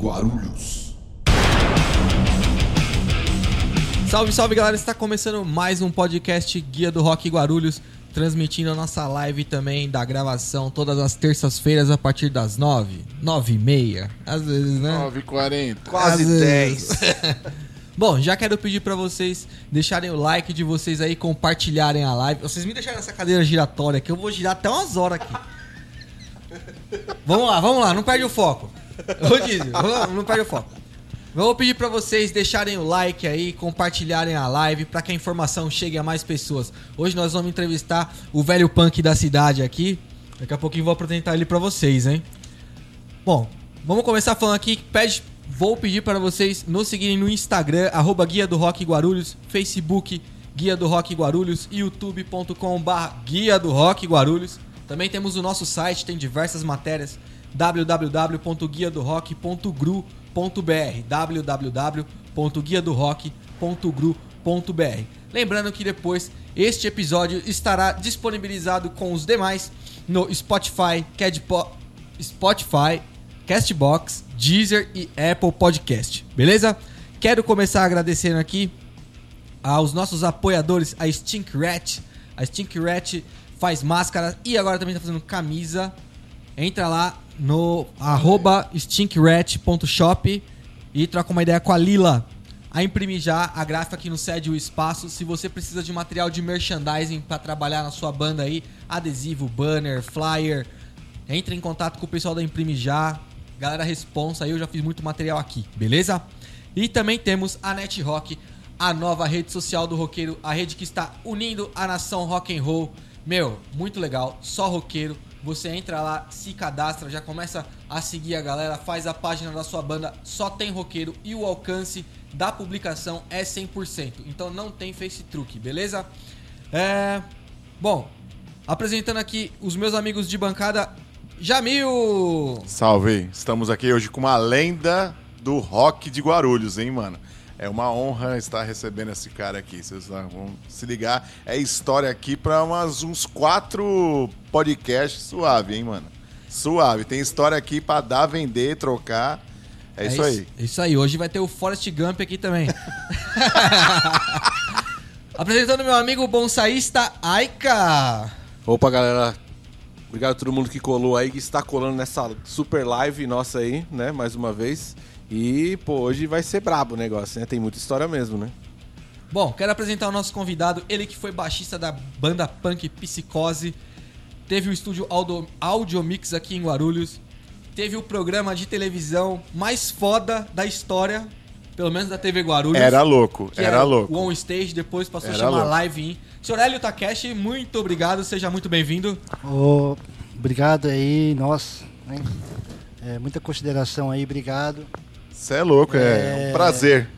Guarulhos. Salve, salve galera, está começando mais um podcast Guia do Rock Guarulhos, transmitindo a nossa live também da gravação todas as terças-feiras a partir das nove, nove e meia, às vezes, né? 9h40. Quase Às vezes. 10. Bom, já quero pedir pra vocês deixarem o like de vocês aí, compartilharem a live. Vocês me deixarem nessa cadeira giratória que eu vou girar até umas horas aqui. Vamos lá, vamos lá, não perde o foco. Dizzy, vamos não perde o foco. Vou pedir pra vocês deixarem o like aí, compartilharem a live pra que a informação chegue a mais pessoas. Hoje nós vamos entrevistar o velho punk da cidade aqui. Daqui a pouquinho vou apresentar ele pra vocês, hein? Bom, vamos começar falando aqui. Pede, vou pedir para vocês nos seguirem no Instagram, arroba Guia do Rock Guarulhos, Facebook Guia do Rock Guarulhos, youtube.com.br Guia do Rock Guarulhos. Também temos o nosso site, tem diversas matérias, www.guiadorock.gru.br www.guiadorock.gru.br Lembrando que depois este episódio estará disponibilizado com os demais no Spotify, Cadpo, Spotify, Castbox, Deezer e Apple Podcast. Beleza? Quero começar agradecendo aqui aos nossos apoiadores, a Stink Rat. A Stink Rat faz máscara e agora também está fazendo camisa. Entra lá no arroba stinkrat.shop e troca uma ideia com a Lila. A imprimir já a gráfica aqui no Cede o Espaço. Se você precisa de material de merchandising para trabalhar na sua banda aí, adesivo, banner, flyer, entre em contato com o pessoal da Imprime Já. Galera, responsa aí, eu já fiz muito material aqui, beleza? E também temos a Net Rock, a nova rede social do roqueiro, a rede que está unindo a nação rock and roll. Meu, muito legal, só roqueiro. Você entra lá, se cadastra, já começa a seguir a galera, faz a página da sua banda, só tem roqueiro e o alcance da publicação é 100%. Então não tem face truque, beleza? É... Bom, apresentando aqui os meus amigos de bancada, Jamil! Salve! Estamos aqui hoje com uma lenda do rock de Guarulhos, hein, mano? É uma honra estar recebendo esse cara aqui. Vocês vão se ligar. É história aqui para umas, uns quatro podcasts suave, hein, mano? Suave. Tem história aqui para dar, vender, trocar. É, isso aí. Isso aí. Hoje vai ter o Forrest Gump aqui também. Apresentando meu amigo bonsaísta Aika. Opa, galera. Obrigado a todo mundo que colou aí, que está colando nessa super live nossa aí, né? Mais uma vez. E, pô, hoje vai ser brabo o negócio, né? Tem muita história mesmo, né? Bom, quero apresentar o nosso convidado, ele que foi baixista da banda punk Psicose, teve o estúdio Audio, Audiomix aqui em Guarulhos, teve o programa de televisão mais foda da história, pelo menos da TV Guarulhos. Era louco, que era louco. O On Stage, depois passou Era a chamar louco. Live In. Senhor Hélio Takeshi, muito obrigado, seja muito bem-vindo. Ô, obrigado aí, nossa, né? É, muita consideração aí, obrigado. Você é louco, é, É. um prazer.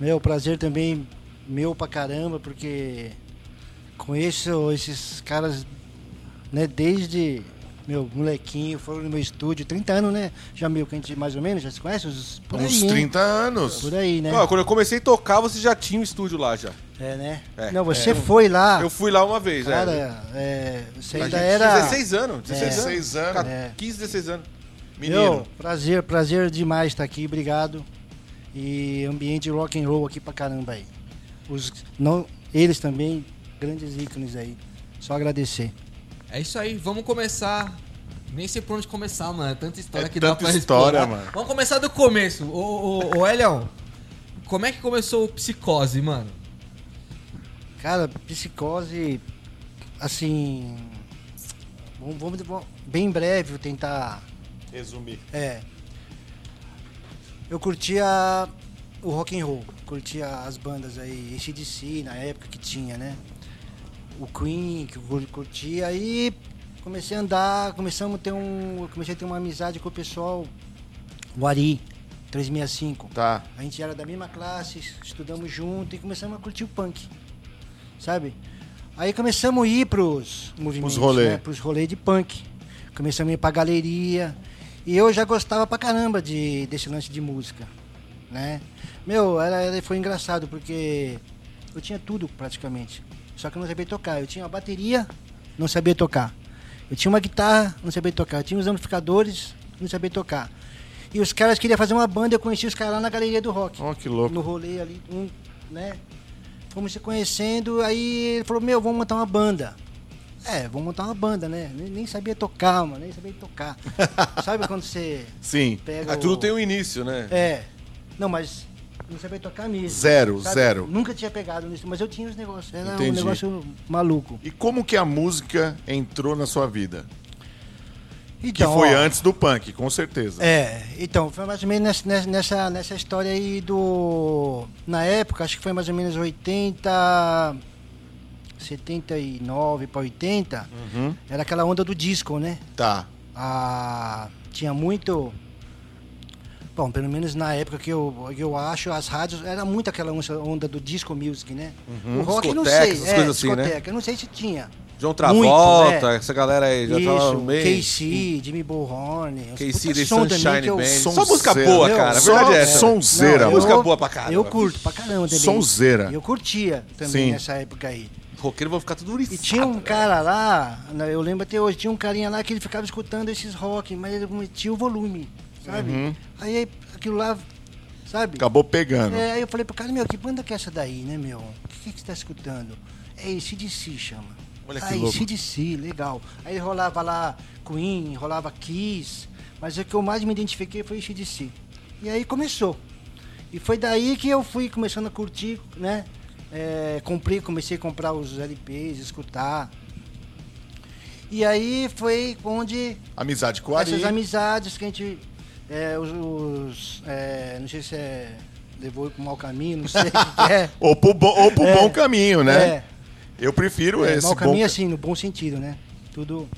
Meu prazer também meu pra caramba, porque conheço esses caras, né, desde meu molequinho, foram no meu estúdio, 30 anos, né? Já meu, que a gente mais ou menos já se conhece, uns, por Uns aí, hein? 30 anos. Por aí, né? Ó, quando eu comecei a tocar, você já tinha um estúdio lá já. É, né? É, Não, você é. foi lá, Eu fui lá uma vez, cara, é. é, você A ainda gente- era... 16 anos, 16 anos. 16 anos. Cara, É. 15, 16 anos. Meu, prazer, prazer demais estar aqui, obrigado. E ambiente rock and roll aqui pra caramba aí. Os, não, eles também, grandes ícones aí. Só agradecer. É isso aí, vamos começar. Nem sei por onde começar, mano. É tanta história É que dá tanta pra história, explorar. mano. Vamos começar do começo. Ô, ô, ô Elião, como é que começou o Psicose, mano? Cara, psicose, assim. Vamos, vamos, vamos- bem breve tentar. Resumir. É. Eu curtia o rock and roll, curtia as bandas aí, ACDC na época que tinha, né? O Queen, que eu cur- curtia, aí comecei a andar, começamos a ter um. Comecei a ter uma amizade com o pessoal, o Ari, 365. Tá. A gente era da mesma classe, estudamos junto e começamos a curtir o punk. Sabe? Aí começamos a ir pros movimentos, rolê. né? Pros rolês de punk. Começamos a ir pra galeria. E eu já gostava pra caramba de, desse lance de música, né? Meu, era, era- foi engraçado porque eu tinha tudo praticamente. Só que eu não sabia tocar. Eu tinha uma bateria, não sabia tocar. Eu tinha uma guitarra, não sabia tocar. Eu tinha os amplificadores, não sabia tocar. E os caras queriam fazer uma banda, eu conheci os caras lá na galeria do rock. Ó, que louco. No rolê ali, um, né? Fomos se conhecendo, aí ele falou, meu, vamos montar uma banda. É, vamos montar uma banda, né? Nem, nem sabia tocar, mano, nem sabia tocar. Sabe quando você Sim. pega Ah, o... tudo tem um início, né? É. Não, mas não sabia tocar mesmo. Zero, sabe? zero. Nunca tinha pegado nisso, mas eu tinha os negócios. Era Entendi. um negócio maluco. E como que a música entrou na sua vida? Que Então, foi ó, antes do punk, com certeza. É, então, foi mais ou menos nessa, nessa, nessa história aí do. Na época, acho que foi mais ou menos 80. 79 para 80. Uhum. Era aquela onda do disco, né? Tá. Ah, tinha muito. Bom, pelo menos na época que eu, que eu acho, as rádios, era muito aquela onda- do disco music, né? O rock não sei. Essas é, coisas assim, né? eu não sei se tinha. João Muito, Travolta, é. essa galera aí já Isso, meio. KC, Jimmy Bullhorn. KC, também Sunshine eu- Band. Só música boa, Meu, cara. A só verdade é essa. sonzeira, Música boa pra caramba. Eu curto pra caramba também. Sonzeira. Eu curtia também Sim. nessa época aí. Roqueiro vão ficar tudo E tinha um cara lá, né, eu lembro até hoje, tinha um carinha lá que ele ficava escutando esses rock, mas ele metia o volume, sabe? Uhum. Aí aquilo lá, sabe? Acabou pegando. É, aí eu falei pro cara, meu, que banda que é essa daí, né, meu? O que, que você tá escutando? É ACDC, chama. Olha que ah, louco. ACDC, legal. Aí rolava lá Queen, rolava Kiss, mas o que eu mais me identifiquei foi ACDC. E aí começou. E foi daí que eu fui começando a curtir, né? É, comprei, comecei a comprar os LPs, escutar. E aí foi onde Amizade com o Ari. essas amizades que a gente. é, os. os, é, não sei se é. Levou para o mau caminho, não sei o é. Ou pro, bom, ou pro É. bom caminho, né? É, Eu prefiro é, esse mau bom caminho ca- assim, no bom sentido, né? Tudo.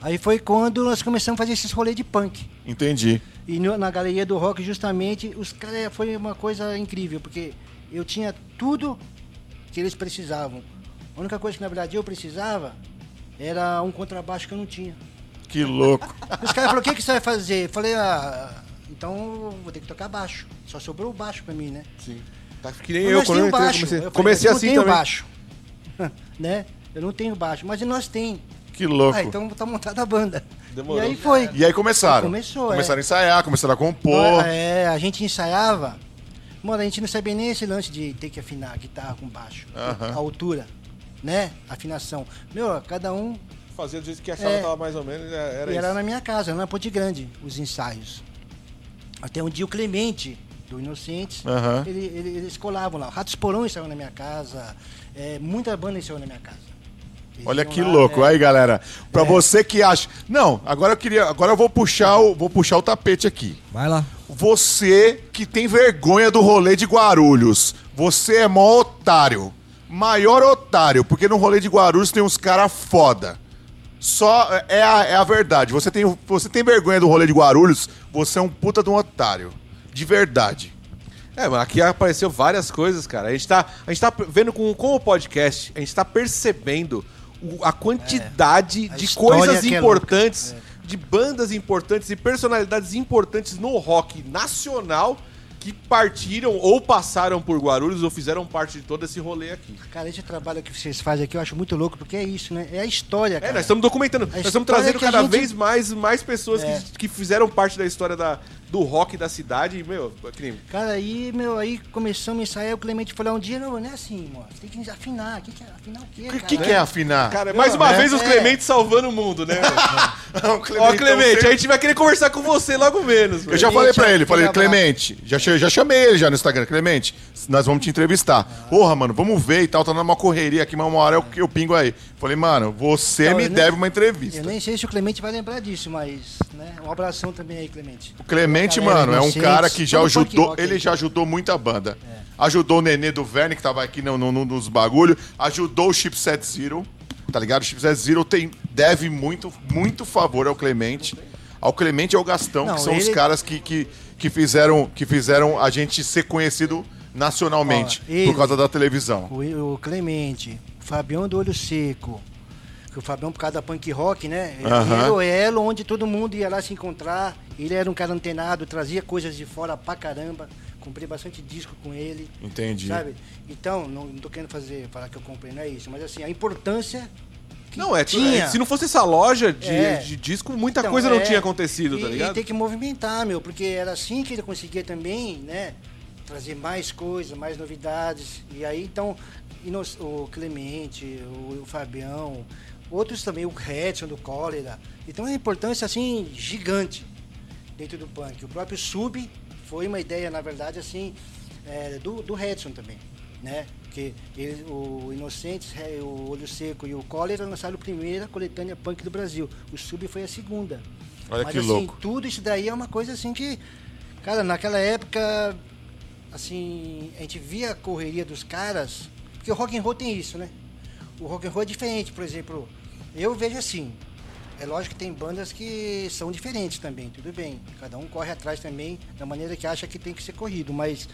Aí foi quando nós começamos a fazer esses rolês de punk. Entendi. E no- na galeria do rock, justamente, os caras foi uma coisa incrível, porque eu tinha tudo que eles precisavam. A única coisa que na verdade eu precisava era um contrabaixo que eu não tinha. Que louco. Os caras falaram, o que, que você vai fazer? Eu falei, ah, então vou ter que tocar baixo. Só sobrou o baixo pra mim, né? Sim. Tá que nem Mas eu quando eu entrei, baixo. comecei, Eu falei, comecei eu não assim tenho também. baixo. né? Eu não tenho baixo, mas nós tem. Que louco. Ah, então tá montada a banda. Demorou. E aí foi. E aí começaram. Começou, Começaram é. a ensaiar, começaram a compor. É, a gente ensaiava. Mano, a gente não sabia nem esse lance de ter que afinar a guitarra com baixo. Aham. A altura, né? Afinação. Meu, cada um. Fazia do jeito que achava É. que tava mais ou menos, era e isso. era na minha casa, na Ponte Grande, os ensaios. Até um dia o Clemente, do Inocentes, Aham. ele, ele- eles colavam lá. Ratos Porão ensaiou na minha casa. É, muita banda ensaiou na minha casa. Olha que louco. é, Aí, galera, pra É. você que acha. Não, agora eu queria. Agora eu vou puxar o, vou puxar o tapete aqui. Vai lá. Você que tem vergonha do rolê de Guarulhos, você é mó otário. Maior otário, porque no rolê de Guarulhos tem uns cara foda. Só é a, é a verdade. Você tem, você tem vergonha do rolê de Guarulhos, você é um puta de um otário. De verdade. É, mas aqui apareceu várias coisas, cara. A gente tá, a gente tá vendo com, com o podcast, a gente tá percebendo a quantidade A de coisas é importantes, de bandas importantes e personalidades importantes no rock nacional que partiram ou passaram por Guarulhos ou fizeram parte de todo esse rolê aqui. Cara, esse trabalho que vocês fazem aqui eu acho muito louco, porque é isso, né? É a história, É, cara. nós estamos documentando, nós estamos trazendo a cada gente- vez mais, mais pessoas É. que, que fizeram parte da história da, do rock da cidade. E, meu, nem- Cara, aí, meu, aí começamos a ensaiar, o Clemente falou um dia, não, não é assim, mano. Você tem que afinar. O que, que é? Afinar o quê, O cara? que, que é afinar? Cara, mais uma é, vez os é. Clementes salvando o mundo, né? Não, Ó, Clementão Clemente, a gente vai querer conversar com você logo menos. Eu já falei pra Clemente, ele, falei. Clemente, já, che- já chamei ele já no Instagram, Clemente, nós vamos te entrevistar. Porra, mano, vamos ver e tal, tá numa correria aqui, mas uma hora eu, eu pingo aí. Falei, mano, você Não, me eu nem- deve uma entrevista. Eu nem sei se o Clemente vai lembrar disso, mas, né? Um abração também aí, Clemente. O Clemente, Galera, mano, é um cara que já ajudou, rock ele já ajudou muita banda. Ajudou o Nenê do Verne, que tava aqui no, no- no- nos bagulho, ajudou o Chipset Zero, tá ligado? O Chipset Zero tem, deve muito, muito favor ao Clemente. Ao Clemente e ao Gastão, Não, que são os ele- caras que, que, que, fizeram, que fizeram a gente ser conhecido nacionalmente Ó, ele- por causa da televisão. O, o Clemente, o Fabião do Olho Seco. Que o Fabião, por causa da punk rock, né? Aham. era o elo onde todo mundo ia lá se encontrar. Ele era um cara antenado, trazia coisas de fora pra caramba. Comprei bastante disco com ele. Entendi. Sabe? Então, não, não tô querendo fazer, falar que eu comprei, não é isso. Mas assim, a importância que Não, é, tinha. se não fosse essa loja de, É. de disco, muita Então, coisa não é, tinha acontecido, e, tá E ligado? tem que movimentar, meu, porque era assim que ele conseguia também, né? Trazer mais coisas, mais novidades. E aí, então, e o Clemente, o, o Fabião, outros também, o Redson do Cólera. Então, é uma importância, assim, gigante dentro do punk. O próprio Sub foi uma ideia, na verdade, assim, é, do, do Redson também, né? Porque ele, o Inocentes, é, o Olho Seco e o Cólera lançaram a primeira coletânea punk do Brasil. O Sub foi a segunda. Olha Mas, que assim, louco. tudo isso daí é uma coisa assim que, cara, naquela época, assim, a gente via a correria dos caras, porque o rock and roll tem isso, né? O rock and roll é diferente, por exemplo, eu vejo assim, é lógico que tem bandas que são diferentes também, tudo bem. Cada um corre atrás também da maneira que acha que tem que ser corrido, mas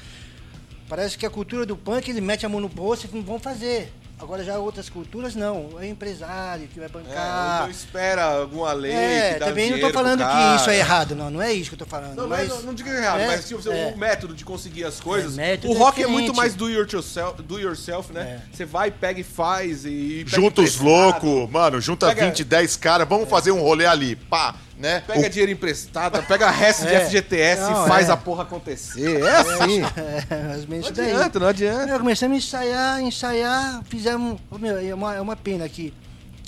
parece que a cultura do punk, ele mete a mão no bolso e vão fazer. Agora já outras culturas não, é empresário que vai É, bancar. então espera alguma lei É, que dá também não tô falando que isso é errado, não, não é isso que eu tô falando. Não, mas, não, não diga errado, é, mas tipo, é. o método de conseguir as coisas. É, o é rock é, muito mais do yourself, do yourself né? É. Você vai, pega e faz e. pega Junta os emprestado, loucos, mano, junta Pega- 20, 10 caras, vamos fazer um rolê ali, pá, né? Pega dinheiro emprestado, pega resto de É. FGTS Não, e faz é. a porra acontecer. É assim. É, mais ou menos Não isso daí. adianta, não adianta. Meu, começamos a ensaiar, ensaiar, fizemos. Meu, é uma, é uma pena que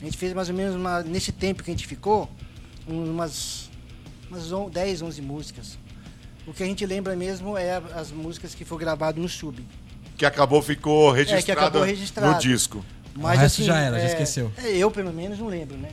a gente fez mais ou menos uma, nesse tempo que a gente ficou, umas, umas on- 10, 11 músicas. O que a gente lembra mesmo é as músicas que foram gravadas no sub. Que acabou, ficou registrado, É, que acabou registrado. no disco. Mas, O resto assim, já era, já é, esqueceu. é, eu, pelo menos, não lembro, né?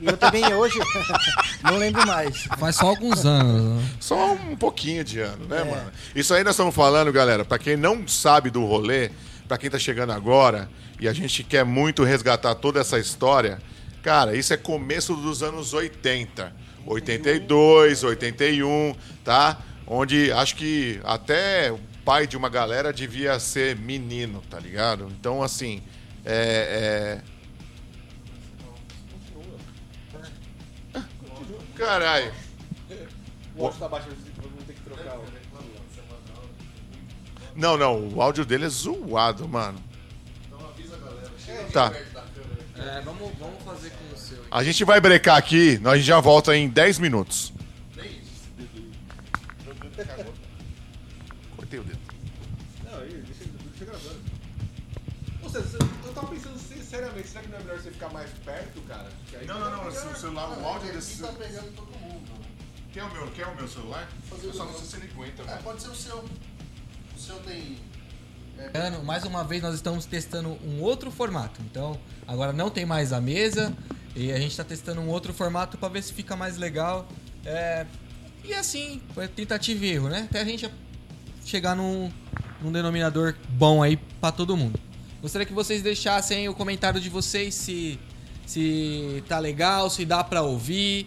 E eu também hoje não lembro mais. Faz só alguns anos. né? Só um pouquinho de ano, né, É. mano? Isso aí nós estamos falando, galera, pra quem não sabe do rolê, pra quem tá chegando agora, e a gente quer muito resgatar toda essa história, cara, isso é começo dos anos 80. 82, 81, tá? Onde acho que até o pai de uma galera devia ser menino, tá ligado? Então, assim, é. é... Caralho. O áudio tá baixo, vamos ter que trocar. Não, não, o áudio dele é zoado, mano. Tá. É, vamos, vamos fazer com o seu. A gente vai brecar aqui, nós já volta em 10 minutos. Não, não, não, assim, o celular, o áudio desse. tá pegando todo mundo. Quer o meu, quer o meu celular? Eu só não sei se ele aguenta, É, pode ser o seu. O seu tem. Ano, mais uma vez nós estamos testando um outro formato. Então, agora não tem mais a mesa e a gente está testando um outro formato para ver se fica mais legal. É, e assim, foi tentativa e erro, né? Até a gente chegar num, num denominador bom aí para todo mundo. Gostaria que vocês deixassem aí o comentário de vocês se se tá legal, se dá para ouvir.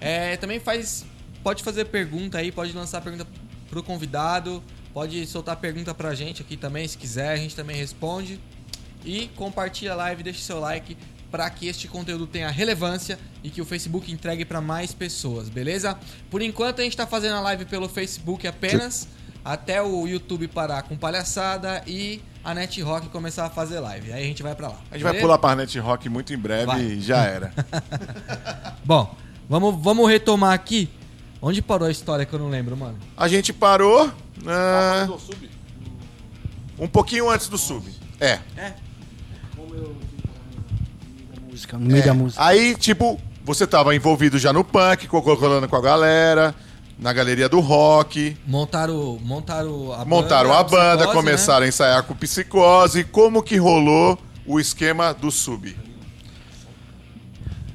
É, também faz pode fazer pergunta aí, pode lançar pergunta pro convidado, pode soltar pergunta pra gente aqui também, se quiser, a gente também responde. E compartilha a live, deixa seu like para que este conteúdo tenha relevância e que o Facebook entregue para mais pessoas, beleza? Por enquanto a gente tá fazendo a live pelo Facebook apenas, até o YouTube parar com palhaçada e a Net Rock começar a fazer live. Aí a gente vai para lá. A gente vai beleza? pular pra Net Rock muito em breve Vai. e já era. Bom, vamos, vamos retomar aqui. Onde parou a história que eu não lembro, mano? A gente parou sub? um pouquinho antes do sub. É. Como eu da música, no meio É. da música. Aí, tipo, você tava envolvido já no punk, colando com a galera, na galeria do rock, Montaram, montaram a montaram a banda, Psicose, né? começaram a ensaiar com psicose. Como que rolou o esquema do sub?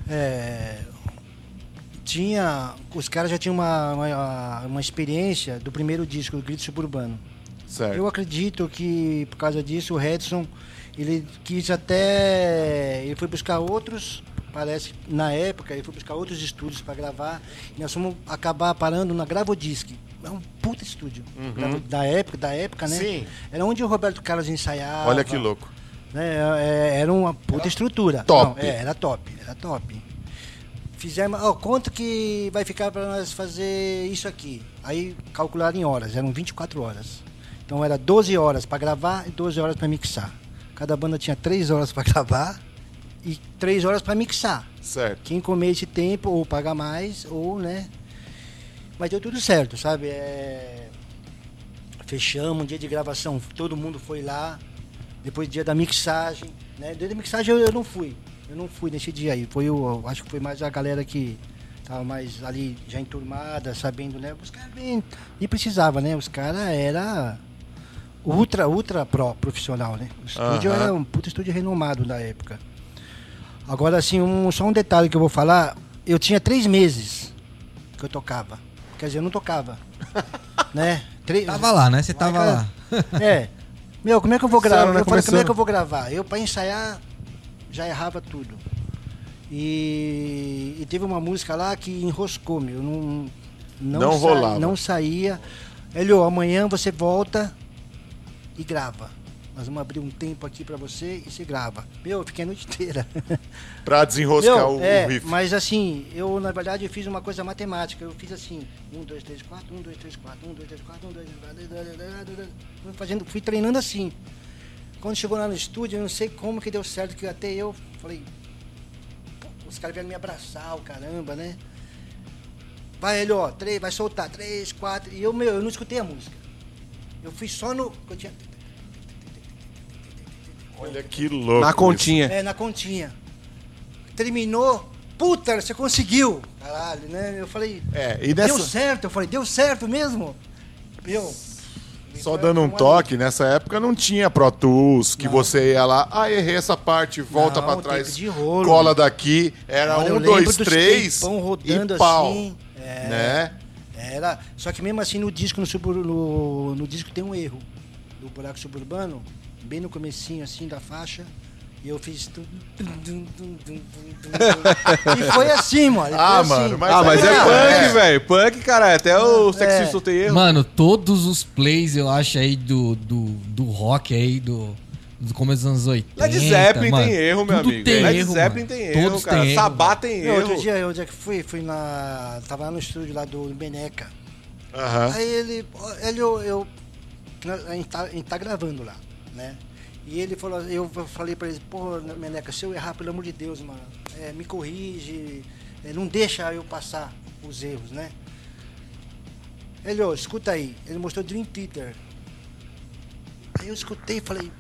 É, tinha. Os caras já tinham uma, uma, uma experiência do primeiro disco, do Grito Suburbano. Certo. Eu acredito que por causa disso o Redson ele quis até. Ele foi buscar outros. Parece na época ele foi buscar outros estúdios para gravar. E nós fomos acabar parando na Gravodisc. É um puta estúdio. Gravo- Da época, da época, né? Uhum. Sim. Era onde o Roberto Carlos ensaiava. Olha que louco. né? É, Era uma puta estrutura. top. Não, é, era top, era top. Fizemos, ó, quanto que vai ficar para nós fazer isso aqui? Aí calcularam em horas, eram 24 horas. Então era 12 horas para gravar e 12 horas para mixar. Cada banda tinha 3 horas para gravar e três horas pra mixar. Certo. Quem comer esse tempo, ou paga mais, ou, né? Mas deu tudo certo, sabe? É... Fechamos um dia de gravação, todo mundo foi lá. Depois dia da mixagem, né? Dia da mixagem eu, eu não fui. Eu não fui nesse dia aí. Foi o, eu acho que foi mais a galera que tava mais ali já enturmada, sabendo, né? Os caras bem. E precisava, né? Os caras era ultra, ultra pro, profissional, né? O estúdio Aham. era um puta estúdio renomado na época. Agora, assim, um, só um detalhe que eu vou falar. Eu tinha três meses que eu tocava. Quer dizer, eu não tocava. né? Três, Tava lá, né? Você tava lá. É. Meu, como é que eu vou gravar? né? Eu falei, como é que eu vou gravar? Eu, pra ensaiar, já errava tudo. E, e teve uma música lá que enroscou, meu. Não, Não sa- rolava. Não saía. Ele, ó, amanhã você volta e grava. Nós vamos abrir um tempo aqui pra você e você grava. Meu, eu fiquei a noite inteira. Pra desenroscar Meu, o, é, o riff. Mas assim, eu na verdade eu fiz uma coisa matemática. Eu fiz assim, 1, 2, 3, 4, 1, 2, 3, 4, 1, 2, 3, 4, 1, 2, 3, 4, fui fazendo, fui treinando assim. Quando chegou lá no estúdio, eu não sei como que deu certo, que até eu falei, os caras vieram me abraçar, o caramba, né? Vai, ele, ó, três, vai soltar, três, quatro. E eu, meu, eu não escutei a música. Eu fui só no. Eu tinha, Olha que louco. Na isso. continha. É, na continha. Terminou. Puta, você conseguiu! Caralho, né? Eu falei, É, e deu nessa, certo. Eu falei, deu certo mesmo? Meu. só dando um toque, nessa época não tinha Pro Tools, que Não. você ia lá, ah, errei essa parte, volta tape trás, de rolo. cola daqui, era um, dois, três, e pau, assim. É. né? Era. Só que mesmo assim no disco, no, no, no disco tem um erro. Do buraco suburbano, bem no comecinho assim da faixa. E eu fiz. tum, tum, tum. E foi assim, mano. Ah, assim. mano, mas ah, mas é, É, punk, é. velho. Punk, cara. Até o sexista É. tem erro. Mano, todos os plays, eu acho, aí do, do, do rock aí, do, do começo dos anos 80. Led Zeppelin mano, tem erro, meu tudo amigo. Tem Led erro, Zeppelin mano. tem erro, Todos cara. erro, Sabá tem erro. outro dia, onde é que fui? Fui na. Tava lá no estúdio lá do Beneca. Aham. Aí ele. ele eu, eu- a, gente tá, a gente tá gravando lá, né? E ele falou, eu falei pra ele, pô, Meneca, se eu errar, pelo amor de Deus, mano, é, me corrige, é, não deixa eu passar os erros, né? Ele, ó, escuta aí, ele mostrou Dream Theater. Aí eu escutei e falei,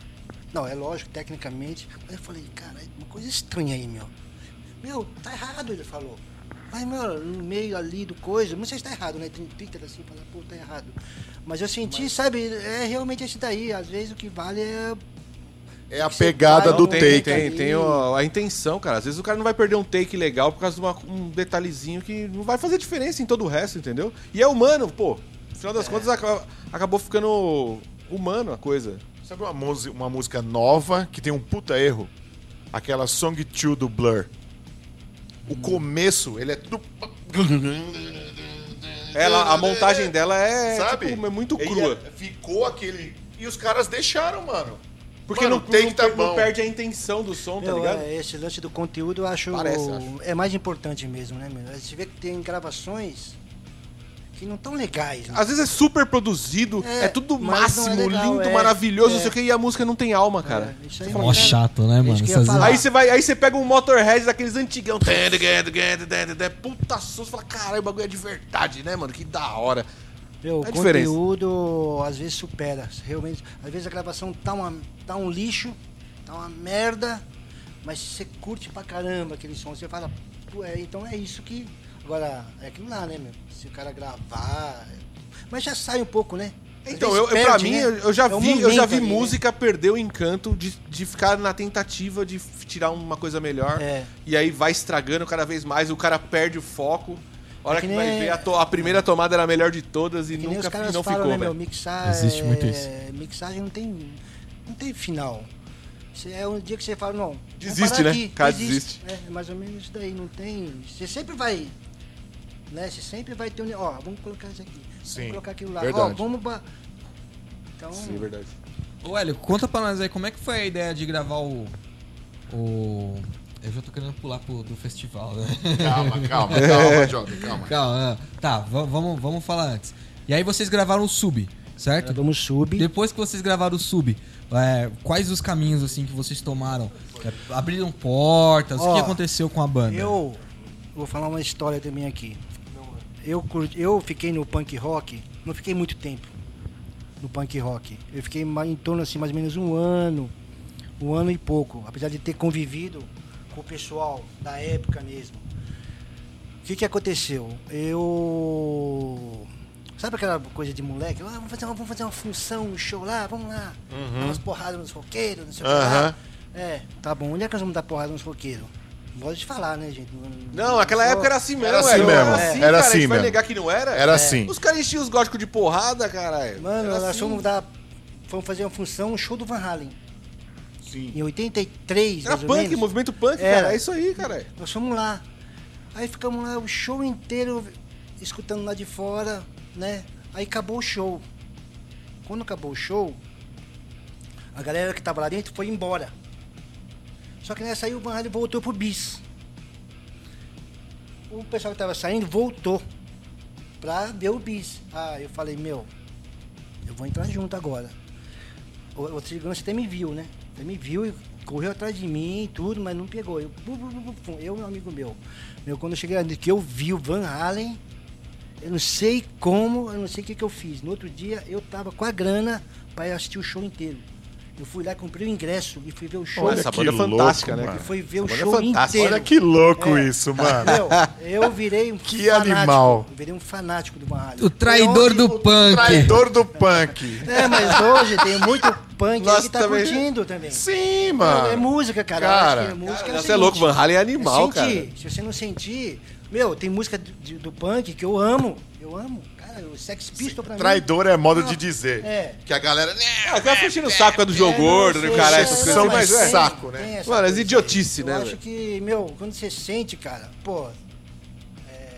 não, é lógico, tecnicamente, mas eu falei, cara, é uma coisa estranha aí, meu. Meu, tá errado, ele falou. Mas, meu, no meio ali do coisa, não sei se tá errado, né? Tem Twitter assim, fala, pô, tá errado. Mas eu senti, sabe, é realmente esse daí. Às vezes o que vale é. É a pegada do tem, take. Tem, tem o- a intenção, cara. Às vezes o cara não vai perder um take legal por causa de uma- um detalhezinho que não vai fazer diferença em todo o resto, entendeu? E é humano, pô. No final das contas aca- acabou ficando humano a coisa. Sabe uma, uma música nova que tem um puta erro? Aquela Song 2 do Blur. O começo, ele é tudo. Ela, a montagem dela é, Sabe? tipo, é muito Ele crua. é- ficou aquele. E os caras deixaram, mano. Porque Mano, não, não, tá não bom. perde a intenção do som, tá Meu, ligado? é, esse lance do conteúdo eu acho, Parece, acho. é mais importante mesmo, né, meu? Você vê que tem gravações que não tão legais. Né? Às vezes é super produzido, é, É, tudo é máximo, legal, lindo, é, maravilhoso, não é. sei o que, e a música não tem alma, cara. É, isso aí, Mó chato, né, mano? Aí você vai, aí você pega um Motorhead daqueles antigão, puta você fala, caralho, o bagulho é de verdade, né, mano? Que da hora. Meu, o É conteúdo às vezes supera. Realmente, às vezes a gravação tá, uma, tá um lixo, tá uma merda, mas você curte pra caramba aquele som. Você fala, "Pô, é, então é isso que. Agora, é aquilo lá, né, meu? Se o cara gravar. Mas já sai um pouco, né? Então, eu, eu- pra perde, mim, né? eu, já É o vi, eu já vi ali, né? música perder o encanto de, de ficar na tentativa de tirar uma coisa melhor. É. E aí vai estragando cada vez mais, o cara perde o foco. A hora É que, que vai nem- ver, a, to- a primeira tomada era a melhor de todas e nem nunca os caras fi- não falam, ficou, né, meu? Mixar. Existe é, muito isso. Mixagem não tem. Não tem final. É um dia que você fala, não. Desiste, né? aqui, O cara desiste. É, é mais ou menos isso daí. Não tem. Você sempre vai. Né? Você sempre vai ter um. Ó, vamos colocar isso aqui. Sim, vamos colocar aquilo lá. Ó, verdade. vamos. ba- Então. Sim, é verdade. Ô, Hélio, conta pra nós aí, como é que foi a ideia de gravar o. O. Eu já tô querendo pular pro, do festival, né? Calma, calma, calma, jovem, calma. Calma, ah, tá, va- vamos, vamos falar antes. E aí vocês gravaram o sub, certo? Vamos sub. Depois que vocês gravaram o sub, é, quais os caminhos assim que vocês tomaram? É, abriram portas? o Ó, que aconteceu com a banda? Eu vou falar uma história também aqui. Eu, eu fiquei no punk rock, não fiquei muito tempo no punk rock. Eu fiquei em torno assim, mais ou menos um ano, um ano e pouco, apesar de ter convivido com o pessoal da época mesmo. O que, que aconteceu? Eu. Sabe aquela coisa de moleque? Ah, vamos, fazer uma, vamos fazer uma função, um show lá, vamos lá. Dar umas porradas nos roqueiros, não sei o que lá. Uhum. É, tá bom. Onde é que nós vamos dar porrada nos roqueiros? Gosto de falar, né, gente? Não, naquela sou- época era assim mesmo, Era assim mesmo, Era é. assim, Era cara, assim a gente vai mesmo. negar que não era? Era assim. Os caras enchiam os góticos de porrada, caralho. Mano, Era nós assim. fomos dar. Fomos fazer uma função, um show do Van Halen. Sim. Em 83, Era mais ou punk, menos. movimento punk, Era. cara. É isso aí, cara. Nós fomos lá. Aí ficamos lá o show inteiro escutando lá de fora, né? Aí acabou o show. Quando acabou o show, a galera que tava lá dentro foi embora. Só que nessa aí o Van Halen voltou pro bis. O pessoal que tava saindo voltou pra ver o bis. Ah, eu falei, meu, eu vou entrar junto agora. O, o segurança até me viu, né? Até me viu e correu atrás de mim e tudo, mas não pegou. Eu, eu um amigo meu. Meu, quando eu cheguei lá, que eu vi o Van Halen, eu não sei como, eu não sei o que, que eu fiz. No outro dia, eu tava com a grana ir assistir o show inteiro. Eu fui lá, comprei o ingresso e fui ver o show. Olha essa que banda é fantástica, louco, né? E mano. fui ver o Essa show é fantástica. inteiro. Olha que louco É. isso, mano. Meu, eu virei um Que animal. Eu virei um fanático do Van Halen. O traidor Foi do onde- punk. Traidor do punk. É, mas hoje tem muito punk aí Nossa, que tá também. curtindo também. Sim, É, mano. é música, cara. Cara, Eu acho que é música cara, o você é louco, Van Halen é animal, é cara. Se você não sentir... Meu, tem música do punk que eu amo. Eu amo. Cara, o Sex Pistol pra mim... Traidor é modo de dizer. É. Que a galera. Ah, tá puxando o saco é do João É, Gordo, né, sei, cara? é, Essas São coisas, de mas é. saco, né? tem Mano, é idiotice, eu né, acho velho? que, meu, quando você sente, cara, pô, é,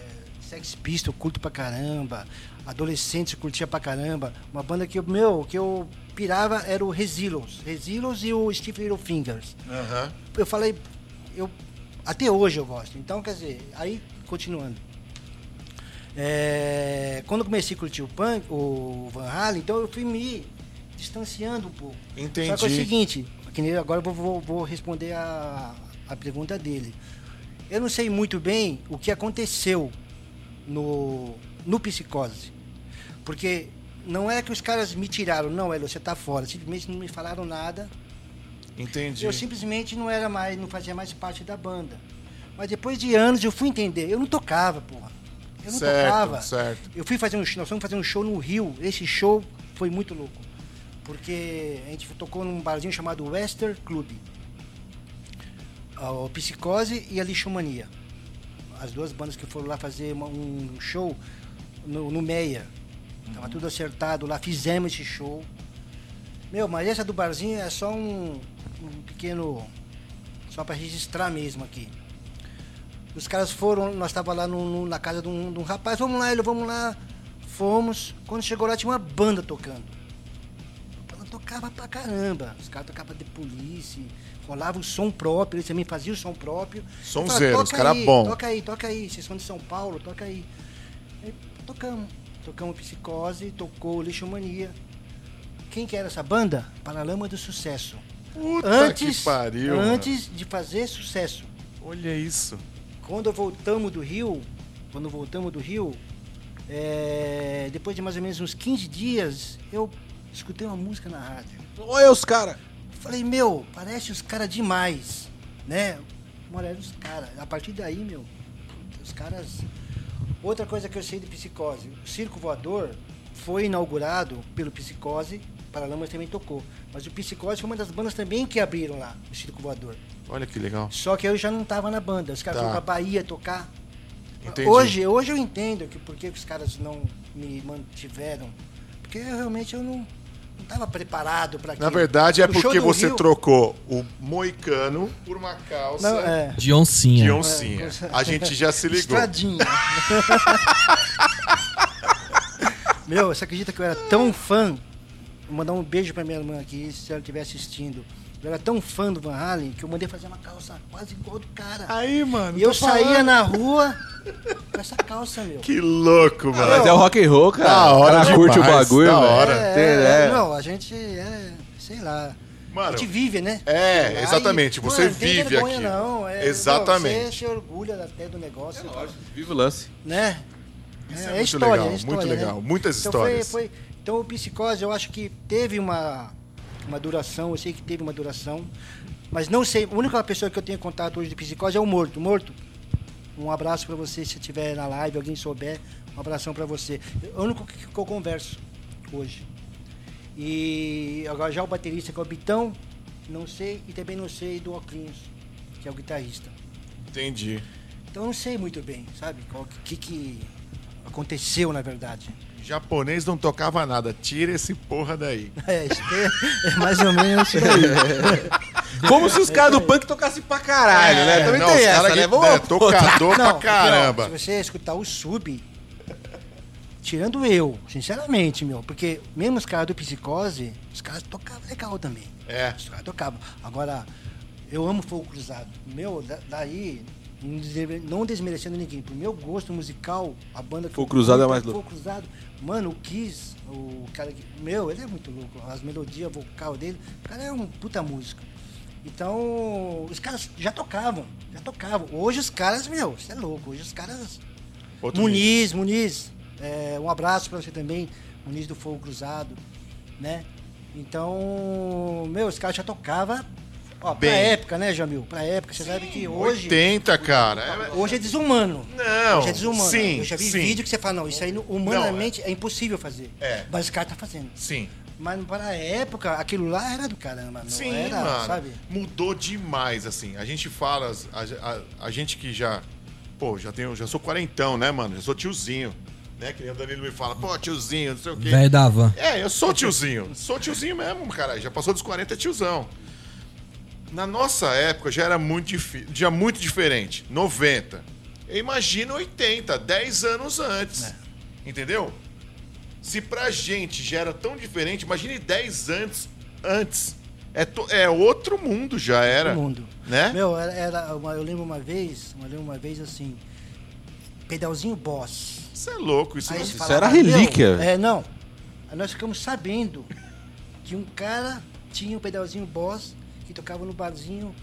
Sex Pistol eu curto pra caramba, adolescentes eu curtia pra caramba, uma banda que, eu- meu, que eu pirava era o Resilos, Resilos e o Steve Little Fingers. Aham. Eu falei, eu, até hoje eu gosto, então, quer dizer, aí, continuando. É, quando eu comecei a curtir o punk, o Van Halen, então eu fui me distanciando um pouco. Entendi. Só que é o seguinte, agora eu vou, vou- vou responder a, a pergunta dele. Eu não sei muito bem o que aconteceu no, no Psicose. Porque não é que os caras me tiraram, não, Elo, você tá fora. Simplesmente não me falaram nada. Entendi. Eu simplesmente não era mais, não fazia mais parte da banda. Mas depois de anos eu fui entender. Eu não tocava, porra. Eu não Certo, tocava. certo. Eu fui fazer um show, nós fomos fazer um show no Rio. Esse show foi muito louco. Porque a gente tocou num barzinho chamado Western Club. O Psicose e a Lixomania. As duas bandas que foram lá fazer uma- um show no, no Meia. Tava tudo acertado lá, fizemos esse show. Meu, mas essa do barzinho é só um, um pequeno. Só para registrar mesmo aqui. Os caras foram, nós tava lá no- no- na casa de um, de um rapaz, vamos lá, ele, vamos lá. Fomos. Quando chegou lá tinha uma banda tocando. A banda tocava pra caramba. Os caras tocavam de polícia, rolava o som próprio, eles também faziam o som próprio. Eu falava, Sonzeiro, os "Toca cara aí, bom." Toca aí, toca aí, vocês são de São Paulo, toca aí. Aí tocamos. Tocamos Psicose, tocou Lixomania. Quem que era essa banda? Paralama do Sucesso. Puta antes que pariu. mano. antes de fazer sucesso. Olha isso. Quando voltamos do Rio, quando voltamos do Rio, é, depois de mais ou menos uns 15 dias, eu escutei uma música na rádio. Olha os caras. Falei, meu, parece os caras demais, né? Mano, eram os caras. A partir daí, meu, os caras. Outra coisa que eu sei de Psicose, o Circo Voador foi inaugurado pelo Psicose, Paralamas também tocou. Mas o Psicose foi uma das bandas também que abriram lá, o Circo Voador. Olha que legal. Só que eu já não tava na banda. Os caras Tá. foram pra Bahia tocar. Entendi. Hoje, hoje eu entendo que por que os caras não me mantiveram. Porque eu, realmente eu não, não tava preparado para Na verdade, é O porque você Rio- trocou o moicano por uma calça Não, é. De oncinha. de oncinha. A gente já se ligou. Estradinha. Meu, você acredita que eu era tão fã? Vou mandar um beijo pra minha irmã aqui, se ela estiver assistindo. Eu era tão fã do Van Halen que eu mandei fazer uma calça quase igual do cara. Aí, mano. e eu tô falando. saía na rua com essa calça, meu. Que louco, mano. Mas é o rock and roll, cara. Da hora cara curte o bagulho, da hora. É, é, é. não, a gente é sei lá. Mano, a gente vive, né? é, Aí, exatamente, você mano, não tem vive vergonha, aqui. Não, é, Exatamente. Você se orgulha até do negócio, Viva o lance. né? Isso é é, muito história, legal, é história, muito né? legal. Muitas Então, histórias. Foi, foi- então o Psicose, eu acho que teve uma, uma duração, eu sei que teve uma duração, mas não sei, a única pessoa que eu tenho contato hoje de Psicose é o Morto. Morto, um abraço pra você, se estiver na live, alguém souber, um abração pra você. É o único que que eu converso hoje. E agora já o baterista que é o Bitão, não sei, e também não sei do Oclinhos, que é o guitarrista. Entendi. Então eu não sei muito bem, sabe, o que, que aconteceu na verdade. Japonês não tocava nada. Tira esse porra daí. É, isso é, é mais ou menos isso aí. Como se os caras do punk tocassem pra caralho, né? Também não, tem essa, cara né? Vamos- é, tocador pra porque, ó, caramba. se você escutar o sub, tirando eu, sinceramente, meu, porque mesmo os caras do Psicose, os caras tocavam legal também. É. Os caras tocavam. Agora, eu amo fogo cruzado. Meu, da- daí, não desme- não desmerecendo ninguém, pro meu gosto musical, a banda que Fogo Cruzado é mais louco. Fogo Cruzado, mano, o Kiss, o cara que. Meu, ele é muito louco. As melodias vocal dele, o cara é um puta músico. Então, os caras já tocavam, já tocavam. Hoje os caras, meu, você é louco. Hoje os caras. Outro Muniz, Muniz, é, um abraço pra você também, Muniz do Fogo Cruzado, né? Então, meu, os caras já tocavam. Ó, pra Bem. época, né, Jamil? Pra época, você sabe que hoje. 80, cara. É- Hoje é desumano. Não, Hoje é desumano. sim, Eu já vi sim. vídeo que você fala, não, isso aí humanamente é impossível fazer. É. Mas o cara tá fazendo. Sim. Mas para a época, aquilo lá era do caramba, não Sim, era, mano. sabe? Mudou demais, assim. A gente fala, a, a- a gente que já. Pô, já tenho, já sou quarentão, né, mano? Já sou tiozinho. Né? Que nem o Danilo me fala, pô, tiozinho, não sei o quê. Velho da van. É, eu sou tiozinho. Sou tiozinho mesmo, cara. Já passou dos 40, é tiozão. Na nossa época já era muito, difi- já muito diferente. 90. Eu imagino 80, 10 anos antes. É. Entendeu? Se pra gente já era tão diferente, imagine 10 anos antes. É, to- é outro mundo já era. Mundo. Né? Meu, era, era uma- eu lembro uma vez, eu lembro uma vez assim, pedalzinho boss. Isso é louco. Isso não... Isso fala, era relíquia. É, não. Aí nós ficamos sabendo que um cara tinha um pedalzinho boss que tocava no barzinho.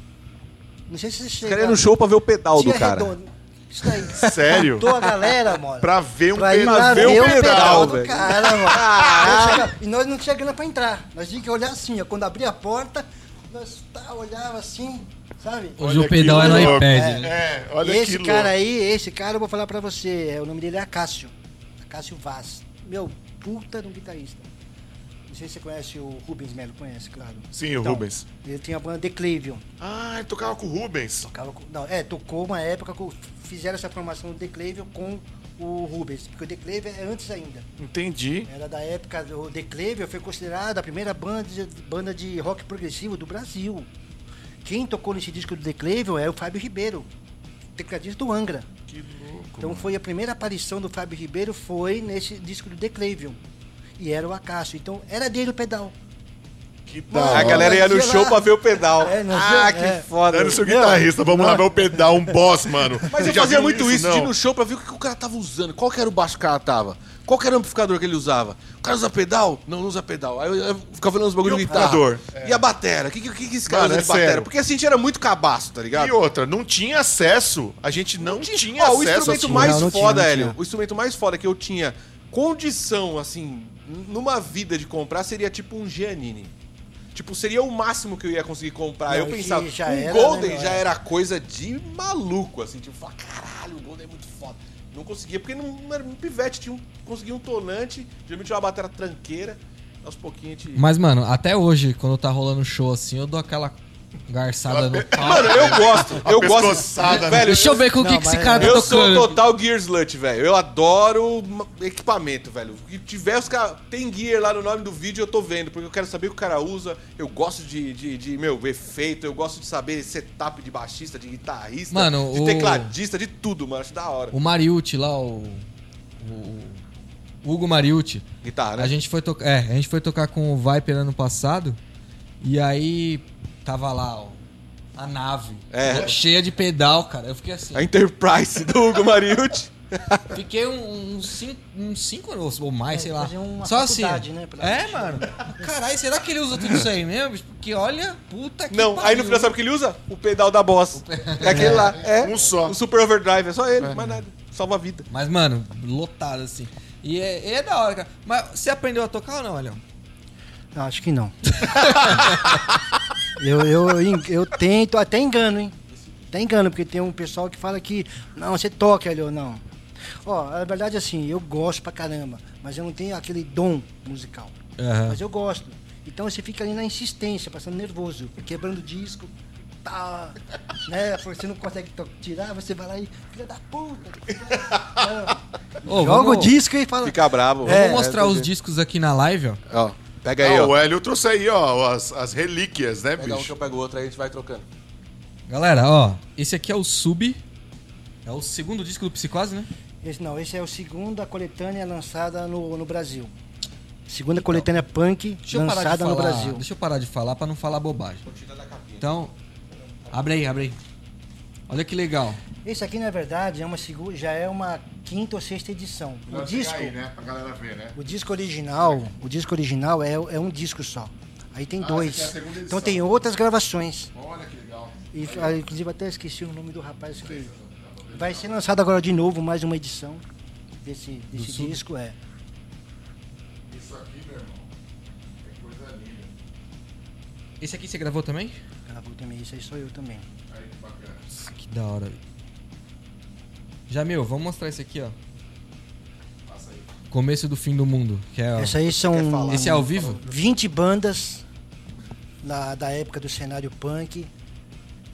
Não sei se você Os chega. caras iam no show pra ver o pedal do Tinha cara. redondo. Isso daí. Sério? Juntou a galera, mano. Pra ver um Pra pedal. lá ver o pedal, pedal do velho. cara, mano. Chega- E nós não tinha grana pra entrar. Nós tínhamos que olhar assim, ó. Quando abria a porta, nós tá, olhava assim, sabe? Hoje Olha o pedal é no iPad, né? É, olha esse que cara louco. aí, esse cara, eu vou falar pra você. é, O nome dele é Acácio. Acácio Vaz. Meu, puta de um guitarrista. Não sei se você conhece o Rubens Melo, conhece, claro. Sim, o Então, Rubens. Ele tinha a banda The Clavion. Ah, ele tocava com o Rubens. Tocava com- não, é, tocou uma época, com, fizeram essa formação do The Clavion com o Rubens. Porque o The Clavion é antes ainda. Entendi. Era da época do The Clavion, foi considerada a primeira banda de, banda de rock progressivo do Brasil. Quem tocou nesse disco do The Clavion é o Fábio Ribeiro, tecladista do Angra. Que louco. Então foi a primeira aparição do Fábio Ribeiro foi nesse disco do The Clavion. E era o Acácio. Então era dele o pedal. Que da Mano, A galera ia no Sei lá. show pra ver o pedal. É, ah, ia- que é. foda. Dando seu Meu, guitarrista, vamos lá não. ver o pedal, um boss, mano. Mas eu fazia muito isso, de ir não? no show pra ver o que o cara tava usando. Qual que era o baixo que o cara tava? Qual que era o amplificador que ele usava? O cara usa pedal? Não, não usa pedal. Aí eu, eu ficava olhando os bagulho E de o guitarra. amplificador? E a batera? O que, que, que esse cara Mano, usa é de batera? sério. Porque assim, a gente era muito cabaço, tá ligado? E outra, não tinha acesso. A gente não, tinha Ó, o acesso instrumento assim. mais Não, não tinha, foda, não Hélio, tinha. o instrumento mais foda que eu tinha condição, assim, numa vida de comprar seria tipo um Giannini. Tipo, seria o máximo que eu ia conseguir comprar. Não, eu pensava, já um era, Golden né, já É. era coisa de maluco, assim, tipo, falar, caralho, o Golden é muito foda. Não conseguia, porque não, não era um pivete, tinha um, conseguia um tonante, geralmente uma bateria tranqueira, aos pouquinhos a gente... Mas, mano, até hoje, quando tá rolando show assim, eu dou aquela garçada no pau. Mano, eu gosto, eu gosto. né? Velho, Deixa eu ver com o que, que esse cara tá Eu sou tocando. total Gear Slut, velho. Eu adoro equipamento, velho. Que tiver os caras. Tem gear lá no nome do vídeo, eu tô vendo, porque eu quero saber o que o cara usa. Eu gosto de, de, de, meu, efeito, eu gosto de saber setup de baixista, de guitarrista, Mano, de o- tecladista, de tudo, mano. Acho da hora. O Mariucci lá, o. O Hugo Mariucci. Guitarra, né? A gente foi tocar. É, a gente foi tocar com o Viper ano passado. E aí tava lá, ó. A nave. É. Cheia de pedal, cara. Eu fiquei assim. A Enterprise do Hugo Mariucci. Fiquei um- uns 5 uns cinco anos ou mais, É, sei lá. Só assim. né, É, mano. Caralho, será que ele usa tudo isso aí mesmo? bicho? Porque olha, puta que Não, aí pariu. no final sabe o que ele usa? O pedal da boss. É aquele lá. É. Um só. O Super Overdrive, é só ele, mais nada. Salva a vida. Mas, mano, lotado assim. E é, é da hora, cara. Mas você aprendeu a tocar ou não? Não, acho que não. eu, eu, eu tento, até engano, hein? Até engano, porque tem um pessoal que fala que, não, você toca, ali, não. Ó, a verdade é assim, eu gosto pra caramba, mas eu não tenho aquele dom musical. Aham. Mas eu gosto. Então você fica ali na insistência, passando nervoso, quebrando disco, tá, né? Você não consegue to- tirar, você vai lá e, filha da puta. Ô, Joga vamos- o disco e fala. Fica bravo. Vamos É, mostrar é, os discos aqui na live, ó. Ó, pega aí, Ah, ó. o Hélio trouxe aí, ó, as, as relíquias, né, Pega um que bicho? eu pego o outro aí, a gente vai trocando. Galera, ó, esse aqui é o Sub. É o segundo disco do Psicose, né? Esse, não, esse é o segunda coletânea lançada no, no Brasil. Segunda coletânea punk Então, Deixa eu parar de lançada falar. no Brasil. Deixa eu parar de falar pra não falar bobagem. Então, abre aí, abre aí. Olha que legal. Esse aqui, na verdade, é uma, já é uma quinta ou sexta edição. O disco, Aí, né, pra galera ver, né? o disco original, o disco original é, é um disco só. Aí tem dois. aqui é a segunda edição. então tem outras gravações. Olha que legal. E, ah, inclusive até esqueci o nome do rapaz que vai ser lançado agora de novo mais uma edição desse, desse disco é. Isso aqui, meu irmão, é coisa linda. Esse aqui você gravou também? Gravou também, isso aí sou eu também. Da hora. Jamil, vamos mostrar esse aqui, ó. Começo do fim do mundo. Que é, ó. Essa aí são Esse é ao vivo? 20 bandas na, da época do cenário punk,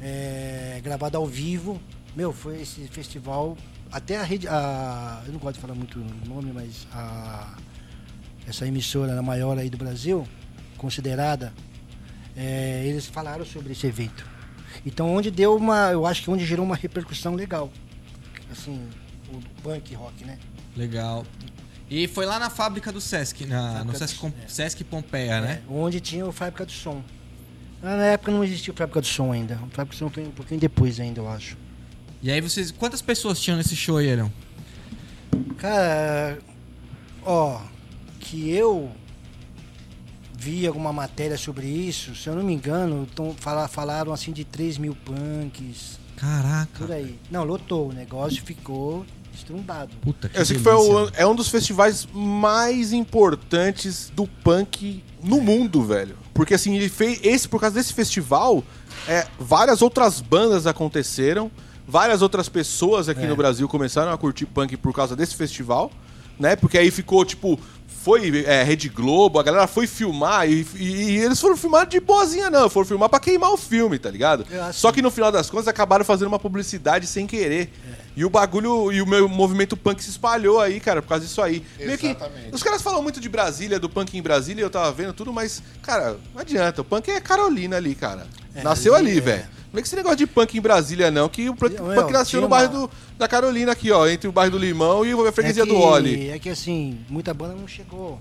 é, gravado ao vivo. Meu, foi esse festival. Até a rede. A, eu não gosto de falar muito o nome, mas a, essa emissora a maior aí do Brasil, considerada, é, eles falaram sobre esse evento. Então, onde deu uma. Eu acho que onde gerou uma repercussão legal. Assim, o punk rock, né? Legal. E foi lá na fábrica do Sesc, na, no Fábrica Sesc, do- Com- Sesc Pompeia, né? É, onde tinha o Fábrica do Som. Ah, Na época não existia o Fábrica do Som ainda. O Fábrica do Som foi um pouquinho depois ainda, eu acho. E aí vocês. Quantas pessoas tinham nesse show aí, Erão? Cara, ó, que eu vi alguma matéria sobre isso, se eu não me engano, tão, fala- falaram assim de 3 mil punks, Caraca. por aí. Não, lotou, o negócio ficou estrumbado. Puta que Eu sei que foi o- é um dos festivais mais importantes do punk no mundo, velho. Porque assim, ele fez esse por causa desse festival, é, várias outras bandas aconteceram, várias outras pessoas aqui É. no Brasil começaram a curtir punk por causa desse festival, né? Porque aí ficou tipo foi é, Rede Globo, a galera foi filmar e, e- e eles foram filmar de boazinha, não. Foram filmar pra queimar o filme, tá ligado? Só que- no final das contas acabaram fazendo uma publicidade sem querer. E o bagulho, e o meu movimento punk se espalhou aí, cara, por causa disso aí. Meio que, Exatamente. os caras falam muito de Brasília, do punk em Brasília, eu tava vendo tudo, mas, cara, não adianta. O punk é Carolina ali, cara. É, nasceu ali é. velho. Não vem com esse negócio de punk em Brasília, não, que o punk, punk nasceu no bairro uma- do, da Carolina aqui, ó, entre o bairro do Limão e a freguesia é que, do Oli. É que assim, muita banda não chegou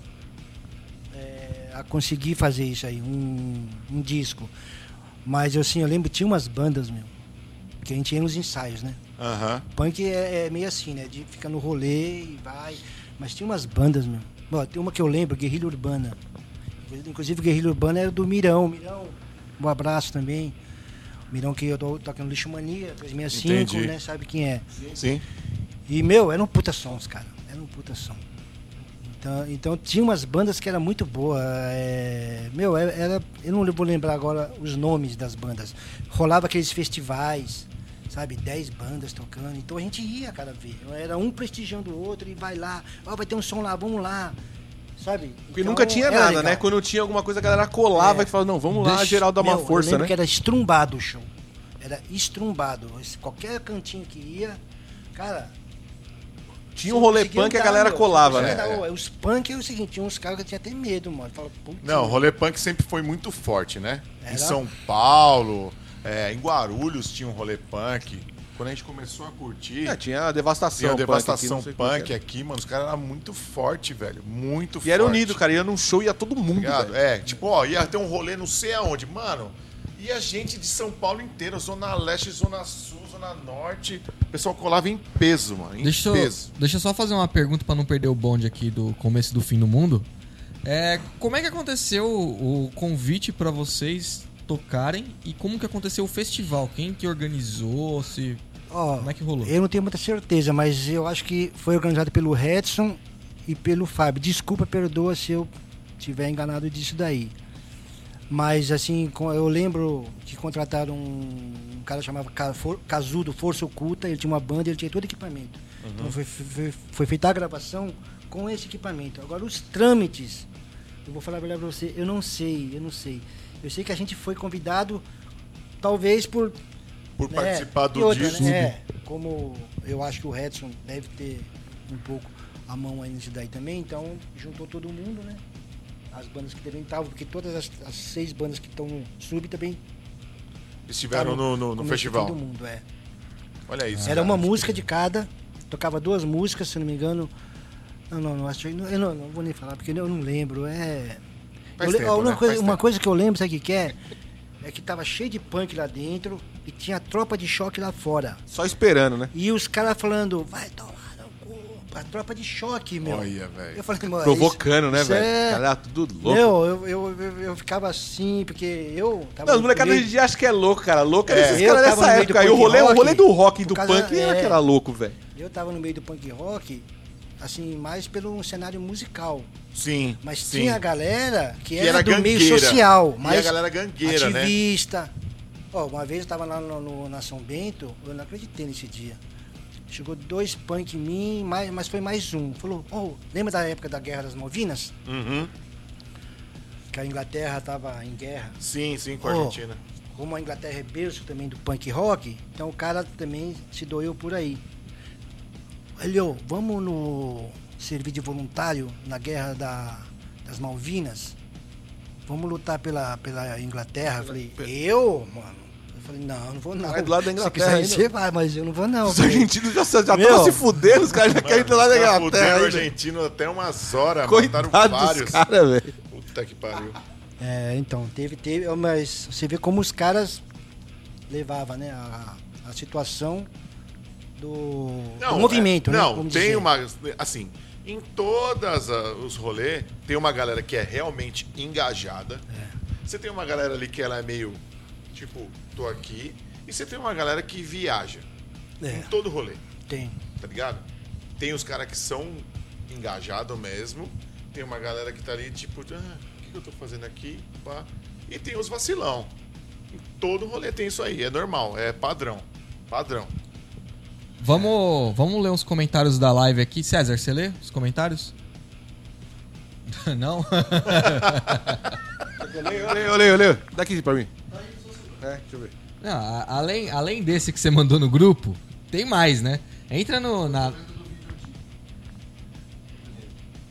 é, a conseguir fazer isso aí, um, um disco. Mas assim, eu lembro, tinha umas bandas, meu, que a gente ia nos ensaios, né? Aham. Punk é, é meio assim, né? De fica no rolê e vai. Mas tinha umas bandas, meu. Ó, tem uma que eu lembro, Guerrilha Urbana. Inclusive, Guerrilha Urbana era do Mirão. Mirão, um abraço também. Mirão que eu tô tocando Lixo Mania, 365, Entendi. né? Sabe quem é. Sim. E, meu, eram puta sons, cara. Era um puta som. Então, então tinha umas bandas que era muito boa. é, meu, era, eu não vou lembrar agora os nomes das bandas. Rolava aqueles festivais, sabe? Dez bandas tocando. Então a gente ia, cara, ver. Era um prestigiando o outro e vai lá. Ó, vai ter um som lá, vamos lá. Sabe? Porque Então, nunca tinha era nada, legal. né? Quando tinha alguma coisa, a galera colava É. e falava, não, vamos lá, Deixa- geral dá uma Meu, eu força, lembro né? que era estrumbado o show. Era estrumbado. Qualquer cantinho que ia, cara, Tinha um rolê punk e a galera meu. colava, né? andava, ô, Os punk é o seguinte, tinha uns caras que tinha até medo, mano. Fala, Não, o rolê punk sempre foi muito forte, né? Em Era? São Paulo, é, em Guarulhos tinha um rolê punk. Quando a gente começou a curtir, É, tinha a devastação. tinha a punk devastação aqui, punk, como que aqui, mano. Os caras eram muito fortes, velho. Muito era. forte. E era unido, cara. Ia num show, ia todo mundo. É, tipo, ó, ia ter um rolê não sei aonde. Mano, E a gente de São Paulo inteira, Zona Leste, Zona Sul, Zona Norte. O pessoal colava em peso, mano. Em Deixa eu, peso. deixa eu só fazer uma pergunta pra não perder o bonde aqui do começo do fim do mundo. É, como é que aconteceu o convite pra vocês tocarem e como que aconteceu o festival? Quem que organizou? Se Ó, como é que rolou? eu não tenho muita certeza, mas eu acho que foi organizado pelo Redson e pelo Fábio. Desculpa, perdoa se eu tiver enganado disso daí. Mas assim, eu lembro que contrataram um cara For- Casudo Força Oculta, ele tinha uma banda, ele tinha todo equipamento. Então foi, foi, foi feita a gravação com esse equipamento. Agora os trâmites, eu vou falar a verdade pra você, eu não sei, eu não sei. Eu sei que a gente foi convidado, talvez por Por né? participar do outra, disco. né? É, como eu acho que o Redson deve ter um pouco a mão aí nisso daí também, então juntou todo mundo, né? As bandas que também estavam, porque todas as, as seis bandas que estão no sub também Estiveram no, no, no festival. Todo mundo, é. Olha isso. Era cara. uma música de cada, tocava duas músicas, se não me engano. Não, não, não, acho, que- eu não, não vou nem falar, porque eu não lembro. É. Faz Eu tempo, uma, né? coisa, Faz uma tempo. coisa que eu lembro, sabe o que, que é? É que tava cheio de punk lá dentro e tinha tropa de choque lá fora. Só esperando, né? E os caras falando, vai tomar no cu, a tropa de choque, meu. Olha, velho. Eu falei, mano, Provocando, isso- né, isso velho? é- Cara, tudo louco. Meu, eu, eu, eu, eu ficava assim, porque eu tava. Não, os molecados meio- hoje em dia acham que é louco, cara. Louco era É. esses caras dessa meio época. Aí o punk rolê, o rolê rock, do rock e do causa- punk é é. que era louco, velho. Eu tava no meio do punk rock, assim, mais pelo cenário musical. Sim. Mas sim. tinha a galera que, Que era, era do meio gangueira. social, E a mais galera gangueira, né? Ó, uma vez eu tava lá no, no- na São Bento, eu não acreditei nesse dia. Chegou dois punk em mim, mais, mas foi mais um. Falou, oh, lembra da época da Guerra das Malvinas? Uhum. Que a Inglaterra tava em guerra. Sim, sim, com a Oh. Argentina. Como a Inglaterra é berço também do punk rock, então o cara também se doeu por aí. Ele, ô, vamos no servir de voluntário na guerra da- das Malvinas? Vamos lutar pela, pela Inglaterra? Eu falei, eu, mano? Eu falei, não, não vou não. Vai do lado da Se Inglaterra quiser, ainda. você vai, mas eu não vou não. Os argentinos já estão se fudendo, os caras já querem ir lá da Tá Inglaterra. fudendo o ainda. argentino até umas horas, mataram Coitado vários. dos caras, velho. Puta que pariu. É, então, teve, teve, mas você vê como os caras levavam, né, a, a situação do, do movimento, é, né? Não, tem dizer. uma. Assim, em todas ah, os rolês, tem uma galera que é realmente engajada. Você tem uma galera ali que ela é meio. Tipo, tô aqui. E você tem uma galera que viaja. É. Em todo rolê, Tem. tá ligado? Tem os caras que são engajados mesmo. Tem uma galera que tá ali, tipo, ah, o que, que eu tô fazendo aqui? Pá. E tem os vacilão. Em todo rolê tem isso aí, é normal, é padrão. Padrão. Vamos, vamos ler uns comentários da live aqui. César, você lê os comentários? Não? Eu leio, eu leio, eu leio, eu leio. Dá aqui pra mim. É, deixa eu ver. Não, a- além, além desse que você mandou no grupo, tem mais, né? Entra no. Na...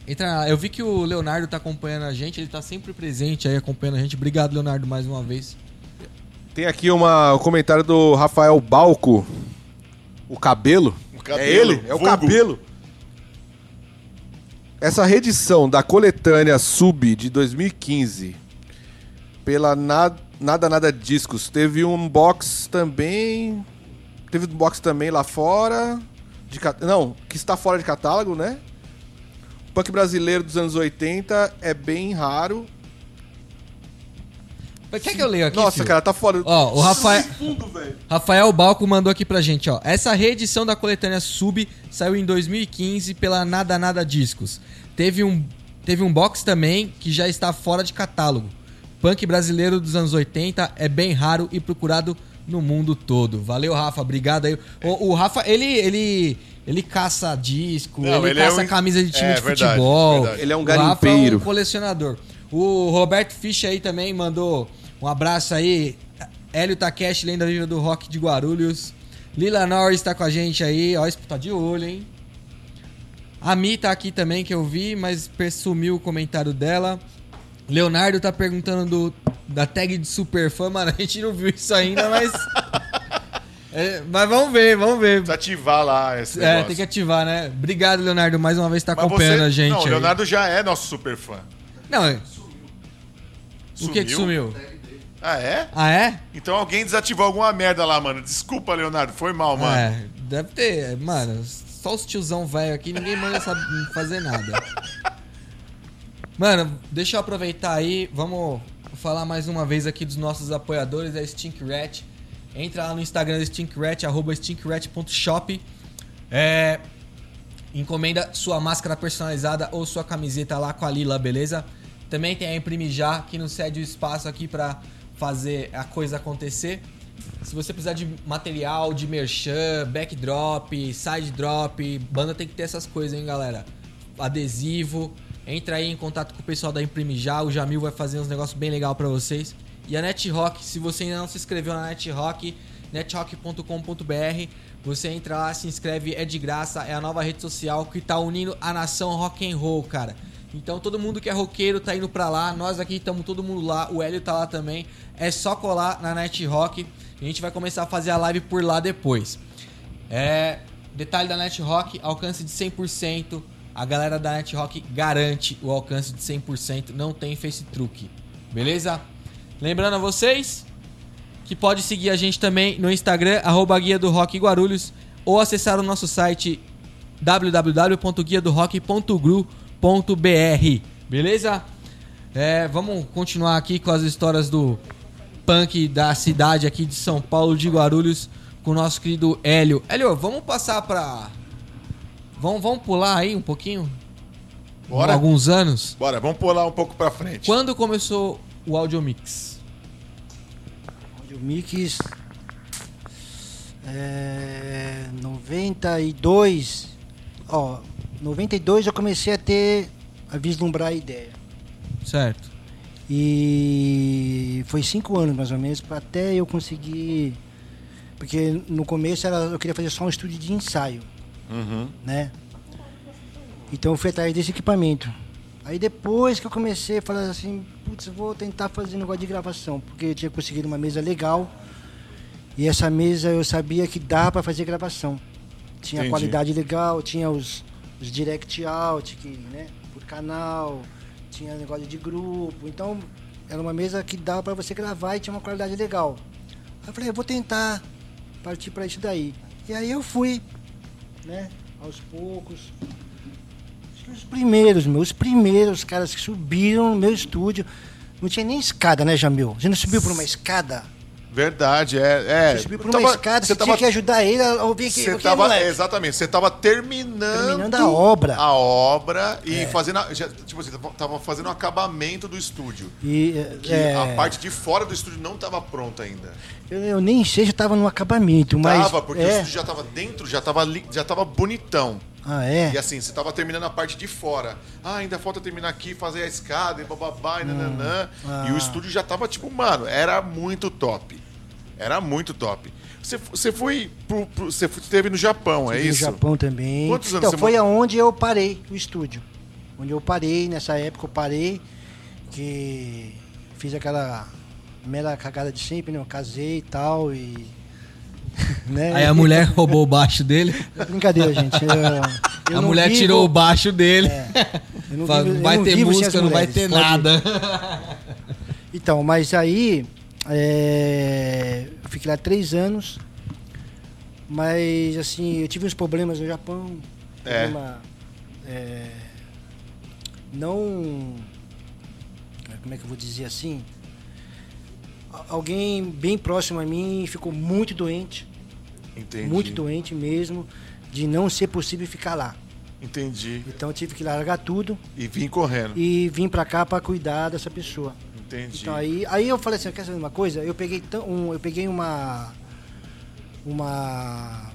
Entra na- Eu vi que o Leonardo tá acompanhando a gente, ele tá sempre presente aí acompanhando a gente. Obrigado, Leonardo, mais uma vez. Tem aqui uma, um comentário do Rafael Balco. O cabelo. O cabelo, é ele? É o vulgo. cabelo. Essa reedição da coletânea Sub de 2015 pela Na- Nada Nada Discos teve um box também. Teve um box também lá fora. De, não, que está fora de catálogo, né? O punk brasileiro dos anos 80 é bem raro. Mas Quer que eu leia aqui? Nossa, filho? cara, tá fora. Ó, o Rafael- Fundo, velho. Rafael Balco mandou aqui pra gente, ó. Essa reedição da coletânea Sub saiu em 2015 pela Nada Nada Discos. Teve um, teve um box também que já está fora de catálogo. Punk brasileiro dos anos 80 é bem raro e procurado no mundo todo. Valeu, Rafa. Obrigado aí. O, o Rafa, ele, ele, ele caça disco, Não, ele, ele é caça um- camisa de time é, de verdade, futebol. verdade. Ele é um O Rafa é garimpeiro. um colecionador. O Roberto Fisch aí também mandou um abraço aí. Hélio Takeshi, lenda viva do rock de Guarulhos. Lila Norris tá com a gente aí. Ó, tá de olho, hein? A Mi tá aqui também, que eu vi, mas sumiu o comentário dela. Leonardo tá perguntando do, da tag de super fã, mano. A gente não viu isso ainda, mas. É, mas vamos ver, vamos ver. Precisa ativar lá esse É, negócio. tem que ativar, né? Obrigado, Leonardo, mais uma vez tá acompanhando você- a gente. Não, o aí. Leonardo já é nosso super fã. Não, é- o que que Sumiu? sumiu? Ah, é? Ah, é? Então alguém desativou alguma merda lá, mano. Desculpa, Leonardo. Foi mal, mano. É, deve ter. Mano, só os tiozão velho aqui, ninguém manda saber fazer nada. Mano, deixa eu aproveitar aí, vamos falar mais uma vez aqui dos nossos apoiadores, a Stinkrat. Entra lá no Instagram da Stinkrat, arroba stinkrat.shop. É, encomenda sua máscara personalizada ou sua camiseta lá com a Lila, beleza? Também tem a Imprime Já, que nos cede o espaço aqui pra fazer a coisa acontecer. Se você precisar de material, de merchan, backdrop, side drop, banda tem que ter essas coisas, hein, galera? Adesivo. Entra aí em contato com o pessoal da Imprime Já, o Jamil vai fazer uns negócios bem legal pra vocês. E a NetRock, se você ainda não se inscreveu na NetRock, netrock.com.br, você entra lá, se inscreve, é de graça, é a nova rede social que tá unindo a nação rock and roll, cara. Então todo mundo que é roqueiro tá indo pra lá, nós aqui estamos todo mundo lá, o Hélio tá lá também. É só colar na Net Rock. A gente vai começar a fazer a live por lá depois. É, detalhe da Net Rock, alcance de 100%. A galera da Net Rock garante o alcance de 100%, não tem face truque. Beleza? Lembrando a vocês que pode seguir a gente também no Instagram Guia do Rock Guarulhos ou acessar o nosso site www.guiadorock.gru.br. Beleza? É, vamos continuar aqui com as histórias do punk da cidade aqui de São Paulo, de Guarulhos, com o nosso querido Hélio. Hélio, vamos passar pra. Vamos, vamos pular aí um pouquinho? Bora. Alguns anos. Bora, vamos pular um pouco pra frente. Quando começou o Audio Mix? O Mix. É, 92. Ó, 92 eu comecei a ter. a vislumbrar a ideia. Certo. E foi cinco anos mais ou menos pra até eu conseguir. Porque no começo era, eu queria fazer só um estúdio de ensaio, Uhum. né? Então eu fui atrás desse equipamento. Aí depois que eu comecei a falar assim, putz, vou tentar fazer um negócio de gravação, porque eu tinha conseguido uma mesa legal. E essa mesa eu sabia que dá pra fazer gravação. Tinha Entendi. qualidade legal, tinha os, os direct out, que, né, por canal, tinha negócio de grupo. Então era uma mesa que dava pra você gravar e tinha uma qualidade legal. Aí eu falei, eu vou tentar partir pra isso daí. E aí eu fui, né, aos poucos. Os primeiros, meus primeiros caras que subiram no meu estúdio. Não tinha nem escada, né, Jamil? Você não subiu por uma escada? Verdade, é. é. Você subiu por uma tava- escada, você você tava, tinha que ajudar ele a ouvir que, você que, tava, moleque? exatamente, você tava terminando, Terminando a obra. É. a obra e fazendo, a- já, tipo assim, tava fazendo o acabamento do estúdio. E, Que é, a parte de fora do estúdio não tava pronta ainda. eu, eu nem sei se eu tava no acabamento, mas. tava, porque o é. estúdio já tava dentro, já tava, li- já tava bonitão. Ah, é? E assim, você tava terminando a parte de fora. Ah, ainda falta terminar aqui, fazer a escada e bababá e nananã. Ah. E o estúdio já tava, tipo, mano, era muito top. Era muito top. Você, você foi pro, pro- Você esteve no Japão, é isso? No Japão também. Quantos anos então, você foi mo- aonde eu parei o estúdio. Onde eu parei, nessa época eu parei, que fiz aquela mera cagada de sempre, né? Eu casei e tal, e. né? Aí a mulher roubou o baixo dele. Brincadeira, gente. Eu, eu a mulher vivo- tirou o baixo dele. É, não Fala, vivo- não vai ter música, não vai mulheres, ter nada. Então, mas aí é, eu fiquei lá três anos, mas assim, eu tive uns problemas no Japão. É. Problema, é, não. Como é que eu vou dizer assim? Alguém bem próximo a mim ficou muito doente, Entendi. muito doente mesmo, de não ser possível ficar lá. Entendi. Então eu tive que largar tudo E vim correndo. e vim pra cá pra cuidar dessa pessoa. Entendi. Então aí, aí eu falei assim, quer saber uma coisa? Eu peguei um, eu peguei uma uma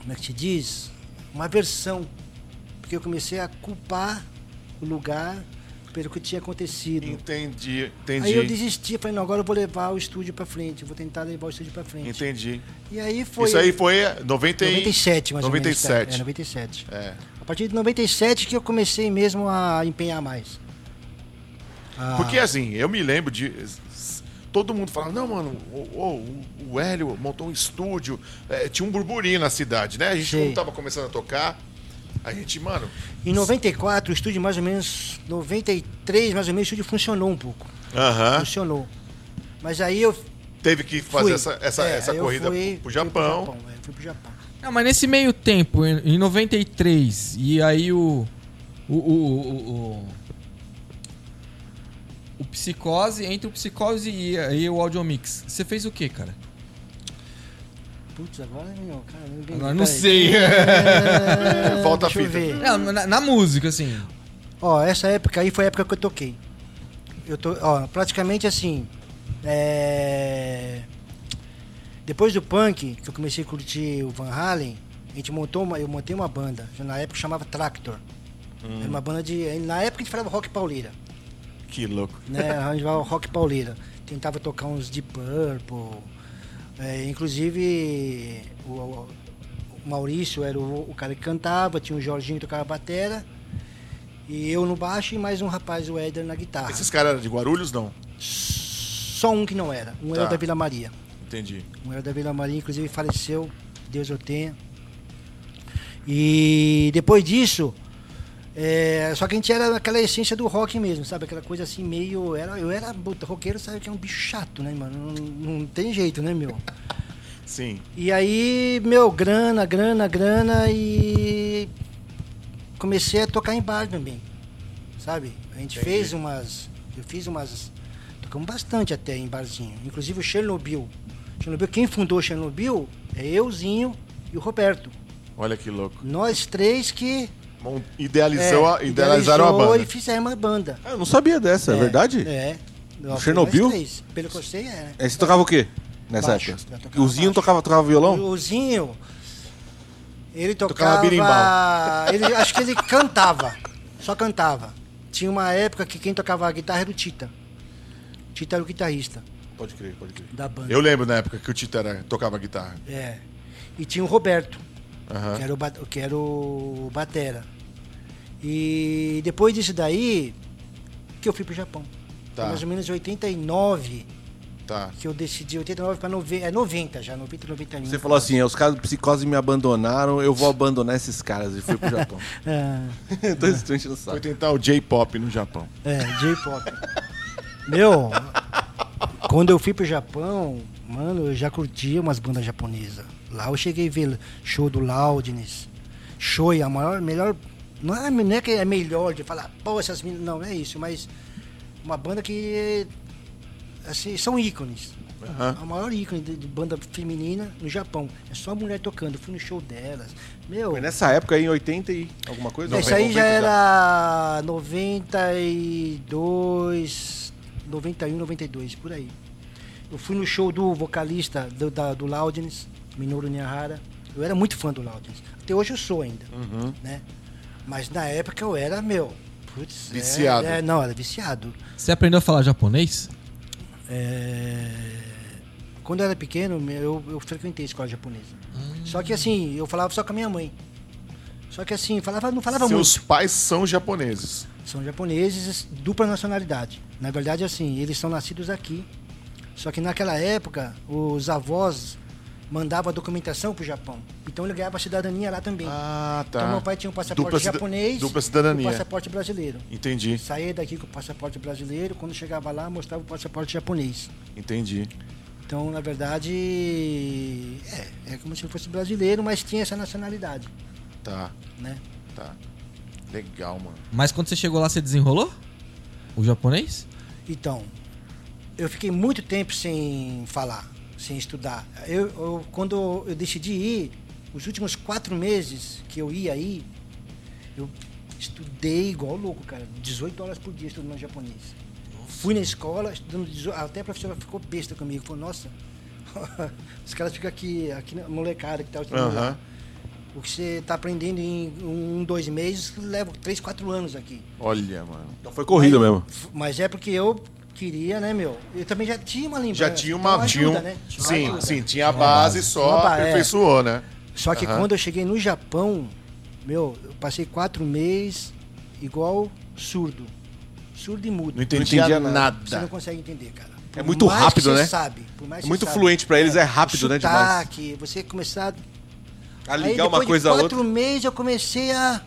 como é que te diz? Uma versão, porque eu comecei a culpar o lugar pelo que tinha acontecido. Entendi, entendi. Aí eu desisti, falei, não, agora eu vou levar o estúdio pra frente, vou tentar levar o estúdio pra frente. Entendi. E aí foi Isso aí foi 90 e... 97, mais ou menos. 97. tá? É, 97. É. A partir de 97 que eu comecei mesmo a empenhar mais. Ah, Porque assim, eu me lembro de. Todo mundo falava, não, mano, o, o, o Hélio montou um estúdio. É, tinha um burburinho na cidade, né? A gente, Sei. quando tava começando a tocar, a gente, mano, Em 94, o estúdio mais ou menos, 93 mais ou menos, o estúdio funcionou um pouco. aham. Funcionou. Mas aí eu Teve que fazer fui. essa, essa, É, essa corrida fui- pro fui Japão. é, fui pro Japão. Não, mas nesse meio tempo, em em 93, e aí o. O. O. O, o, o Psicose, entre o Psicose e, e o Audiomix, você fez o que, cara? Putz, agora, cara, não entendi. Agora não sei. É, Volta a fita. Não, na, na música, assim. Ó, essa época aí foi a época que eu toquei. Eu tô, ó, praticamente assim. é, Depois do punk, que eu comecei a curtir o Van Halen, a gente montou uma, eu montei uma banda, na época chamava Tractor. Era uma banda de. Na época a gente falava rock pauleira. Que louco. né? A gente falava rock pauleira. Tentava tocar uns Deep Purple. é, inclusive o, o Maurício era o, o cara que cantava, tinha o Jorginho que tocava batera. E eu no baixo e mais um rapaz, o Éder, na guitarra. Esses caras eram de Guarulhos, não? Só um que não era. Um era Tá. da Vila Maria. Entendi. Um era da Vila Maria, inclusive faleceu, Deus o tenha. E depois disso, é, só que a gente era aquela essência do rock mesmo, sabe? Aquela coisa assim meio. Era, eu era puta, roqueiro, sabe que é um bicho chato, né, mano? Não, não tem jeito, né, meu? Sim. E aí, meu, grana, grana, grana e comecei a tocar em bar também, sabe? A gente Entendi. fez umas, eu fiz umas, tocamos bastante até em barzinho, inclusive o Chernobyl. Chernobyl, quem fundou o Chernobyl é euzinho e o Roberto. Olha que louco. Nós três que Idealizou a- é, idealizaram a idealizou banda. e fizemos a banda. Ah, eu não sabia dessa, é, verdade? É. Nós Chernobyl? três. Pelo que eu sei, é. né? É, você tocava o quê nessa Baixo, época? O Zinho baixo. tocava, tocava violão? O Zinho, ele Tocava tocava. berimbau. ele, acho que ele cantava. Só cantava. Tinha uma época que quem tocava a guitarra era o Tita. O Tita era o guitarrista Pode crer, pode crer. da banda. Eu lembro na época que o Tito era, tocava guitarra. É. E tinha o Roberto, Aham. que, era o, que era o Batera. E depois disso daí, que eu fui pro Japão. Tá. Mais ou menos em 89 Tá. que eu decidi, 89 para 90, é 90 já, 90, 91. Você falou assim, é, os caras do Psicose me abandonaram, eu vou abandonar esses caras. E fui pro Japão. É. Tô tô enchendo o Foi saco. tentar o J-pop no Japão. É, J-pop. Meu, quando eu fui pro Japão, mano, eu já curtia umas bandas japonesas. Lá eu cheguei a ver show do Loudness, Shoei, a maior, melhor. Não é, não é que é melhor de falar, pô, essas meninas. Não, não é isso, mas uma banda que. Assim, são ícones. Aham. A maior ícone de, de banda feminina no Japão. É só mulher tocando. Eu fui no show delas. Meu. Foi nessa época aí, em 80 e alguma coisa? Isso aí já 90 era 92, 91, 92, por aí. Eu fui no show do vocalista do, da, do Loudness, Minoru Miyahara. Eu era muito fã do Loudness. Até hoje eu sou ainda, Uhum. né? Mas na época eu era, meu... Putz, é- Viciado. É, não, era viciado. Você aprendeu a falar japonês? É, Quando eu era pequeno, eu, eu frequentei escola japonesa. Só que assim, eu falava só com a minha mãe. Só que assim, falava, não falava Seus muito. pais são japoneses. São japoneses, dupla nacionalidade. Na verdade, assim, eles são nascidos aqui. Só que naquela época, os avós mandavam a documentação pro Japão. Então ele ganhava a cidadania lá também. Ah, tá. Então meu pai tinha um passaporte Dupla japonês Dupla e cidadania. um passaporte brasileiro. Entendi, Saía daqui com o passaporte brasileiro, quando chegava lá, mostrava o passaporte japonês. entendi. Então, na verdade, é, é como se fosse brasileiro, mas tinha essa nacionalidade, Tá, né? tá. Legal, mano. Mas quando você chegou lá, você desenrolou? O japonês? Então, eu fiquei muito tempo sem falar, sem estudar. Eu, eu- quando eu decidi ir, os últimos quatro meses que eu ia aí, eu estudei igual louco, cara. 18 horas por dia estudando japonês. Fui na escola, estudando 18, até a professora ficou besta comigo. Falou, nossa, os caras ficam aqui, aqui na molecada que tá estudando. Aham. O que você está aprendendo em um, dois meses, leva três, quatro anos aqui. Olha, mano. Então foi corrida Mas- mesmo. Mas é porque eu queria, né, meu? Eu também já tinha uma língua. Já tinha uma. então tinha um- ajuda, né? Tinha uma sim, ajuda. sim, tinha a base Uma só, ba- é. aperfeiçoou, né? Só que Aham. quando eu cheguei no Japão, meu, eu passei quatro meses igual surdo. Surdo e mudo. Não entendia, entendia nada. Você não consegue entender, cara. É Por muito mais que rápido, você né? Sabe, por mais É que muito você sabe. fluente pra eles, é rápido, o né, demais. sotaque, você começar... A Aí, ligar uma depois coisa a quatro outra. meses eu comecei a...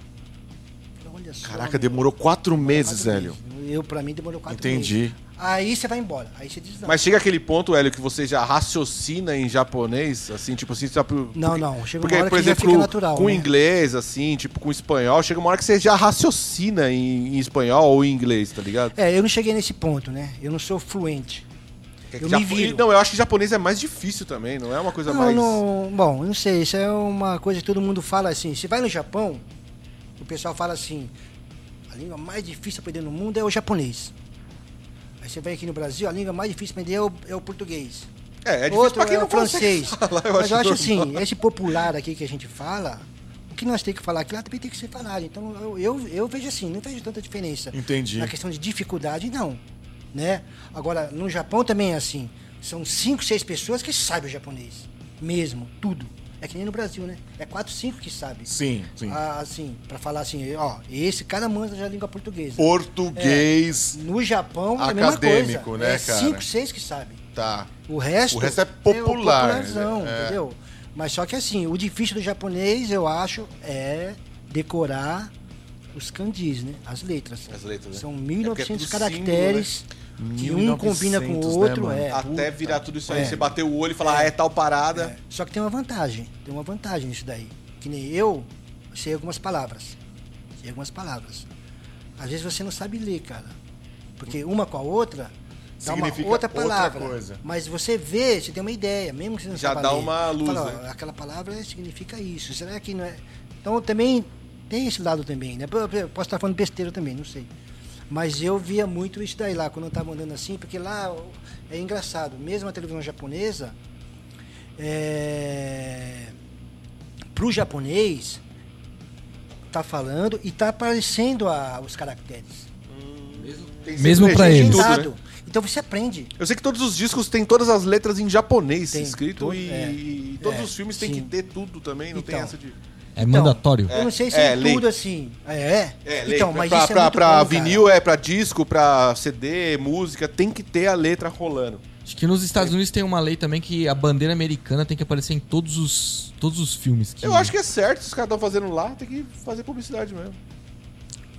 Olha só, Caraca, meu. demorou quatro meses, Quatro velho. meses. Eu, pra mim, demorou quatro Entendi. meses. Aí você vai embora. Aí você diz não. Mas chega aquele ponto, Hélio, que você já raciocina em japonês, assim, tipo assim, sabe? Não, não. Chega uma Porque, hora por que já exemplo, fica natural, com né? inglês, assim, tipo, com espanhol, chega uma hora que você já raciocina em, em espanhol ou em inglês, tá ligado? É, eu não cheguei nesse ponto, né? Eu não sou fluente. É Eu japo- viro. Não, eu acho que japonês é mais difícil também, não é uma coisa Não, mais. não, bom, eu não sei, isso é uma coisa que todo mundo fala assim. Se vai no Japão, o pessoal fala assim, a língua mais difícil de aprender no mundo é o japonês. Você vem aqui no Brasil, a língua mais difícil de aprender é o, é o português. É, é difícil Outro é o francês. falar, eu Mas eu acho normal. assim, esse popular aqui que a gente fala, o que nós temos que falar aqui lá também tem que ser falado. Então eu, eu, eu vejo assim, não vejo tanta diferença. Entendi. Na questão de dificuldade, não. Né? Agora, no Japão também é assim. São cinco, seis pessoas que sabem o japonês. Mesmo, tudo. É que nem no Brasil, né? É quatro, cinco que sabem. Sim, sim. Ah, assim, pra falar assim, ó, esse cara manda já língua portuguesa. Português. No Japão é a mesma Acadêmico, coisa. né, é cara? cinco, seis que sabem. Tá. O resto, O resto é popular, popularzão, é. entendeu? Mas só que assim, o difícil do japonês, eu acho, é decorar os kanjis, né? As letras. As letras, né? São É porque é 1900 tudo caracteres, que um 1900, combina com o né, outro. mano? é, Até puta. virar tudo isso aí, É. você bater o olho e falar, ah, é tal parada. É. Só que tem uma vantagem, tem uma vantagem nisso daí. Que nem eu sei algumas palavras. Sei algumas palavras. Às vezes você não sabe ler, cara. Porque uma com a outra dá uma Significa outra outra palavra. coisa. Mas você vê, você tem uma ideia, mesmo que você não Já saiba dá ler. uma luz, Fala, né? aquela palavra significa isso. Será que não é? Então também tem esse lado também, né? Eu Posso estar falando besteira também, não sei. Mas eu via muito isso daí lá, quando eu estava andando assim, porque lá é engraçado, mesmo a televisão japonesa, é... pro japonês, tá falando e tá aparecendo a- os caracteres. Tem Mesmo legenda em eles. tudo, né? Então você aprende. Eu sei que todos os discos têm todas as letras em japonês Tem, escrito todo- e, é. e todos É, os filmes têm que ter tudo também, não tem Então. essa de... É mandatório. Eu não sei se É, é, lei. tudo assim. É, é. É, então, lei. mas pra, isso é pra, muito pra bom, cara. vinil, é pra disco, pra CD, música, tem que ter a letra rolando. Acho que nos Estados Unidos tem uma lei também que a bandeira americana tem que aparecer em todos os, todos os filmes. Que... Eu acho que é certo, se os caras estão fazendo lá, tem que fazer publicidade mesmo.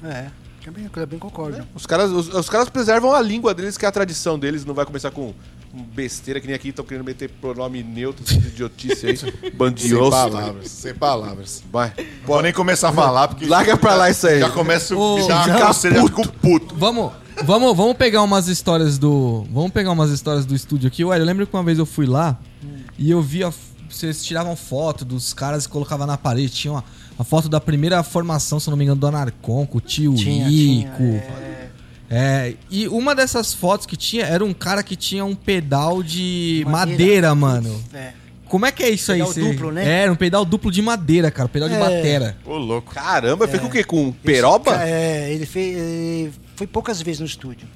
É, também, também concordo. Os caras, os, os caras preservam a língua deles, que é a tradição deles, não vai começar com com besteira, que nem aqui estão querendo meter pronome neutro, essa idiotice aí, Sem bandioso. palavras, sem palavras. Vai. Vou nem começar a falar, porque. Larga pra lá isso aí. Já começa uma já já fico puto. Vamos, vamos, vamos pegar umas histórias do. Vamos pegar umas histórias do estúdio aqui. Ué, eu lembro que uma vez eu fui lá e eu vi a, vocês tiravam foto dos caras e colocavam na parede. Tinha uma, a foto da primeira formação, se eu não me engano, do Anarcon, com o tio Tinha, Ico. tinha, é. É, e uma dessas fotos que tinha era um cara que tinha um pedal de Madeira. madeira, mano. É. Como é que é isso Pedal aí? Cê- duplo, né? É, era um pedal duplo de madeira, cara. Pedal de É. batera. Ô, louco. Caramba, fez com o quê? Com peroba? Esse É, ele fez. ele foi poucas vezes no estúdio.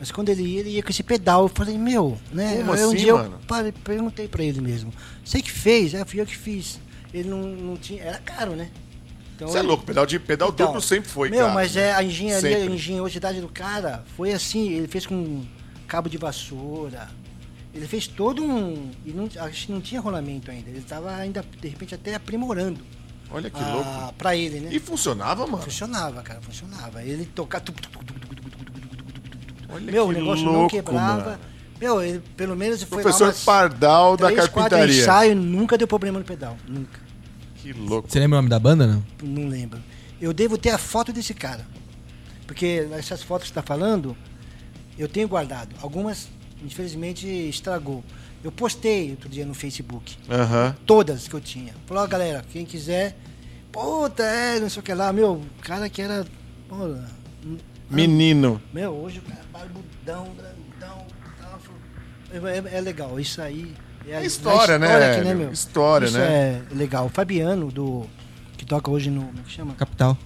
Mas quando ele ia, ele ia com esse pedal. Eu falei, meu, né? Como Aí um assim, dia mano? eu parei, perguntei pra ele mesmo. Você que fez? É, fui eu que fiz. Ele não, não tinha. Era caro, né? Então, Você é louco, pedal, de, pedal Então, duplo sempre foi, Meu, cara. mas é a engenharia, Sempre. a engenhosidade do cara foi assim, ele fez com cabo de vassoura. Ele fez todo um. E não, acho que não tinha rolamento ainda. Ele estava ainda, de repente, até aprimorando. Olha que ah, louco. Pra ele, né? E funcionava, mano? Funcionava, cara, funcionava. Ele tocava. Olha Meu, o que negócio não louco, quebrava. mano. Meu, ele pelo menos foi Professor lá umas Pardal da três, quatro carpintaria. ensaios, nunca deu problema no pedal. Nunca. Que louco. Você lembra o nome da banda, não? Não lembro. Eu devo ter a foto desse cara. Porque essas fotos que você está falando, eu tenho guardado. Algumas, infelizmente, estragou. Eu postei outro dia no Facebook. Todas que eu tinha. Falou, galera, quem quiser. Puta, é, não sei o que lá. Meu, o cara que era. pô, Menino. meu, hoje o cara é barbudão, grandão. tal, É, é- é legal, isso aí. É a- É história, a né, aqui, Hélio? História, isso né? é legal. O Fabiano, do, que toca hoje no. Como é que chama? Capital.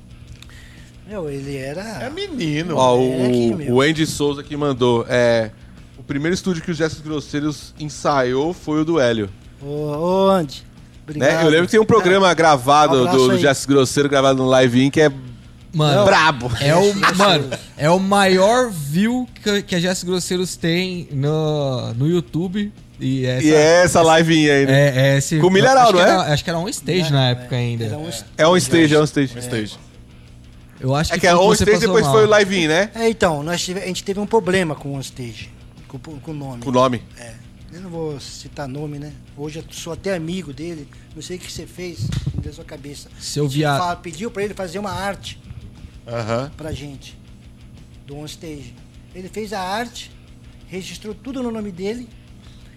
Meu, ele era. É menino. Ó, É aqui, o, meu. o Andy Souza que mandou. É, o primeiro estúdio que os Gestos Grosseiros ensaiou foi o do Hélio. Ô, ô Andy. Obrigado. Né? Eu lembro que tem um programa gravado Um do, do. Gestos Grosseiros gravado no Live In que é Mano, brabo. é o, mano, é o maior view que, que a Jess Grosseiros tem no, no YouTube. E essa, E é essa Live In aí, né? é, é esse, Com o Milharal, não é? era- acho que era um stage na época ainda. Era um É um stage, é um stage. Um stage. Eu acho que É que que você stage depois mal. foi o live-in, né? É, então, nós tive- a gente teve um problema com o OnStage, com, com o nome. Com o nome. É. Eu não vou citar nome, né? Hoje eu sou até amigo dele. Não sei o que você fez da sua cabeça. Se eu A gente via- fala- pediu pra ele fazer uma arte Aham. pra gente do OnStage. Ele fez a arte, registrou tudo no nome dele.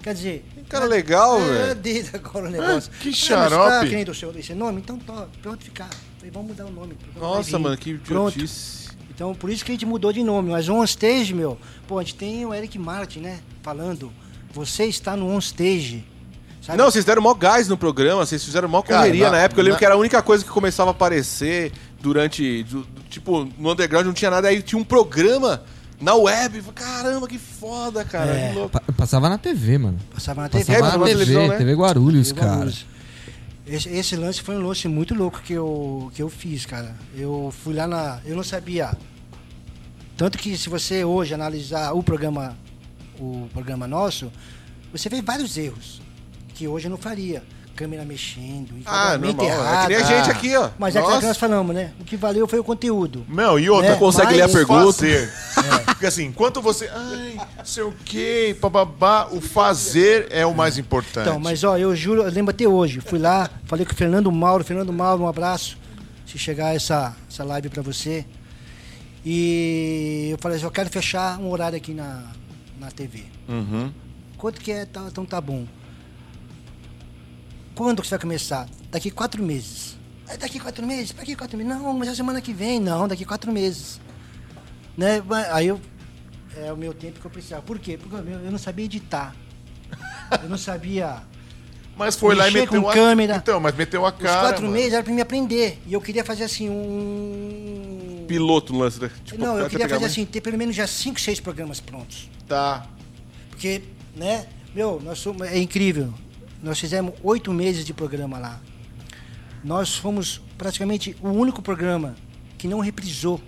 Quer dizer. Cara legal, é, velho. dele agora o negócio. que Ah, mas xarope. Tá querendo o seu, esse nome? Então tá, pronto ficar. Falei, vamos mudar o nome. Nossa, mano, que Pronto. Então, por isso que a gente mudou de nome. Mas o OnStage, meu, pô, a gente tem o Eric Martin, né? Falando, você está no OnStage. Sabe? Não, vocês deram mó gás no programa, vocês fizeram mó Cara, correria na- na época. Eu lembro na- que era a única coisa que começava a aparecer durante. do- do- tipo, no underground não tinha nada, aí tinha um programa na web. Caramba, que foda, cara. É. Que louco. Pa- Passava na TV, mano. Passava na TV. Passava na na TV, televisão, né? TV Guarulhos, TV cara. Guarulhos. Esse, esse lance foi um lance muito louco que eu, que eu fiz, cara. Eu fui lá na. Eu não sabia. Tanto que se você hoje analisar o programa, o programa nosso, você vê vários erros que hoje eu não faria. Câmera mexendo, Ah, normal. É errado. que nem a gente aqui, ó. Mas é aquilo que nós falamos, né? O que valeu foi o conteúdo. Meu, e outra, É, consegue ler a mas- pergunta. Fazer. Porque assim, enquanto você. Ai, sei o quê, bababá, o fazer é o mais importante. Então, mas ó, eu juro, eu lembro até hoje. Fui lá, falei com o Fernando Mauro. Fernando Mauro, um abraço. Se chegar essa, essa live pra você. E eu falei assim, eu quero fechar um horário aqui na, na TV. Uhum. Quanto que é? Tá, então tá bom. Quando que você vai começar? Daqui quatro meses. "É Daqui quatro meses? Pra que quatro meses? Não, mas é semana que vem. Não, daqui quatro meses. Né? Aí eu. É o meu tempo que eu precisava. Por quê? Porque eu não sabia editar. Eu não sabia. Mas foi lá e meteu com a câmera. Então, mas meteu a Os cara. quatro mano. meses era pra me aprender. E eu queria fazer assim um. Piloto no lance. né? Tipo, não, eu queria fazer mais- assim, ter pelo menos já cinco, seis programas prontos. Tá. Porque, né, meu, nós somos, é incrível. Nós fizemos oito meses de programa lá. Nós fomos praticamente o único programa que não reprisou.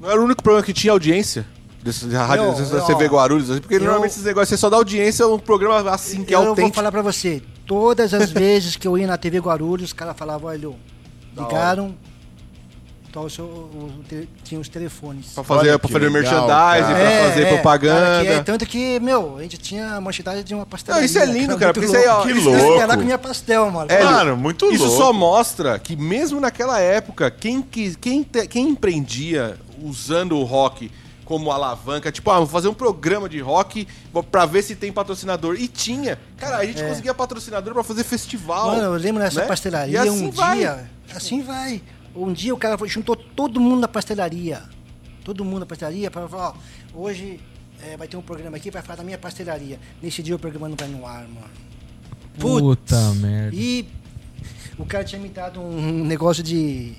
Não era o único programa que tinha audiência. Desse, da rádio, Eu- da TV Guarulhos, assim, porque eu- normalmente esses negócios, você só dá audiência um programa assim que é eu vou autêntico. falar pra você, todas as vezes que eu ia na TV Guarulhos, os caras falavam, olha, ligaram, o seu- o- te- tinha os telefones. Pra fazer, Olha pra fazer legal, merchandising, cara. pra fazer propaganda. cara, que é- tanto que, meu, a gente tinha a manchidade de uma pastelaria. Não, isso é lindo, cara, muito porque isso aí, ó, louco. que Eu ia louco. lá com minha pastel, mano. É, Mano, muito Isso louco. só mostra que mesmo naquela época, quem, quis- quem, te- quem empreendia usando o rock como alavanca, tipo, ah, vou fazer um programa de rock pra ver se tem patrocinador. E tinha. Cara, a gente conseguia patrocinador pra fazer festival. É. Mano, eu lembro nessa né? pastelaria E assim um vai. dia. Assim vai. Um dia o cara foi- juntou todo mundo na pastelaria. Todo mundo na pastelaria para falar, ó, hoje é, vai ter um programa aqui vai falar da minha pastelaria. Nesse dia o programa não vai no ar, mano. Puta merda. E o cara tinha me dado um negócio de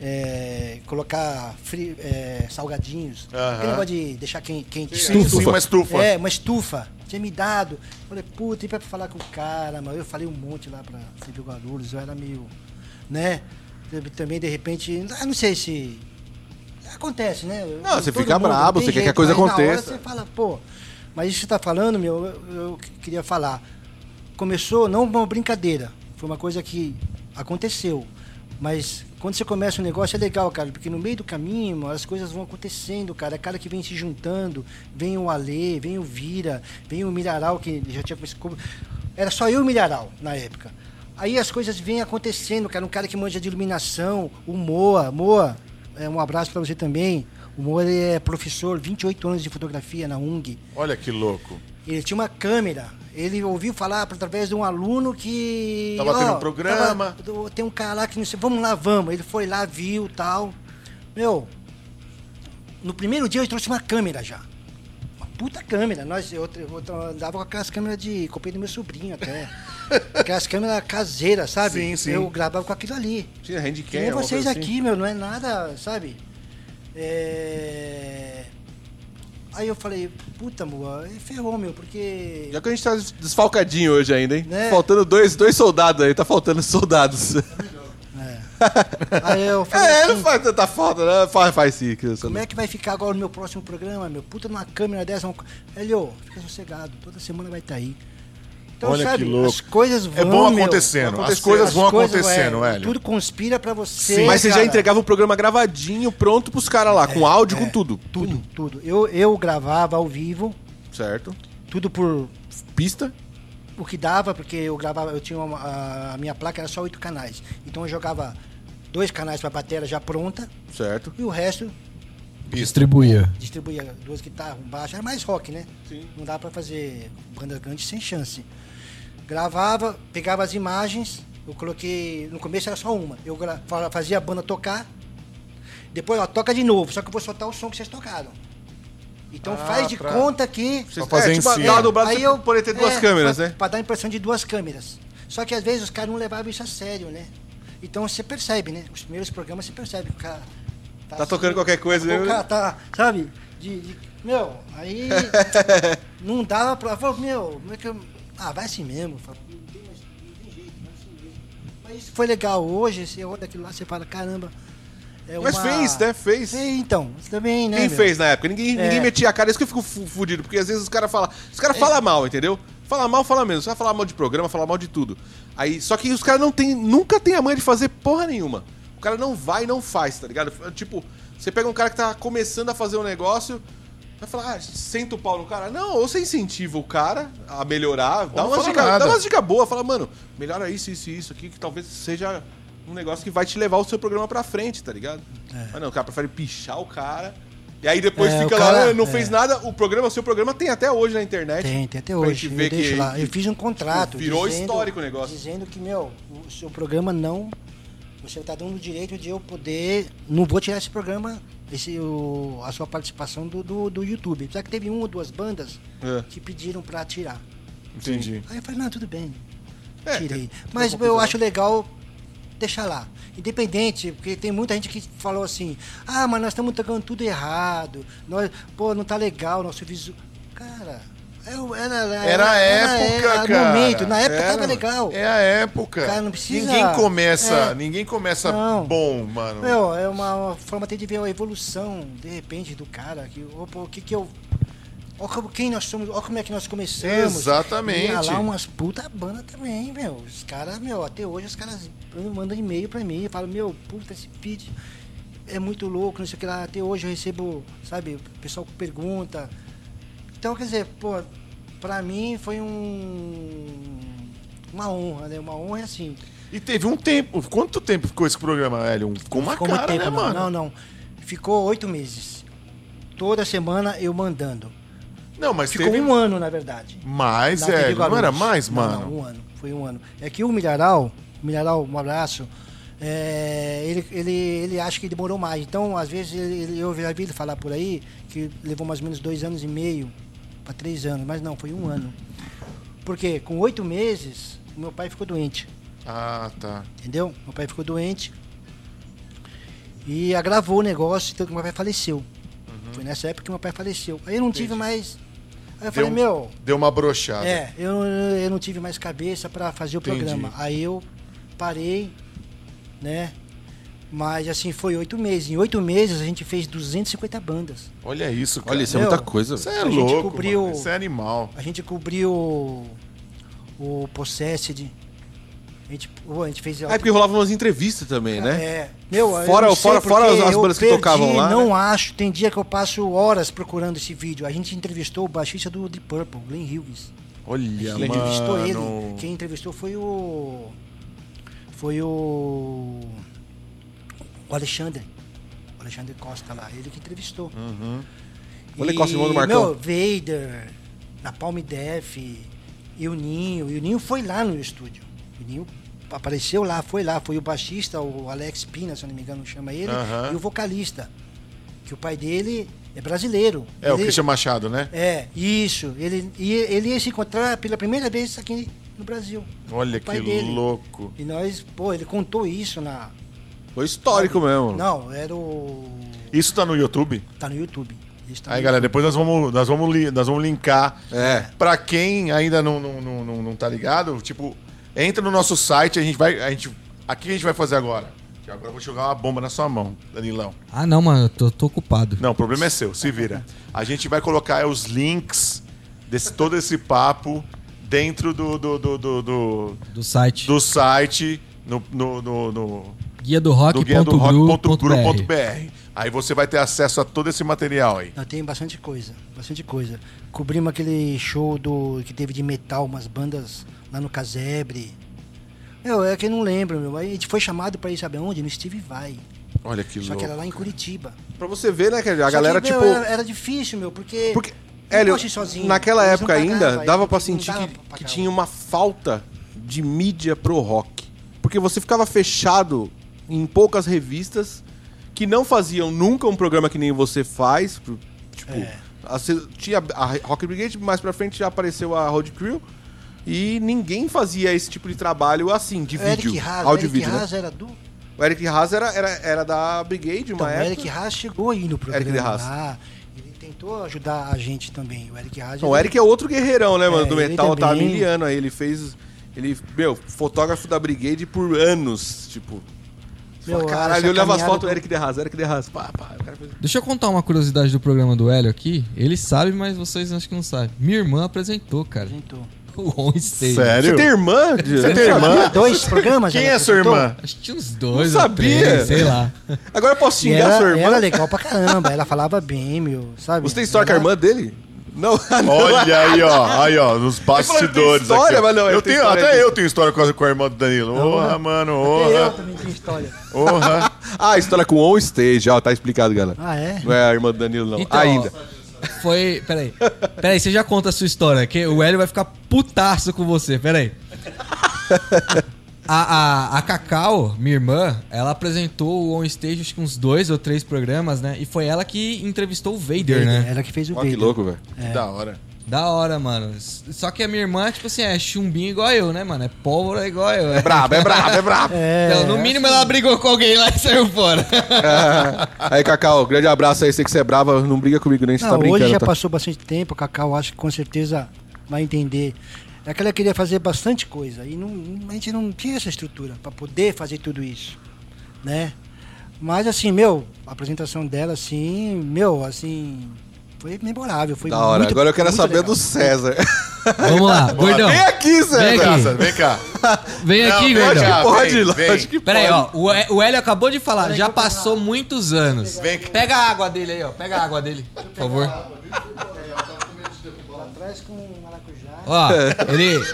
é, colocar fri- é, salgadinhos. Aham. Aquele negócio de deixar quem, quente. Sim, sim, uma estufa. É, uma estufa. Tinha me dado. Falei, puta, e pra falar com o cara, mano. Eu falei um monte lá pra Silvio Guarulhos, eu era meio. Né? Também, de repente. ah, Não sei se. Acontece, né? Não, você fica mundo, brabo, você quer que a jeito, coisa mas na hora aconteça. você fala, pô. Mas isso que você tá falando, meu, eu, eu queria falar. Começou não uma brincadeira. Foi uma coisa que aconteceu. Mas quando você começa um negócio é legal, cara, porque no meio do caminho as coisas vão acontecendo, cara. É cara que vem se juntando, vem o Alê, vem o Vira, vem o Milharal, que já tinha. Era só eu e o Milharal na época. Aí as coisas vêm acontecendo, cara. Um cara que manja de iluminação, o Moa. Moa, é, um abraço pra você também. O Moa é professor, 28 anos de fotografia na UNG. Olha que louco. Ele tinha uma câmera. Ele ouviu falar através de um aluno que. Tava tendo ó, um programa. tava- tem um cara lá que não sei. Vamos lá, vamos. Ele foi lá, viu tal. Meu, no primeiro dia eu trouxe uma câmera já. Puta câmera. Nós, eu, eu andava com aquelas câmeras de. Comprei do meu sobrinho até. aquelas câmeras caseiras, sabe? Sim, sim. Eu gravava com aquilo ali. Tinha handicam. Que nem alguma vocês coisa assim. aqui, meu, não é nada, sabe? É... Aí eu falei, puta, moa, aí ferrou, meu, porque. Já que a gente tá desfalcadinho hoje ainda, hein? Né? Faltando dois, dois soldados aí, tá faltando soldados. É. Aí eu falei, É, assim, não faz tanta falta, né? Faz, faz sim. sou- como é que vai ficar agora no meu próximo programa, meu? Puta, numa câmera dessa. Uma... Ele, ô, fica sossegado, toda semana vai estar aí. Então, Olha sabe, que louco. as coisas vão. É bom meu, acontecendo. vão As coisas vão coisas, acontecendo, é, Hélio. Tudo conspira pra você. Sim. Mas você já cara. entregava o programa gravadinho, pronto pros caras lá, com áudio, com tudo. Tudo, tudo. Eu, eu gravava ao vivo, Certo. tudo por Pista. O que dava, porque eu gravava, eu tinha uma, a, a minha placa era só oito canais. Então eu jogava dois canais pra bateria já pronta Certo. e o resto Distribuía. distribuía duas guitarras, um baixo, era mais rock, né? Sim. Não dá pra fazer banda grande sem chance. Gravava, pegava as imagens, eu coloquei, no começo era só uma. Eu fazia a banda tocar, depois ela toca de novo, só que eu vou soltar o som que vocês tocaram. Então Ah, faz de pra- conta que Vocês fazer é, em tipo, uma dobrada, Aí você eu- poderia ter duas é, câmeras, pra, né? Pra dar a impressão de duas câmeras. Só que às vezes os caras não levavam isso a sério, né? Então você percebe, né? Os primeiros programas você percebe que o cara. Tá tocando qualquer coisa, O né? cara tá, sabe? De, de- meu, aí. não dava pra. Falou, meu, como é que eu. Ah, vai assim mesmo. Não tem mais- não tem jeito, vai assim mesmo. Mas isso foi legal. Hoje, você olha aquilo lá, você fala, caramba. É Mas uma- fez, né? Fez. É, então, isso também, né? Quem meu? fez na época? Ninguém, É. ninguém metia a cara, isso que eu fico fu- fudido, porque às vezes os caras falam. Os caras falam mal, entendeu? Fala mal, fala menos. Você vai falar mal de programa, falar mal de tudo. Aí, só que os caras não tem, nunca tem a manha de fazer porra nenhuma. O cara não vai e não faz, tá ligado? Tipo, você pega um cara que tá começando a fazer um negócio, vai falar, ah, senta o pau no cara. Não, ou você incentiva o cara a melhorar, dá umas dicas nada. dá umas dicas boas, fala, mano, melhora isso, isso e isso aqui, que talvez seja um negócio que vai te levar o seu programa pra frente, tá ligado? Mas não, o cara prefere pichar o cara. E aí depois É, fica o lá, cara- "Ah, não é. fez nada. O programa, o seu programa tem até hoje na internet. Tem, tem até Pra hoje. Eu ver que- lá. Eu fiz um contrato. virou histórico o negócio. Dizendo que, meu, o seu programa não. Você está dando o direito de eu poder. Não vou tirar esse programa, esse, o, a sua participação do, do, do YouTube. Só que teve uma ou duas bandas É. que pediram para tirar. Entendi. Aí eu falei, não, tudo bem. É, Tirei. tem- Mas eu acho legal deixar lá. Independente, porque tem muita gente que falou assim, ah, mas nós estamos tocando tudo errado. Nós, pô, não tá legal nosso visual. Cara, é era, era, Era a época, era cara. momento. Na época Era, tava legal. É a época. Cara, não precisa- Ninguém começa, É. ninguém começa Não. bom, mano. Meu, é uma forma até de ver a evolução, de repente, do cara. Que, opa, o que que eu. Olha como, quem nós somos, olha como é que nós começamos. Exatamente. E lá umas puta banda também, meu. Os caras, meu, até hoje os caras mandam e-mail pra mim falam, meu, puta, esse vídeo é muito louco, não sei o que lá. Até hoje eu recebo, sabe, o pessoal pergunta. Então, quer dizer, pô, pra mim foi um. Uma honra, né? Uma honra é assim. E teve um tempo. Quanto tempo ficou esse programa, Hélio? Ficou uma Ficou cara, né, tempo, não. mano? Não, não. Ficou oito meses. Toda semana eu mandando. Não, mas Ficou teve um ano, na verdade. mais, Hélio. Não era mais, Não, mano? Não, um ano. Foi um ano. É que o Milharal, o Milharal, um abraço, é, ele, ele, ele acha que demorou mais. Então, às vezes, ele, eu já vi ele falar por aí que levou mais ou menos dois anos e meio para três anos. Mas não, foi um ano. Porque com oito meses, meu pai ficou doente. Ah, tá. Entendeu? Meu pai ficou doente. E agravou o negócio, então meu pai faleceu. Foi nessa época que meu pai faleceu. Aí eu não tive mais. Aí eu falei, um- meu, Deu uma brochada. é, eu, eu não tive mais cabeça para fazer o Entendi. programa. Aí eu parei, né? Mas assim, foi oito meses. Em oito meses a gente fez 250 bandas. Olha isso, cara. Olha, isso é Meu, muita coisa. Isso é a gente louco, cobriu- mano. Isso é animal. A gente cobriu o, o Possessed. A gente, a gente fez. É porque rolava umas entrevistas também, né? É. Meu, eu Fora- fora- fora as bandas que perdi, tocavam lá, Não né? acho. Tem dia que eu passo horas procurando esse vídeo. A gente entrevistou o baixista do Deep Purple, Glenn Hughes. Olha, Quem entrevistou ele. mano. Quem entrevistou foi o. Foi o. O Alexandre. O Alexandre Costa lá. Ele que entrevistou. Uhum. Olha, Costa, irmão do Marcão. Meu, Vader, na Palm Def, e o Ninho. E o Ninho foi lá no estúdio. O Ninho apareceu lá, foi lá. Foi o baixista, o Alex Pina, se eu não me engano, chama ele. Aham. E o vocalista. Que o pai dele é brasileiro. É, o Ele- Christian Machado, né? É, isso. Ele, e ele ia se encontrar pela primeira vez aqui no Brasil. Olha o que dele. louco. E nós, pô, ele contou isso na. Foi histórico mesmo. Não, era o. Isso tá no YouTube? Tá no YouTube. Isso tá Aí, no galera, YouTube. depois nós vamos, nós vamos, li- nós vamos linkar. É. Pra quem ainda não, não, não, não, não tá ligado, tipo, entra no nosso site, a gente vai. A gente, aqui a gente vai fazer agora. Que Agora eu vou jogar uma bomba na sua mão, Danilão. Ah, não, mano, eu tô, tô ocupado. Não, o problema é seu, se vira. A gente vai colocar os links desse todo esse papo dentro do, do, do, do, do, Do site. do site, no, no, no, no Guia do do guia do rock.gru.br. Aí você vai ter acesso a todo esse material aí. Nós tem bastante coisa, bastante coisa. Cobrimos aquele show do que teve de metal, umas bandas lá no Casebre. Meu, é que eu não lembro, meu. Aí a gente foi chamado pra ir, sabe aonde? No Steve Vai. Olha que Só louco. que era lá em Curitiba. Pra você ver, né, que a Só galera, que, meu, tipo. Era, era difícil, meu, porque. Porque, Hélio, sozinho. naquela época não ainda, dava não sentir dava que, pra que tinha uma falta de mídia pro rock. Porque você ficava fechado em poucas revistas que não faziam nunca um programa que nem você faz. Tipo, É. a- tinha a Rock Brigade, mais pra frente já apareceu a Road Crew. E ninguém fazia esse tipo de trabalho assim, de O vídeo, Eric Haas, o áudio Eric vídeo, né? Haas era do. O Eric Haas era, era, era da Brigade, Então, uma o. Eric Haas chegou aí no programa. Eric Haas. lá. Ele tentou ajudar a gente também. O Eric Haas. Não, o ele- Eric é outro guerreirão, né, mano? É, do metal, tá há também. mil anos aí. Ele fez. Ele, meu, fotógrafo da Brigade por anos. Tipo. Meu, Caralho, eu olhava as fotos, do- Eric de Haas, Eric de Haas. Pá, pá, o fez- Deixa eu contar uma curiosidade do programa do Hélio aqui. Ele sabe, mas vocês acho que não sabem. Minha irmã apresentou, cara. apresentou. O On Stage. Sério? Você tem irmã? Você tem irmã? Tinha dois programas. Quem ela é sua apresentou? irmã? Acho que tinha uns dois Não sabia. três, sei lá. Agora eu posso xingar era, sua irmã? era legal pra caramba. Ela falava bem, meu. Sabe? Você tem história com a Ela- irmã dele? Não, não. Olha aí, ó. Aí, ó, nos bastidores história, aqui. ó. mas não, eu tenho, história até eu tenho história com a, com a irmã do Danilo. Porra, mano, Até eu porra. também tenho história. Porra. Ah, a história com o On Stage, ó, tá explicado, galera. Ah, é? Não é a irmã do Danilo, não. Então, Ainda. Foi. Peraí. Peraí, você já conta a sua história, que o Hélio vai ficar putaço com você. Peraí. A, a, a Cacau, minha irmã, ela apresentou o On Stage acho que uns dois ou três programas, né? E foi ela que entrevistou o Vader, né? Ela que fez o Ó, que Vader. louco, velho. Que da hora. Da hora, mano. Só que a minha irmã, tipo assim, é chumbinho igual eu, né, mano? É pólvora igual eu. É brabo, é brabo, é brabo. É, Então, no mínimo ela brigou com alguém lá e saiu fora. aí, Cacau, grande abraço aí. Sei que você é brava, não briga comigo nem, você Não, tá brincando. hoje já tá? passou bastante tempo, Cacau acho que com certeza vai entender. É que ela queria fazer bastante coisa e não, a gente não tinha essa estrutura para poder fazer tudo isso, né? Mas assim, meu, a apresentação dela, assim, meu, assim, foi memorável, foi Da hora. muito- Agora eu quero saber legal. do César. Vamos lá, gordão. Vem aqui, César. Vem aqui. Vem cá. Vem Não, aqui, vem gordão. cá. Pode, vem, lógico vem. que Pera aí, pode. ó. O O Hélio acabou de falar, já passou muitos anos. Vem cá. Pega a água dele aí, ó. Pega a água dele, por favor. Atrás com maracujá, Ó, ele.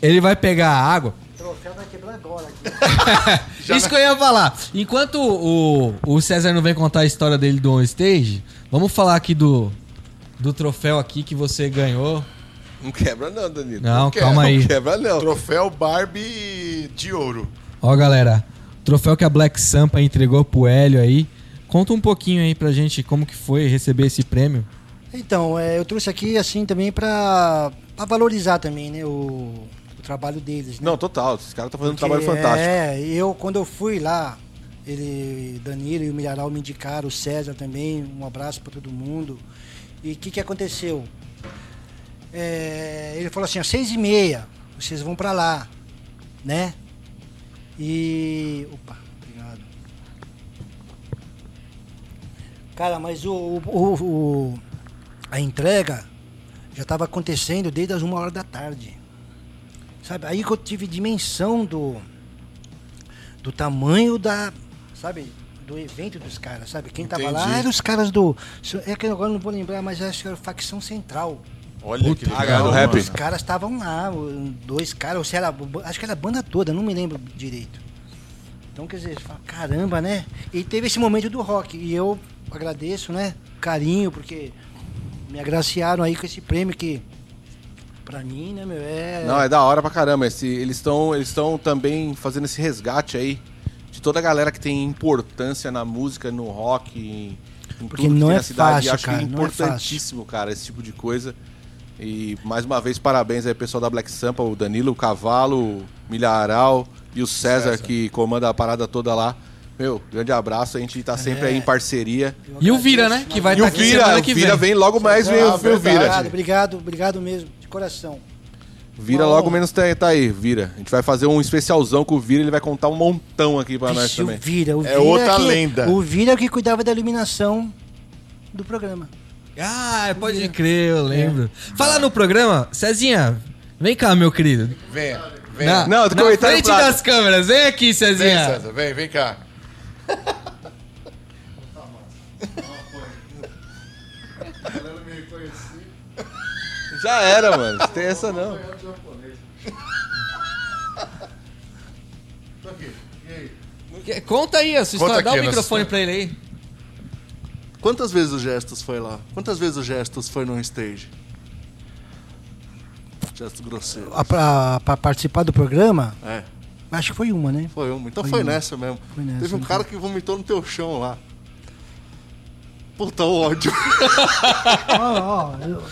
Ele vai pegar a água. o troféu vai quebrar agora aqui. Isso que eu ia falar. Enquanto o, o César não vem contar a história dele do on stage, vamos falar aqui do, do troféu aqui que você ganhou. Não quebra não, Danilo. Não, quebra, calma aí. Não quebra não. Troféu Barbie de ouro. Ó, galera, troféu que a Black Sampa entregou pro Hélio aí. Conta um pouquinho aí pra gente como que foi receber esse prêmio. Então, é, eu trouxe aqui assim também para valorizar também, né, o, o trabalho deles. Né? Não, total. Esses caras estão fazendo um Porque, trabalho fantástico. É, eu quando eu fui lá, ele, Danilo e o Milharal me indicaram, o César também, um abraço para todo mundo. E o que, que aconteceu? É, ele falou assim, às seis e meia, vocês vão para lá, né? E. Opa, obrigado. Cara, mas o, o, o- a entrega já estava acontecendo desde as uma hora da tarde. Sabe? Aí que eu tive dimensão do do tamanho da, sabe, do evento dos caras, sabe? Quem tava lá Entendi. eram os caras do é que agora não vou lembrar, mas acho que era facção central. Olha que Puta, legal. do mano. rap. Os caras estavam lá, dois caras, ou se era, acho que era a banda toda, não me lembro direito. Então, quer dizer, fala, caramba, né? E teve esse momento do rock, e eu agradeço, né? Carinho, porque me agraciaram aí com esse prêmio que, pra mim, né, meu, é... Não, é da hora pra caramba. Esse, eles estão eles estão também fazendo esse resgate aí toda a galera que tem importância na música, no rock, em, em Porque tudo que não tem é na cidade. fácil, acho cara, que é não é importantíssimo, cara, esse tipo de coisa. E mais uma vez, parabéns aí, pessoal da Black Sampa, o Danilo, o Cavalo, o Milharal e o César, César. que comanda a parada toda lá. Meu, grande abraço, a gente tá sempre É. aí em parceria. Eu E o Vira, né? Que vai E o estar aqui Vira, semana o que Vira vem. vem logo mais, vem Ah, o Vira. obrigado, obrigado mesmo, de coração. Vira Bom. logo menos tá, tá aí, Vira. A gente vai fazer um especialzão com o Vira, ele vai contar um montão aqui pra nós Vixe, também. O Vira, o É Vira outra que, lenda. O Vira é que cuidava da iluminação do programa. Ah, pode crer, eu lembro. Fala no programa, Cezinha, vem cá, meu querido. Venha, vem. Na, Não, tô na frente pra- das câmeras, vem aqui, Vem, Cezinha. César, vem, vem cá. Já era, mano. Não tem essa não. E? Que- Conta aí a sua Conta história, dá o aqui a nossa microfone pra ele aí. Quantas vezes o Gestos foi lá? Quantas vezes o Gestos foi no stage? Gestos grosseiro. Ah, Pra, pra participar do programa, É, acho que foi uma, né? foi uma. Então Foi foi, uma. nessa mesmo. Foi nessa, Teve um então. cara que vomitou no teu chão lá. Puta ódio. Ó, ó, eu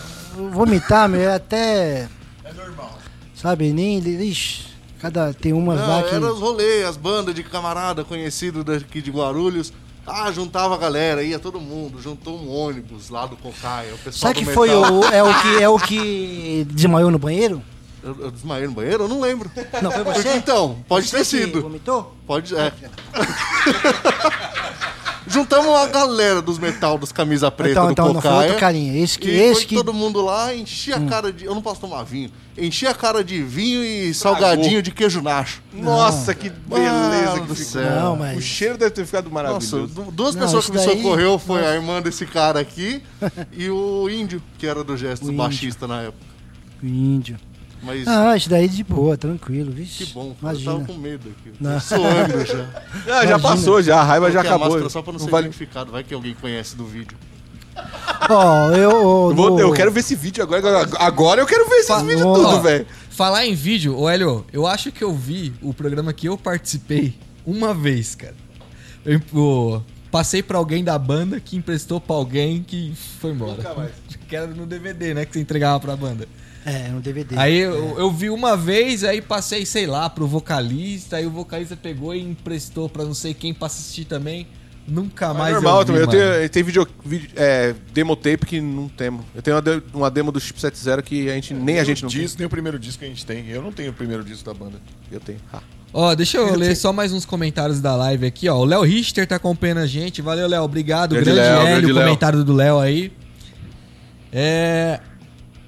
vomitar, meu, é até. É normal. Sabe, nem. Ixi, cada. Tem umas lá que. era os rolês, as bandas de camarada conhecido daqui de Guarulhos. Ah, juntava a galera, ia todo mundo, juntou um ônibus lá do Cocaia, o pessoal Sabe que do foi metal. o. É o que, é o que desmaiou no banheiro? Eu, eu desmaiei no banheiro? Eu não lembro. Não, foi você? Então, pode Você ter sido. Vomitou? Pode, é. Juntamos uma galera dos metal dos camisa preta Então, do então, Cocaia. outro carinha. Esse que. E Esse foi que Hum. todo mundo lá, enchia a cara de. Eu não posso tomar vinho. Enchia a cara de vinho e salgadinho de queijo nacho. Nossa, que beleza Mano que do ficou. céu. Não, O mas. cheiro deve ter ficado Nossa, maravilhoso. du- duas Não, pessoas que me daí- socorreu foi a irmã desse cara aqui e o índio, que era do Gestos, O índio. baixista na época. O índio. Mas Ah, isso daí de boa, tranquilo. Vixe, que bom, eu Imagina. tava com medo aqui. Não. Suando já. Ah, já passou, já. A raiva já Coloquei a acabou. máscara só pra não, Não ser vale- identificado, vai que alguém conhece do vídeo. Ó, eu. Eu, vou- no- eu quero ver esse vídeo agora. Agora, eu quero ver esses Fa- vídeos tudo, velho. Falar em vídeo, ô Hélio, eu acho que eu vi o programa que eu participei uma vez, cara. Eu, pô, passei pra alguém da banda que emprestou pra alguém que foi embora. Nunca mais. Que era no DVD, né? Que você entregava pra banda. É, no DVD. Aí eu, eu vi uma vez, aí passei, sei lá, pro vocalista, aí o vocalista pegou e emprestou pra não sei quem pra assistir também. Nunca Mas mais. normal eu vi, também. Eu tenho, tem vídeo, vídeo é, demo tape que não temos. Eu tenho uma, de- uma demo do Chip 70 que a gente, nem a gente não disco, nem o primeiro disco que a gente tem. Eu não tenho o primeiro disco da banda. tem. Eu tenho. Ah. Ó, deixa eu ler só mais uns comentários da live aqui, ó. O Léo Richter tá acompanhando a gente. Valeu, Léo. Obrigado. Grande Grande, Léo, Hélio, grande Léo. comentário do Léo aí. É.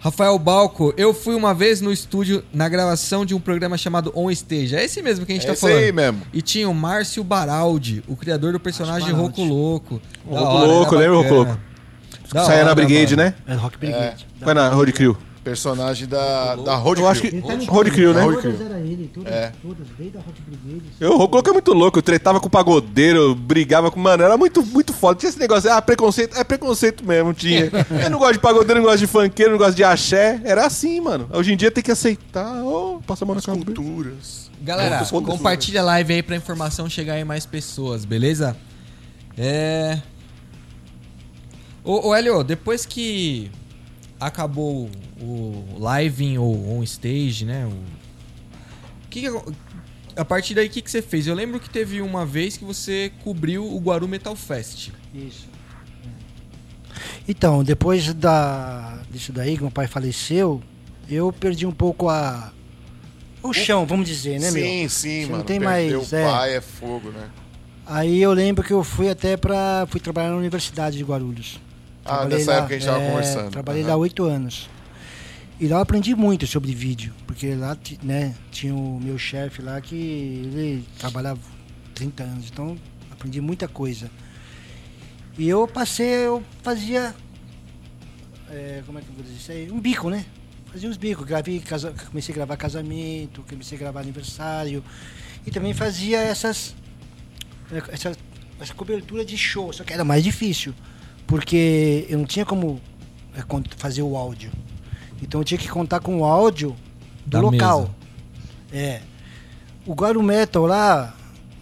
Rafael Balco, eu fui uma vez no estúdio na gravação de um programa chamado On Stage. É esse mesmo que a gente É tá esse falando. aí mesmo. E tinha o Márcio Baraldi, o criador do personagem Baraldi. Louco. O Da Roco hora, Louco, lembra o. Louco? Saia na Brigade, mano. né? É Rock Brigade. Foi na Road Crew. Personagem da, da Road Eu acho que. Tá Road Crew, né? Road Todas Crew. era ele, todas, É. todas, desde a Rock Brigade. Eu, o Louco é muito louco. Eu tretava com o pagodeiro, brigava com. Mano, era muito, muito foda. Tinha esse negócio. Ah, preconceito. É preconceito mesmo, tinha. Eu não gosto de pagodeiro, não gosto de funkeiro, não gosto de axé. Era assim, mano. Hoje em dia tem que aceitar. Ô, passa a mão na cabeça. Culturas. Galera, pontos. compartilha a live aí pra informação chegar em mais pessoas, beleza? É. Ô, ô Hélio, depois que acabou o live ou on stage, né? O... Que que- A partir daí, o que, que você fez? Eu lembro que teve uma vez que você cobriu o Guaru Metal Fest. Isso. Então, depois da, disso daí, que meu pai faleceu, eu perdi um pouco a. O chão, vamos dizer, né, meu? sim, sim, mano. não tem mais, o é. pai é fogo, né? Aí eu lembro que eu fui até pra. fui trabalhar na Universidade de Guarulhos. Ah, Trabalhei dessa lá, época que a gente tava é, conversando. Trabalhei Aham. lá oito anos. E lá eu aprendi muito sobre vídeo, porque lá né, tinha o meu chefe lá que ele trabalhava 30 anos, então aprendi muita coisa. E eu passei, eu fazia. é, como é que eu vou dizer isso aí? Um bico, né? Fazia uns bicos, gravei, casa, comecei a gravar casamento, comecei a gravar aniversário. E também fazia essas. Essa, essa cobertura de show, só que era mais difícil. Porque eu não tinha como é, fazer o áudio. Então eu tinha que contar com o áudio do Da local. É. O Guaru Metal lá,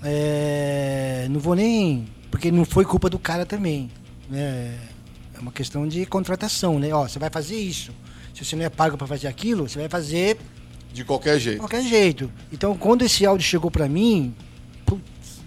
é, não vou nem. Porque não foi culpa do cara também. Né? É uma questão de contratação, né? Ó, você vai fazer isso. Se você não é pago para fazer aquilo, você vai fazer De qualquer de jeito. qualquer jeito. Então quando esse áudio chegou pra mim, putz,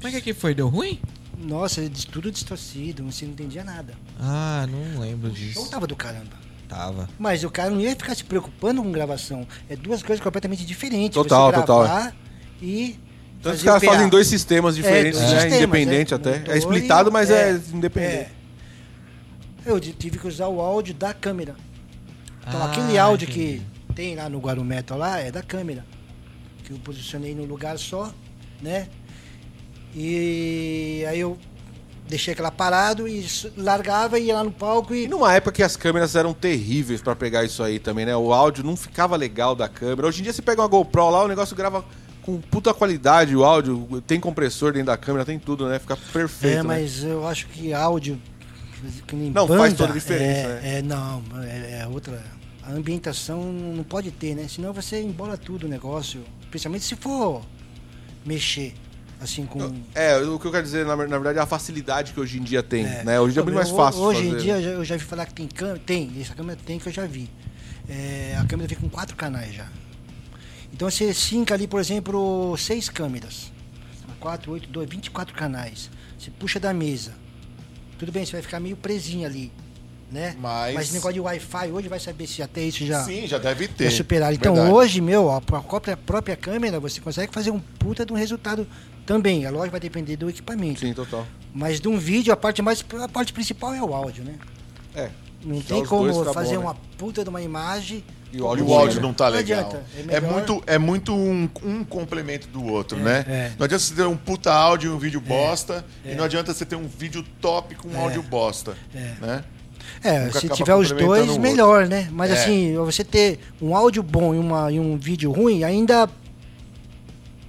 Como é que foi? Deu ruim? Nossa, de- tudo distorcido, você não entendia nada. Ah, não lembro O show disso. tava do caramba. Tava. Mas o cara não ia ficar se preocupando com gravação. É duas coisas completamente diferentes. Total, você total, gravar E Então os caras fazem dois sistemas diferentes, dois né? sistemas, Independente é. até. É splitado, mas é, é, independente. É. Eu tive que usar o áudio da câmera. Então Ah, aquele áudio entendi. que tem lá no Guaru Metal lá é da câmera. Que eu posicionei num lugar só, né? E aí eu deixei aquela parado e largava e ia lá no palco E e. numa época que as câmeras eram terríveis pra pegar isso aí também, né? O áudio não ficava legal da câmera. Hoje em dia você pega uma GoPro lá, o negócio grava com puta qualidade, o áudio, tem compressor dentro da câmera, tem tudo, né? Fica perfeito. É, né? mas eu acho que áudio. que nem Não, faz toda a diferença, é, né? É, não, é, é outra. A ambientação não pode ter, né? Senão você embola tudo o negócio. Principalmente se for mexer, assim, com. É, o que eu quero dizer, na, na verdade, é a facilidade que hoje em dia tem, É. né? Hoje em dia é muito mais fácil Hoje fazer. em dia eu já, vi falar que tem câmera. Tem, essa câmera tem que eu já vi. É, a câmera vem com quatro canais já. Então você sinca ali, por exemplo, seis câmeras. 4, 8, 2, 24 canais. Você puxa da mesa. Tudo bem, você vai ficar meio presinho ali. Né? Mas- Mas negócio de Wi-Fi, hoje vai saber se até isso já, Sim, já deve ter. superaram. Então Verdade. hoje, meu, a pró- própria, própria câmera, você consegue fazer um puta de um resultado também. A loja vai depender do equipamento. Sim, total. Mas de um vídeo, a parte mais a parte principal é o áudio, né? É. Não tem como fazer bom, né? uma puta de uma imagem. E o áudio o áudio né? não tá Não legal. adianta, é É, muito, é muito um, um complemento do outro, né? é. Não adianta você ter um puta áudio e um vídeo bosta, e não adianta você ter um vídeo top com um áudio bosta, É. né? É, Nunca se tiver os dois, melhor, né? Mas É. assim, você ter um áudio bom e, uma, e um vídeo ruim, ainda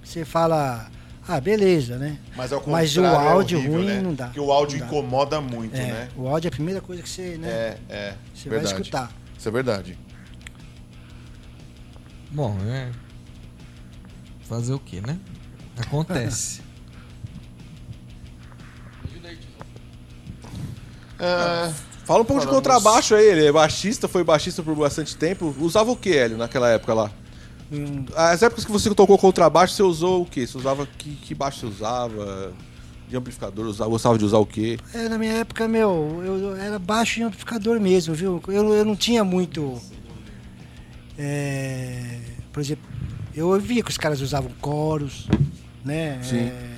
você fala, ah, beleza, né? Mas, ao Mas o é áudio horrível, ruim né? não dá. Porque o áudio incomoda muito, É, né? O áudio é a primeira coisa que você, né? É, é. Você verdade. vai escutar. Isso é verdade. Bom, é. Fazer o que, né? Acontece. É, Fala um pouco de Falamos- contrabaixo aí, ele é baixista, foi baixista por bastante tempo. Usava o que, Hélio, naquela época lá? As épocas que você tocou contrabaixo, você usou o quê? Você usava que, que baixo você usava? De amplificador, usava, gostava de usar o quê? É, na minha época, meu, eu, eu era baixo em amplificador mesmo, viu? Eu, eu não tinha muito. é, por exemplo, eu via que os caras usavam coros, né? Sim. É,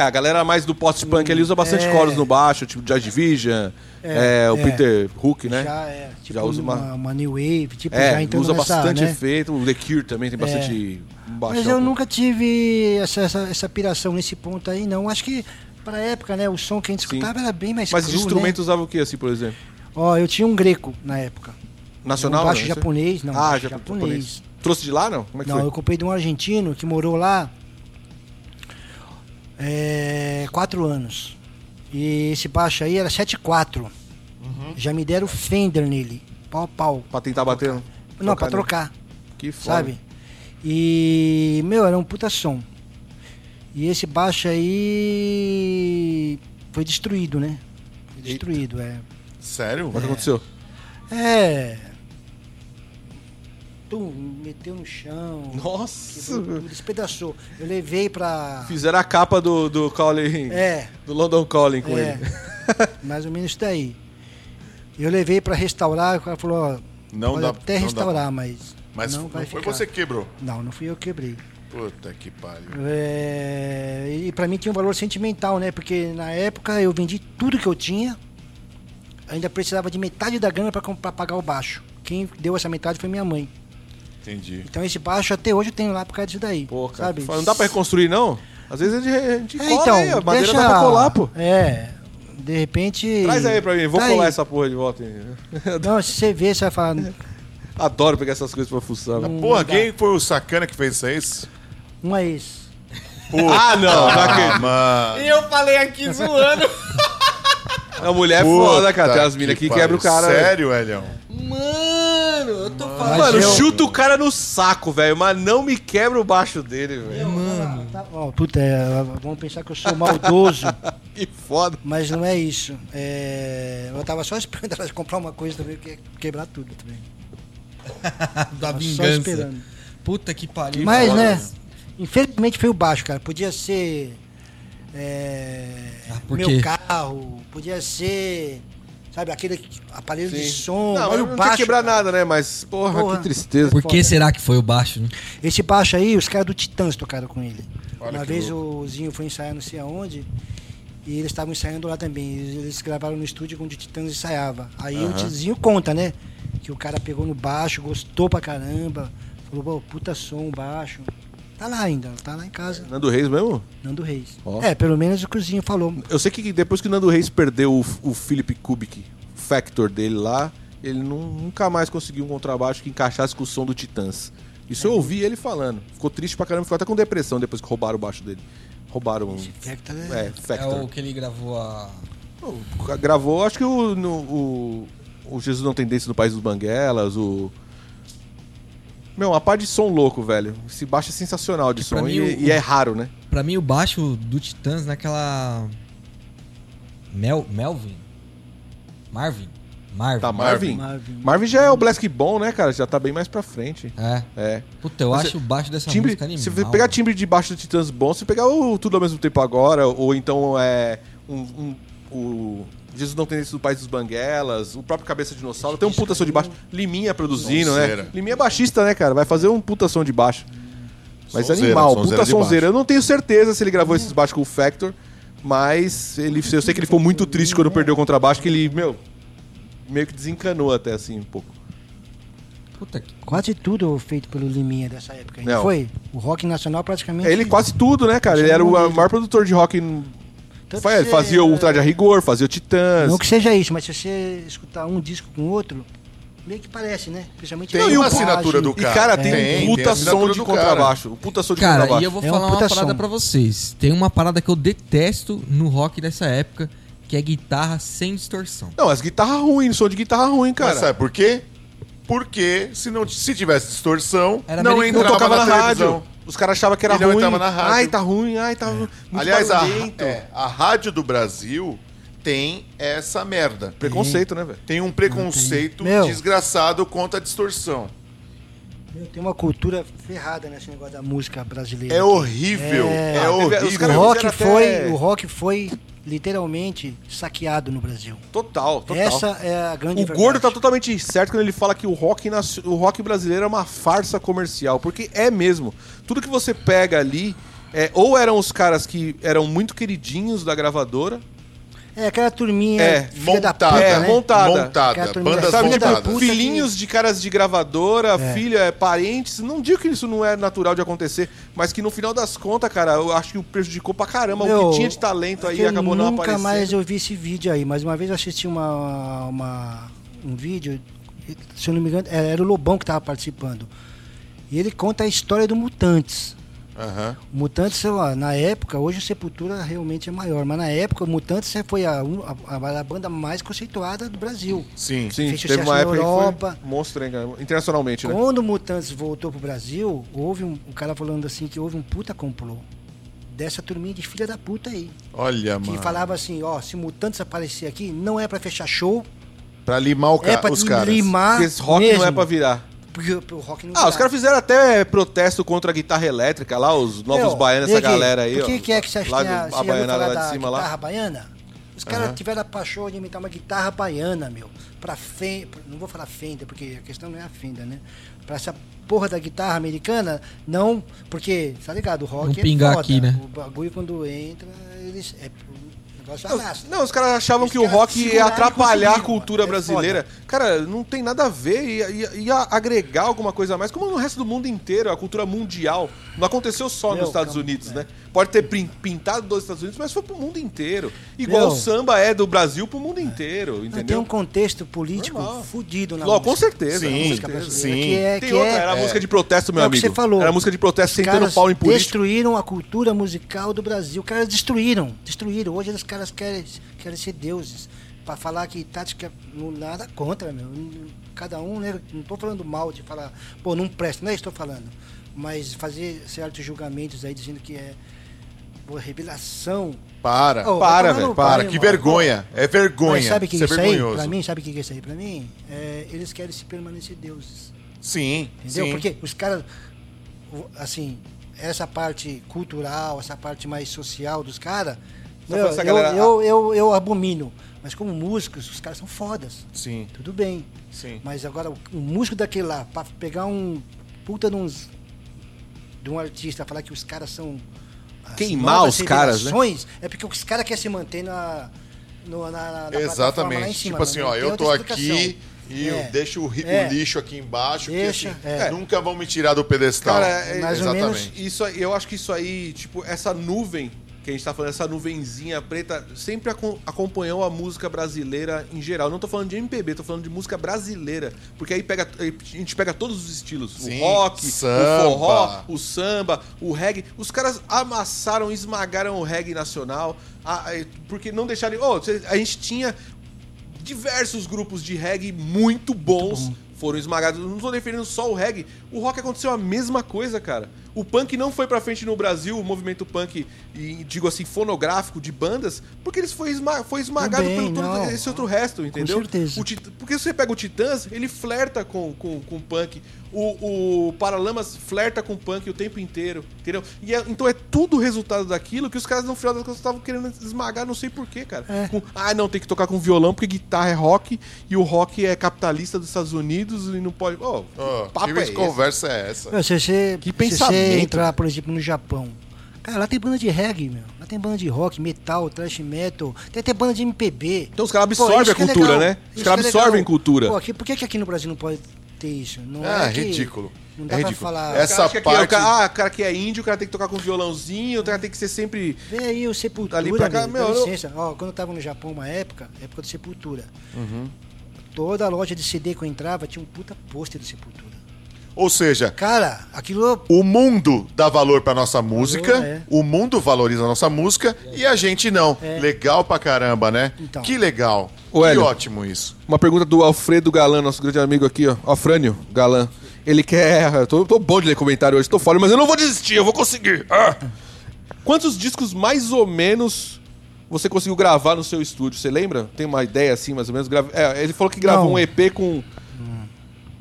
a galera mais do post-punk, ele usa bastante É. coros no baixo, tipo Jazz Division, é, É, o é. Peter Hook, né? Já é, tipo, Já usa uma- uma, uma new wave, tipo, É, já usa nessa, bastante né? efeito. O The Cure também tem bastante baixo. Mas eu nunca tive essa, essa, essa piração nesse ponto aí, não. Acho que pra época, né, o som que a gente Sim. escutava era bem mais Mas cru, de instrumento né? usava o que, assim, por exemplo? Ó, eu tinha um greco na época. Nacional? um baixo né? japonês, não, ah, baixo jap- japonês. Trouxe de lá, não? Como é que Não, foi? eu comprei de um argentino que morou lá é, quatro anos. E esse baixo aí era 7.4. Uhum. Já me deram Fender nele. Pau pau. Pra tentar bater? Não, pra nele. trocar, Que foda. sabe? E, meu, era um puta som. E esse baixo aí foi destruído, né? Foi destruído, é. sério? O que aconteceu? É. Tum, meteu no chão. Nossa! quebrou despedaçou. Eu levei pra. Fizeram a capa do, do Calling. É, Do London Calling com é. ele. mais ou menos isso daí. Eu levei pra restaurar, o cara falou, ó, Não pode dá até não dá. restaurar, mas, Mas não não, foi ficar. você que quebrou. Não, não fui eu que quebrei. Puta que pariu. É, e pra mim tinha um valor sentimental, né? Porque na época eu vendi tudo que eu tinha. Ainda precisava de metade da grana pra, comprar- pagar o baixo. Quem deu essa metade foi minha mãe. Entendi. Então esse baixo até hoje eu tenho lá por causa disso daí. Pô, cara. sabe? Não dá pra reconstruir, não? Às vezes a gente, a gente É, cola então, aí, a madeira deixa... dá pra colar, pô. É, de repente... Traz aí pra mim, vou Tá colar aí. essa porra de volta aí. Não, se você ver, você vai falar... Adoro pegar essas coisas pra fuçar. Mano. Porra, dá. quem foi o sacana que fez isso aí? Uma ex. Ah, não, não Ah, acredito. mano. eu falei aqui zoando. A mulher é foda, cara. Tem as minas que quebram o cara. velho. Sério, Elião? Mano, eu tô falando. Mano, eu- chuta o cara no saco, velho, mas não me quebra o baixo dele, velho. Mano. Tá, ó, puta, é, vão pensar que eu sou maldoso, Que foda. mas não é isso. É, eu tava só esperando ela comprar uma coisa também, que ia quebrar tudo também. da Tava só vingança. esperando. Puta que pariu. Mas, foda. né, infelizmente foi o baixo, cara. Podia ser é, Ah, meu carro, podia ser, sabe, aquele aparelho de Sim. som. Não, olha não o tinha baixo. que quebrar cara. nada, né? Mas, porra, Porra. que tristeza. Por que será que foi o baixo? né? Esse baixo aí, os caras do Titãs tocaram com ele. Olha Uma vez o Zinho foi ensaiar não sei aonde. E eles estavam ensaiando lá também. Eles, gravaram no estúdio onde o Titãs ensaiava. Aí o Tizinho conta, né? Que o cara pegou no baixo, gostou pra caramba. Falou, pô, puta som, baixo. Tá lá ainda, tá lá em casa, Nando Reis mesmo? Nando Reis. Ó. É, pelo menos o Cruzinho falou. Eu sei que depois que o Nando Reis perdeu o, o Philip Kubik, o Factor dele lá, ele nu- nunca mais conseguiu um contrabaixo que encaixasse com o som do Titãs. Isso eu ouvi ele falando. Ficou triste pra caramba, ficou até com depressão depois que roubaram o baixo dele. Roubaram um. Factor É, É Factor. o que ele gravou a. Gravou, acho que o, no- o, o Jesus Não Tem Dentes no País dos Banguelas, o. Meu, uma parte de som louco, velho. Esse baixo é sensacional de Que pra som e, o- e é raro, né? Pra mim, o baixo do Titãs naquela. Mel... Melvin? Marvin? Marvin. Tá, Marvin. Marvin. Marvin já é o Black Bom, né, cara? Já tá bem mais pra frente. É. É. Puta, eu Você- acho o baixo dessa timbre, música animal. se você pegar timbre de baixo do Titãs bom, se pegar o Tudo ao mesmo tempo agora, ou então é um, um- o Jesus não tem esse do País dos Banguelas, o próprio Cabeça de Dinossauro, tem um puta som de baixo. Liminha produzindo, Sonzeira. né? Liminha é baixista, né, cara? Vai fazer um puta som de baixo. Mas Sonzeira, animal, sonzeira puta sonzeira. Eu não tenho certeza se ele gravou esses baixos com o Factor, mas ele, eu sei que ele ficou muito triste quando perdeu o contrabaixo, que ele, meu, meio que desencanou até assim um pouco. Puta. Quase tudo feito pelo Liminha dessa época. Não. foi? O rock nacional praticamente. É, ele quase tudo, né, cara? Ele era o maior produtor de rock. Tanto que ele fazia você- o Ultra de a Rigor, fazia o Titãs. Não que seja isso, mas se você escutar um disco com outro, meio que parece, né? Principalmente Tem a uma assinatura do E, cara. cara, tem, Tem, um tem puta som assinatura de cara. contrabaixo. Um puta som de Cara, contrabaixo. e eu vou É falar uma puta parada som. pra vocês. Tem uma parada que eu detesto no rock dessa época, que é guitarra sem distorção. Não, as guitarras ruins, som de guitarra ruim, cara. Mas sabe por quê? Porque se, não, se tivesse distorção, Era não não entrava tocava na, na, rádio. Os caras achavam que era E não ruim. entrava na rádio. Ai, tá ruim, ai, tá muito Aliás, a, é, a rádio do Brasil tem essa merda. Preconceito, né, velho? Tem um preconceito Meu. desgraçado contra a distorção. Meu, tem uma cultura ferrada nesse negócio da música brasileira. É aqui. horrível. É. É, Ah, horrível. O rock, foi, até- o rock foi literalmente saqueado no Brasil. Total, total. Essa é a grande O verdade. gordo tá totalmente certo quando ele fala que o rock, o rock brasileiro é uma farsa comercial, porque é mesmo. Tudo que você pega ali, é, ou eram os caras que eram muito queridinhos da gravadora, É aquela turminha É, filha da montada, puta, é, né? montada. montada. Bandas da montadas. puta filhinhos de caras de gravadora, É. filha, é, parentes. Não digo que isso não é natural de acontecer, mas que no final das contas, cara, eu acho que o prejudicou pra caramba. o Meu, que tinha de talento aí eu acabou não nunca aparecendo. mais eu vi esse vídeo aí, mas uma vez eu assisti uma, uma- um vídeo, se eu não me engano, era era o Lobão que estava participando. E ele conta a história do Mutantes. O Mutantes, sei lá, na época, hoje o Sepultura realmente é maior, mas na época o Mutantes foi a, a, a banda mais conceituada do Brasil. Sim. Sim, fez teve uma na época Europa. que foi monstro, hein, internacionalmente, né? Quando o Mutantes voltou pro Brasil, houve um, um cara falando assim que houve um puta complô. Dessa turminha de filha da puta aí. Olha, Que mano. falava assim, ó, se Mutantes aparecer aqui, não é pra fechar show, Pra limar o ca- é pra os caras. limar Porque esse rock mesmo, não é pra virar. O rock não Ah, os caras fizeram até protesto contra a guitarra elétrica lá, os novos Meu, baianos, essa aqui, galera aí. Por que, que é que você acha lá que a, a baianada lá da de cima guitarra lá? baiana? Os caras Aham. tiveram a paixão de imitar uma guitarra baiana, meu. Pra Fender, não vou falar Fender, porque a questão não é a Fender, né? Pra essa porra da guitarra americana, não, porque, tá ligado, o rock Não é pingar foda. aqui, né? O bagulho quando entra, eles, é, o Não, arrasta. Não, os caras achavam Os que o rock ia atrapalhar a conseguiram, cultura mano. É brasileira. Cara, não tem nada a ver, ia, ia- ia agregar alguma coisa a mais, como no resto do mundo inteiro, a cultura mundial. Não aconteceu só Meu, nos Estados calma, Unidos, é. né? Pode ter pintado dos Estados Unidos, mas foi pro mundo inteiro. Igual Meu. o samba é do Brasil pro mundo inteiro, Não, Tem entendeu? um contexto político Normal. fudido na com música. certeza. Sim, com música sim. que é, Tem que outra, é, era a música de protesto, meu É o que amigo. você falou. Era música de protesto sentando pau em político. destruíram a cultura musical do Brasil. Os caras destruíram, destruíram. Hoje os caras querem, querem ser deuses. Pra falar que tática, não nada contra, meu. Cada um, né? Não tô falando mal de falar, pô, não presta, não é isso que estou falando. Mas fazer certos julgamentos aí dizendo que é pô, revelação. Para. Ô, para, velho, Para, banho, que mano. vergonha. É vergonha. Mas sabe o que Isso é isso aí? vergonhoso. Pra mim, sabe o que é isso aí? Pra mim, é, eles querem se permanecer deuses. Sim, Entendeu? sim. Porque os caras, assim, essa parte cultural, essa parte mais social dos caras, essa eu, galera- eu, eu, eu abomino. Mas como músicos, os caras são fodas. Sim, Tudo bem. sim. Mas agora, o, músico daquele lá, pra pegar um puta de uns. de um artista, falar que os caras são Queimar os caras, né? É porque os caras querem se manter na, no- na, na- Exatamente. cima, tipo assim, não ó, eu tô explicação. aqui e eu É. deixo o, ri- o É. lixo aqui embaixo, Deixa, que assim, é. nunca vão me tirar do pedestal. Cara, é, Mais ou Exatamente. menos. Isso, aí- eu acho que isso aí, tipo, essa nuvem que a gente tá falando, essa nuvenzinha preta, sempre acom- acompanhou a música brasileira em geral. Não tô falando de MPB, tô falando de música brasileira. Porque aí pega, a gente pega todos os estilos. Sim, o rock, samba. o forró, o samba, o reggae. Os caras amassaram, esmagaram o reggae nacional. a- a- porque não deixaram... Oh, a gente tinha diversos grupos de reggae muito bons foram esmagados. Não tô defendendo só o reggae. O rock aconteceu a mesma coisa, cara. O punk não foi pra frente no Brasil, o movimento punk, e digo assim, fonográfico de bandas, porque eles foi, esma foi esmagado Também, pelo todo não. esse outro resto, entendeu? certeza. O Tit- porque se você pega o Titãs, ele flerta com, com, com o punk. O, o Paralamas flerta com o punk o tempo inteiro, entendeu? E é- então é tudo resultado daquilo que os caras no final das contas estavam querendo esmagar, não sei porquê, cara. É. Com- ah, não, tem que tocar com violão porque guitarra é rock e o rock é capitalista dos Estados Unidos e não pode. Oh, Ó, que papo que é esse? conversa é essa? Se você, Que se pensamento. Você entrar, por exemplo, no Japão, cara, lá tem banda de reggae, meu. Lá tem banda de rock, metal, thrash metal, tem até banda de MPB. Então os caras absorvem a é cultura, legal. né? Os caras é absorvem cultura. Pô, aqui, por que, que aqui no Brasil não pode ter isso? Não Ah, é que- ridículo. Não É dá pra ridículo. falar. Essa aqui é- parte- o cara, ah, o cara que é índio, o cara tem que tocar com violãozinho, o cara tem que ser sempre. Vê aí o Sepultura, Ali pra cá, meu, dá eu- licença. Ó, quando eu tava no Japão uma época, época do Sepultura, Uhum. toda loja de CD que eu entrava tinha um puta pôster do Sepultura. Ou seja, Cara, aquilo o mundo dá valor pra nossa música, é. o mundo valoriza a nossa música e a gente não. É. Legal pra caramba, né? Então. Que legal. Ô, que Hélio. ótimo isso. Uma pergunta do Alfredo Galan, nosso grande amigo aqui, ó. Alfrânio Galan. Ele quer. Eu tô, tô bom de ler comentário hoje, tô fora, mas eu não vou desistir, eu vou conseguir. Ah! Quantos discos mais ou menos você conseguiu gravar no seu estúdio? Você lembra? Tem uma ideia assim, mais ou menos? Grava- É, ele falou que gravou Não. um EP com.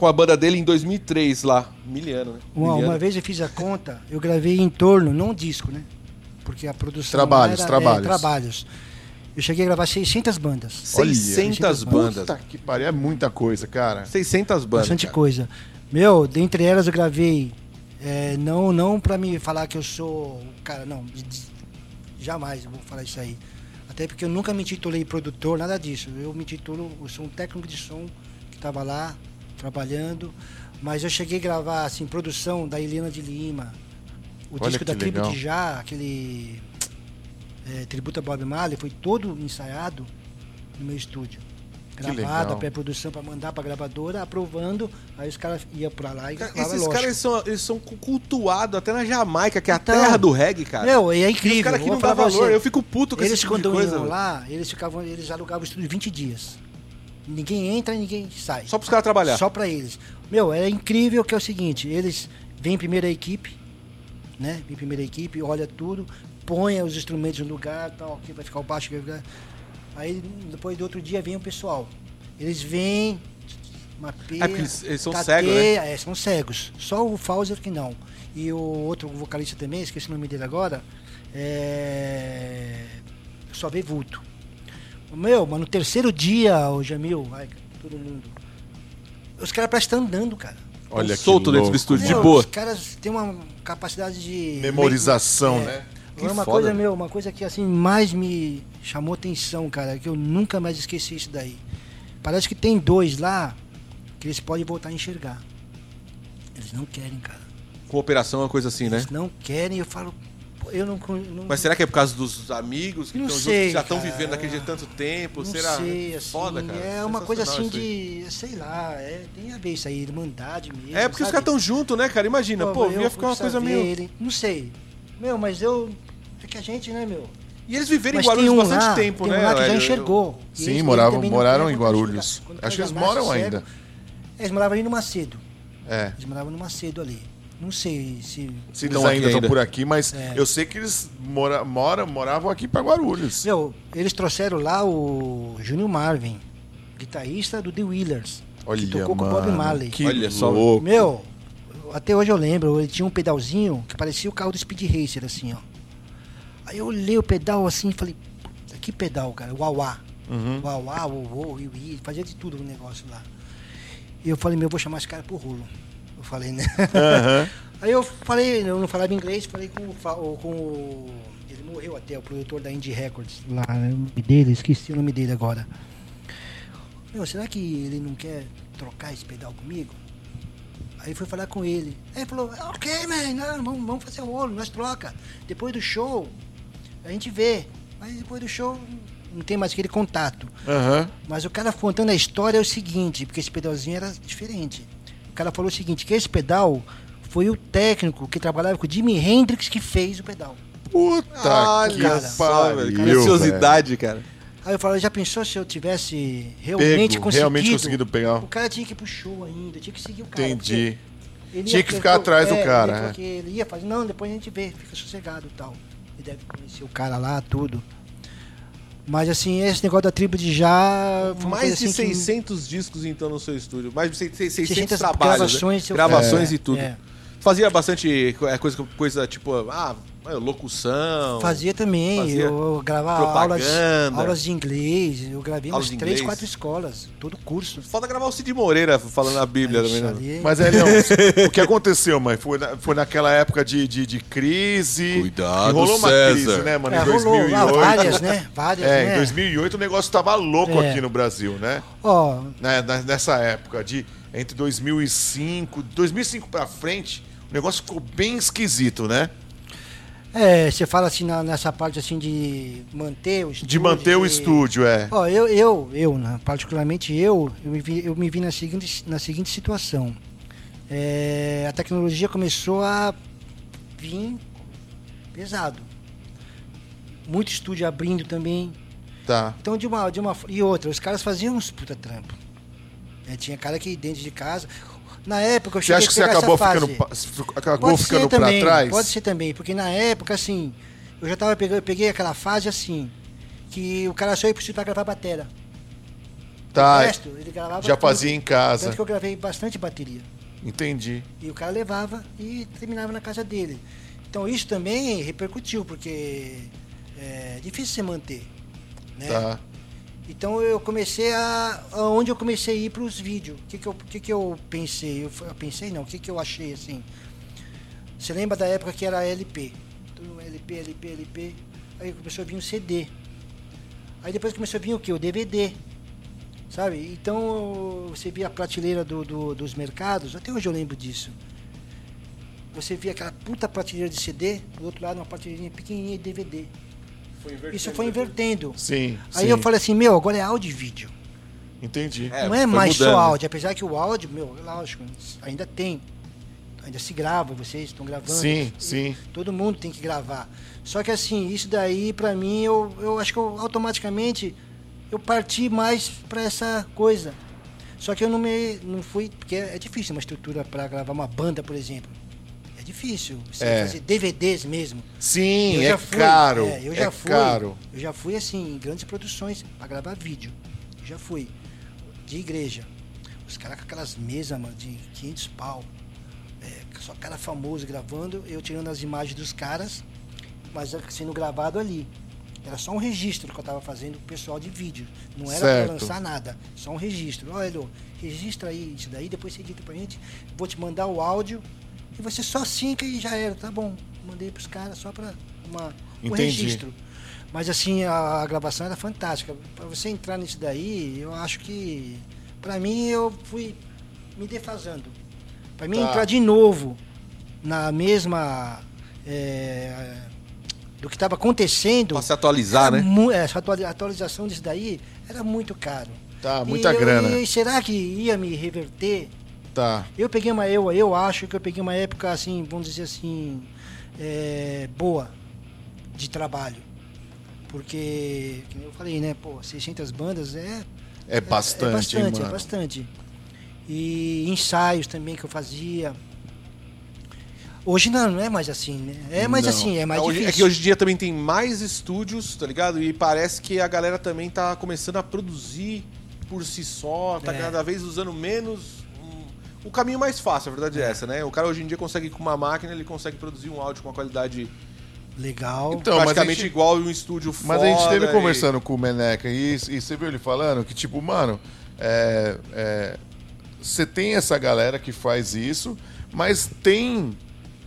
Com a banda dele em 2003 lá. Miliano, né? Uma, Miliano. uma vez eu fiz a conta, eu gravei em torno, não um disco, né? Porque a produção. Trabalhos, era, trabalhos. É, trabalhos. Eu cheguei a gravar 600 bandas. 600 bandas. Puta que pariu, é muita coisa, cara. 600 bandas. Bastante cara. coisa. Meu, dentre elas eu gravei. é, não não pra me falar que eu sou. Cara, não. jamais eu vou falar isso aí. Até porque eu nunca me intitulei produtor, nada disso. Eu me intitulo, eu sou um técnico de som que estava lá trabalhando. Mas eu cheguei a gravar assim, produção da Helena de Lima, o Olha disco que da Tribo legal. de Já, aquele é, tributo a Bob Marley, foi todo ensaiado no meu estúdio. Gravado, pré-produção para mandar pra gravadora, aprovando, aí os caras iam pra lá e Cara, gravavam, esses lógico. caras são, eles são cultuados até na Jamaica, que é a Então, terra do reggae, cara. Meu, e é E incrível. os caras aqui vou não dá valor. você. Eu fico puto com Eles esse tipo de quando coisa. iam lá, eles ficavam, eles alugavam o estúdio 20 dias. Ninguém entra e ninguém sai. Só pros caras trabalhar. Só pra eles. Meu, é incrível que é o seguinte, eles vêm primeiro a equipe, né? Vem primeiro a equipe, olha tudo, põe os instrumentos no lugar, tal, aqui vai ficar o baixo, vai ficar... Aí depois do outro dia vem o pessoal. Eles vêm, mapeiam, É porque eles- eles são tateia, cegos, né? É, são cegos. Só o Fauser que não. E o outro vocalista também, esqueci o nome dele agora, é... só vê vulto. Meu, mas no terceiro dia, o Jamil, vai, todo mundo. Os caras parecem estar andando, cara. Olha que solto dentro do estúdio, de boa. Os caras têm uma capacidade de. Memorização, É. né? Que uma foda. coisa, meu, uma coisa que assim mais me chamou atenção, cara, que eu nunca mais esqueci isso daí. Parece que tem dois lá que eles podem voltar a enxergar. Eles não querem, cara. Cooperação é uma coisa assim, né? Eles não querem, eu falo, eu não. não Mas será que é por causa dos amigos que Não estão juntos, sei, que já estão vivendo daquele jeito tanto tempo? não será? sei, assim, Foda, cara. É uma coisa assim de, sei lá, é, tem a ver isso aí, irmandade mesmo. É porque os sabe? caras estão juntos, né, cara? Imagina, pô, eu ia ficar uma coisa meio. Ele. Não sei. Meu, mas eu. É que a gente, né, meu? E eles viveram em Mas tem Guarulhos um bastante lá, tempo, tem né? um lá que já enxergou. Sim, eles- moravam- moraram em Guarulhos. Acho que eles moram ainda. Eles moravam ali no Macedo. É. Eles moravam no Macedo ali. Não sei se. Se eles ainda estão por aqui, mas É. eu sei que eles mora, mora, moravam aqui pra Guarulhos. Meu, eles trouxeram lá o Júnior Marvin, guitarrista do The Wheelers. Olha, que tocou com o mano, Bob Marley. Que Olha só. louco. Meu, até hoje eu lembro, ele tinha um pedalzinho que parecia o carro do Speed Racer, assim, ó. Aí eu olhei o pedal assim e falei, "Puta, que pedal, cara? Uauá. Uhum. Uauá, uou, iu, iu, fazia de tudo no negócio lá. E eu falei, meu, eu vou chamar esse cara pro rolo. Eu falei, né? Aham. Aí eu falei, eu não falava inglês, falei com, com o. Ele morreu até, o produtor da Indie Records lá, né? o nome dele, esqueci o nome dele agora. Meu, será que ele não quer trocar esse pedal comigo? Aí fui falar com ele. Aí ele falou, ok, man, não, vamos, vamos fazer o rolo, nós troca. Depois do show, a gente vê. Mas depois do show não tem mais aquele contato. Aham. Mas o cara contando a história é o seguinte, porque esse pedalzinho era diferente. O cara falou o seguinte, que esse pedal foi o técnico que trabalhava com o Jimi Hendrix que fez o pedal. Puta Olha que pariu, velho. velho. Preciosidade, cara. Aí eu falei, já pensou se eu tivesse realmente Pego, conseguido? realmente conseguido pegar. O cara tinha que ir pro show ainda, tinha que seguir o cara. Entendi. Tinha que ficar atrás do é, cara, Ele, é. que ele ia fazer, não, depois a gente vê, fica sossegado e tal. Ele deve conhecer o cara lá, tudo. Mas assim, esse negócio da tribo de já. Mais de assim, que- 600 discos então no seu estúdio. Mais de 600, 600 600 trabalhos. gravações, né? gravações É, e tudo. é. Fazia bastante é, coisa, coisa tipo, ah, locução. Fazia também, Fazia eu gravava aulas, aulas de inglês, eu gravei Aulas umas três, inglês. quatro escolas, todo curso. Falta gravar o Cid Moreira falando a Bíblia também. né? ali- Mas é, não, o que aconteceu, mãe? Foi, na- foi naquela época de, de, de crise. Cuidado, rolou uma César. crise, né, mano? É, em rolou, 2008. ah, várias, né? Várias, É, né? em 2008 o negócio tava louco É. aqui no Brasil, né? Ó, né, na- nessa época de entre 2005, 2005 pra frente, o negócio ficou bem esquisito, né? é, você fala assim na- nessa parte assim de manter o estúdio. De manter o de- estúdio, é. Ó, eu, eu, eu, né, particularmente eu, eu me vi, eu me vi na, seguinte, na seguinte situação. É, a tecnologia começou a vir pesado. Muito estúdio abrindo também. Tá. Então, de uma, de uma. E outra, os caras faziam uns puta trampo. É, tinha cara que dentro de casa. Na época eu Você cheguei acha a que você acabou ficando, acabou Pode ficando ser pra também, trás? Pode ser também, porque na época, assim, eu já tava pegando, eu peguei aquela fase assim, que o cara só ia precisar gravar bateria. Tá, O resto, ele gravava já tudo. fazia em casa. Tanto que eu gravei bastante bateria. Entendi. E o cara levava e terminava na casa dele. Então isso também repercutiu, porque é difícil você manter. Né? Tá. Então eu comecei a. Onde eu comecei a ir para os vídeos. O que, que, eu, que, que eu pensei? Eu, eu pensei não, o que, que eu achei assim? Você lembra da época que era LP? LP, LP, LP. Aí começou a vir o CD. Aí depois começou a vir o que? O DVD. Sabe? Então você via a prateleira do, do- dos mercados, até hoje eu lembro disso. Você via aquela puta prateleira de CD, do outro lado uma prateleirinha pequenininha de DVD. Isso foi invertendo. Sim. Aí sim. eu falei assim, meu, agora é áudio e vídeo. Entendi. É, não é mais mudando. só áudio, apesar que o áudio, meu, lógico, ainda tem. Ainda se grava, vocês estão gravando. Sim, sim. Todo mundo tem que gravar. Só que assim, isso daí, pra mim, eu, eu acho que eu, automaticamente eu parti mais pra essa coisa. Só que eu não me não fui, porque é difícil uma estrutura pra gravar uma banda, por exemplo. É difícil. Você É. fazer DVDs mesmo. Sim, Eu é já fui, caro. é, eu já é fui, caro. Eu já fui assim, em grandes produções para gravar vídeo. Eu já fui. De igreja. Os caras com aquelas mesas, mano, de 500 pau. É, só cara famoso gravando, eu tirando as imagens dos caras, mas sendo gravado ali. Era só um registro que eu tava fazendo pro pessoal de vídeo. Não era pra lançar nada. Só um registro. Olha, Elô, registra aí isso daí, depois você edita pra gente. Vou te mandar o áudio e você só sinca e já era. Tá bom. Mandei pros caras só pra uma, um registro. Mas assim, a, a gravação era fantástica. Pra você entrar nisso daí, eu acho que. Pra mim, eu fui me defasando. Pra mim Tá. entrar de novo na mesma. é, do que estava acontecendo. Pra se atualizar, era né? é, essa atuali- atualização disso daí era muito caro. Tá, muita E eu- grana. E será que ia me reverter? Tá. Eu peguei uma eu, eu acho que eu peguei uma época assim, vamos dizer assim, é, boa de trabalho. Porque, como eu falei, né, pô, 600 bandas é É bastante, é hein, bastante, mano? é bastante. E ensaios também que eu fazia. Hoje não, não é mais assim, né? É mais Não. assim, é mais É, hoje- difícil. é que hoje em dia também tem mais estúdios, tá ligado? E parece que a galera também tá começando a produzir por si só, tá É. cada vez usando menos. O caminho mais fácil, a verdade é. essa, né? O cara hoje em dia consegue, com uma máquina, ele consegue produzir um áudio com uma qualidade Legal. Então, mas praticamente gente- igual em um estúdio foda. Mas a gente esteve e- conversando com o Meneca e, e você viu ele falando que, tipo, mano, é, é, você tem essa galera que faz isso, mas tem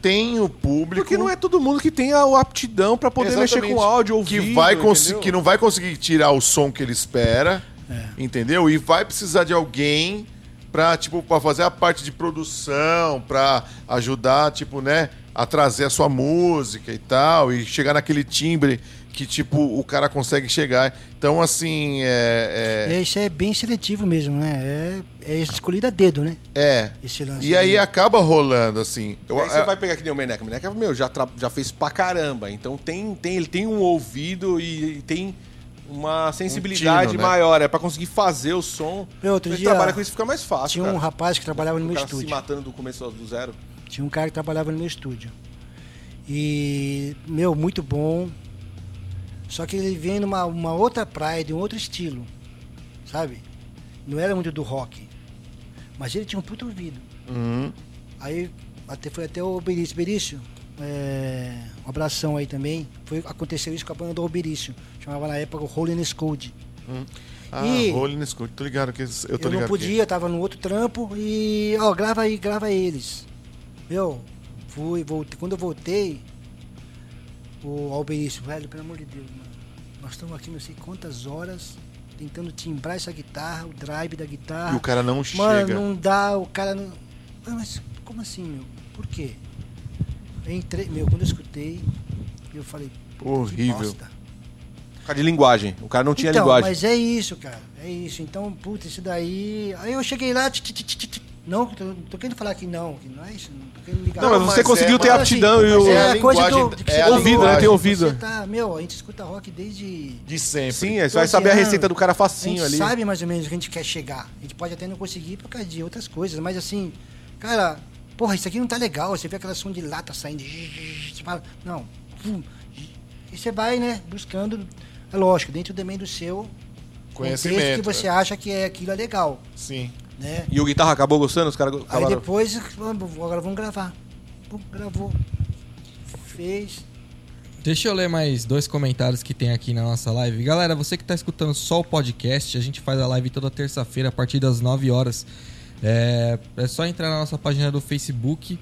tem o público Porque não é todo mundo que tem a aptidão pra poder mexer Exatamente. com áudio, ouvir. que vai conseguir que não vai conseguir tirar o som que ele espera, É. entendeu? E vai precisar de alguém pra, tipo, para fazer a parte de produção, pra ajudar, tipo, né, a trazer a sua música e tal e chegar naquele timbre que tipo o cara consegue chegar. Então assim, é, É, isso é bem seletivo mesmo, né? É, é escolhido a dedo, né? é, Esse lance. e aí aí. acaba rolando assim. Eu, Aí você vai pegar que nem o Meneca. O Meneca, meu, já, tra- já fez pra caramba. Então tem, tem, ele tem um ouvido e, e tem uma sensibilidade tino, né? maior. É pra conseguir fazer o som. Meu, outro dia trabalha com isso fica mais fácil. Tinha um cara. rapaz que trabalhava no o meu cara se estúdio. matando do começo do zero. Tinha um cara que trabalhava no meu estúdio. E, meu, muito bom. Só que ele vem numa uma outra praia, de um outro estilo. Sabe? Não era muito do rock. Mas ele tinha um puto ouvido. Uhum. Aí até, foi até o Oberício. Berício, é, um abração aí também. Foi, aconteceu isso com a banda do Oberício. Chamava na época o Holiness Code. Ah, E- Rolling School, tô ligado que eu tô eu ligado não podia, tava no outro trampo e, ó, grava aí, grava eles. Meu, fui, voltei. Quando eu voltei, o Alberício, velho, pelo amor de Deus, mano. Nós estamos aqui não sei quantas horas tentando timbrar essa guitarra, o drive da guitarra. E o cara não Mano, chega. não dá, o cara não. Ah, mas como assim, meu? Por quê? Eu entrei, meu, quando eu escutei, eu falei, puta, que Horrível. bosta. Por causa de linguagem. O cara não tinha então, linguagem. mas é isso, cara. É isso. Então, puta, isso daí. Aí eu cheguei lá. tch, tch, tch. Não, tô, tô querendo falar que não, que não é isso. Não tô querendo ligar. Não, mas você mas conseguiu é- ter mas aptidão assim, e o. É é a a coisa do. que é a ouvido, né? Tem ouvido. Você tá, meu, a gente escuta rock desde. De sempre. Sim, é, você vai 12 saber a anos. receita do cara A facinho gente ali. sabe mais ou menos onde a gente quer chegar. A gente pode até não conseguir por causa de outras coisas, mas assim, cara, porra, isso aqui não tá legal. Você vê aquela som de lata saindo. Você fala, não. E você vai, né, buscando, é lógico, dentro também do seu Conhecimento. contexto que você acha que é aquilo é legal, Sim. né? E o guitarra acabou gostando? Os caras Aí depois, agora vamos gravar. Pum, gravou. Fez. Deixa eu ler mais dois comentários que tem aqui na nossa live. Galera, você que tá escutando só o podcast, a gente faz a live toda terça-feira a partir das 9 horas. É, é só entrar na nossa página do Facebook.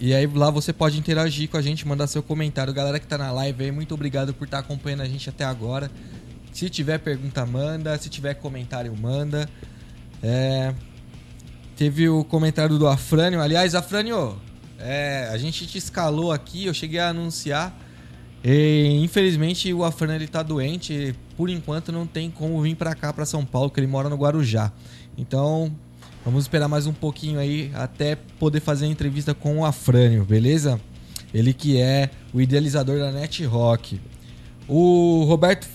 E aí lá você pode interagir com a gente, mandar seu comentário. Galera que tá na live aí, muito obrigado por estar acompanhando a gente até agora. Se tiver pergunta, manda. Se tiver comentário, manda. É, Teve o comentário do Afrânio. Aliás, Afrânio, é, a gente te escalou aqui, eu cheguei a anunciar. E, infelizmente o Afrânio ele tá doente. Por enquanto não tem como vir pra cá, pra São Paulo, porque ele mora no Guarujá. Então, vamos esperar mais um pouquinho aí até poder fazer a entrevista com o Afrânio, beleza? Ele que é o idealizador da Net Rock. O Roberto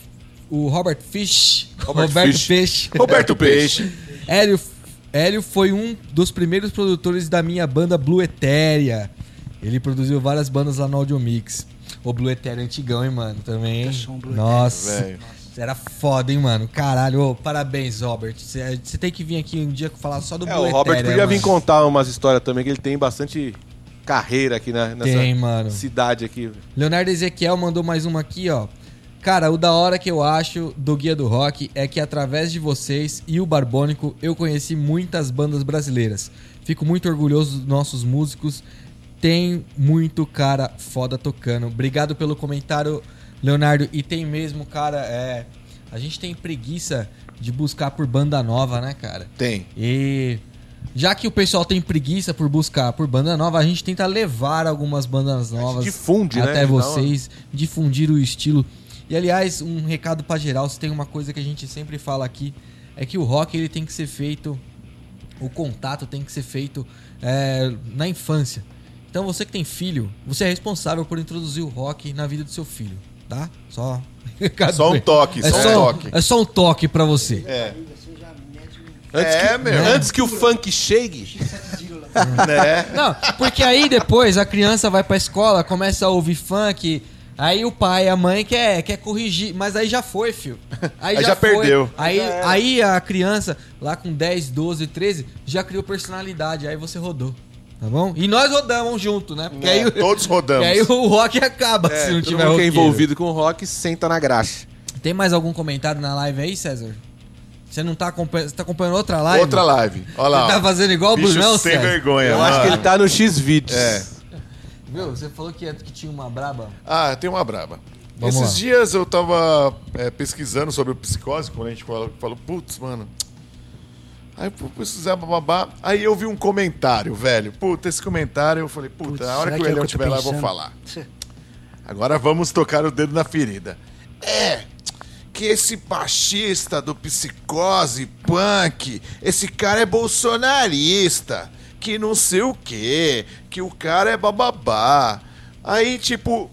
o Robert Fish, Robert Roberto Fish. Fish. Roberto Peixe. Hélio, Hélio foi um dos primeiros produtores da minha banda Blue Etérea. Ele produziu várias bandas lá no Audio Mix. O Blue Etérea é antigão, hein, mano? Também. Som, Blue Nossa. Velho. Era foda, hein, mano? Caralho. Ô, parabéns, Robert. Você tem que vir aqui um dia falar só do É, Blue o Robert podia vir mano. contar umas histórias também, que ele tem bastante carreira aqui na, nessa Tem, mano. cidade aqui. Leonardo Ezequiel mandou mais uma aqui, ó. Cara, o da hora que eu acho do Guia do Rock é que através de vocês e o Barbônico eu conheci muitas bandas brasileiras. Fico muito orgulhoso dos nossos músicos. Tem muito cara foda tocando. Obrigado pelo comentário, Leonardo. E tem mesmo, cara, é. A gente tem preguiça de buscar por banda nova, né, cara? Tem. E já que o pessoal tem preguiça por buscar por banda nova, a gente tenta levar algumas bandas novas difunde, né? até uma- vocês, difundir o estilo. E aliás, um recado pra geral, se tem uma coisa que a gente sempre fala aqui, é que o rock ele tem que ser feito, o contato tem que ser feito é, na infância. Então você que tem filho, você é responsável por introduzir o rock na vida do seu filho, tá? Só Só um toque, é só um toque. é só um toque pra você. É. Antes É, que, meu. Antes que o funk chegue. né? Não, porque aí depois a criança vai pra escola, começa a ouvir funk, aí o pai e a mãe quer, quer corrigir, mas aí já foi, filho. Aí já perdeu. Aí, aí a criança, lá com 10, 12, 13, já criou personalidade, aí você rodou. Tá bom? E nós rodamos junto, né? Porque É, aí, todos rodamos. E aí o rock acaba se não todo tiver mundo que é roqueiro. envolvido com o rock senta na graxa. Tem mais algum comentário na live aí, César? Você não tá acompanhando. Você tá acompanhando outra live? Outra live. Olha lá. Você tá fazendo igual o Bicho Brunão, sem César? vergonha, Eu mano. acho que ele tá no X-Vídeos. É. Viu? Você falou que, que tinha uma braba. Ah, tem uma braba. Vamos Esses lá. dias eu tava é, pesquisando sobre o psicose, quando a gente falou, falou putz, mano. Aí eu fui pesquisar, bababá. Aí eu vi um comentário, velho. Puta, esse comentário eu falei, puta, Putz, a hora que o é Elião tô estiver lá eu vou falar. Agora vamos tocar o dedo na ferida. É, que esse baixista do psicose, punk, esse cara é bolsonarista, que não sei o quê, que o cara é bababá. Aí, tipo,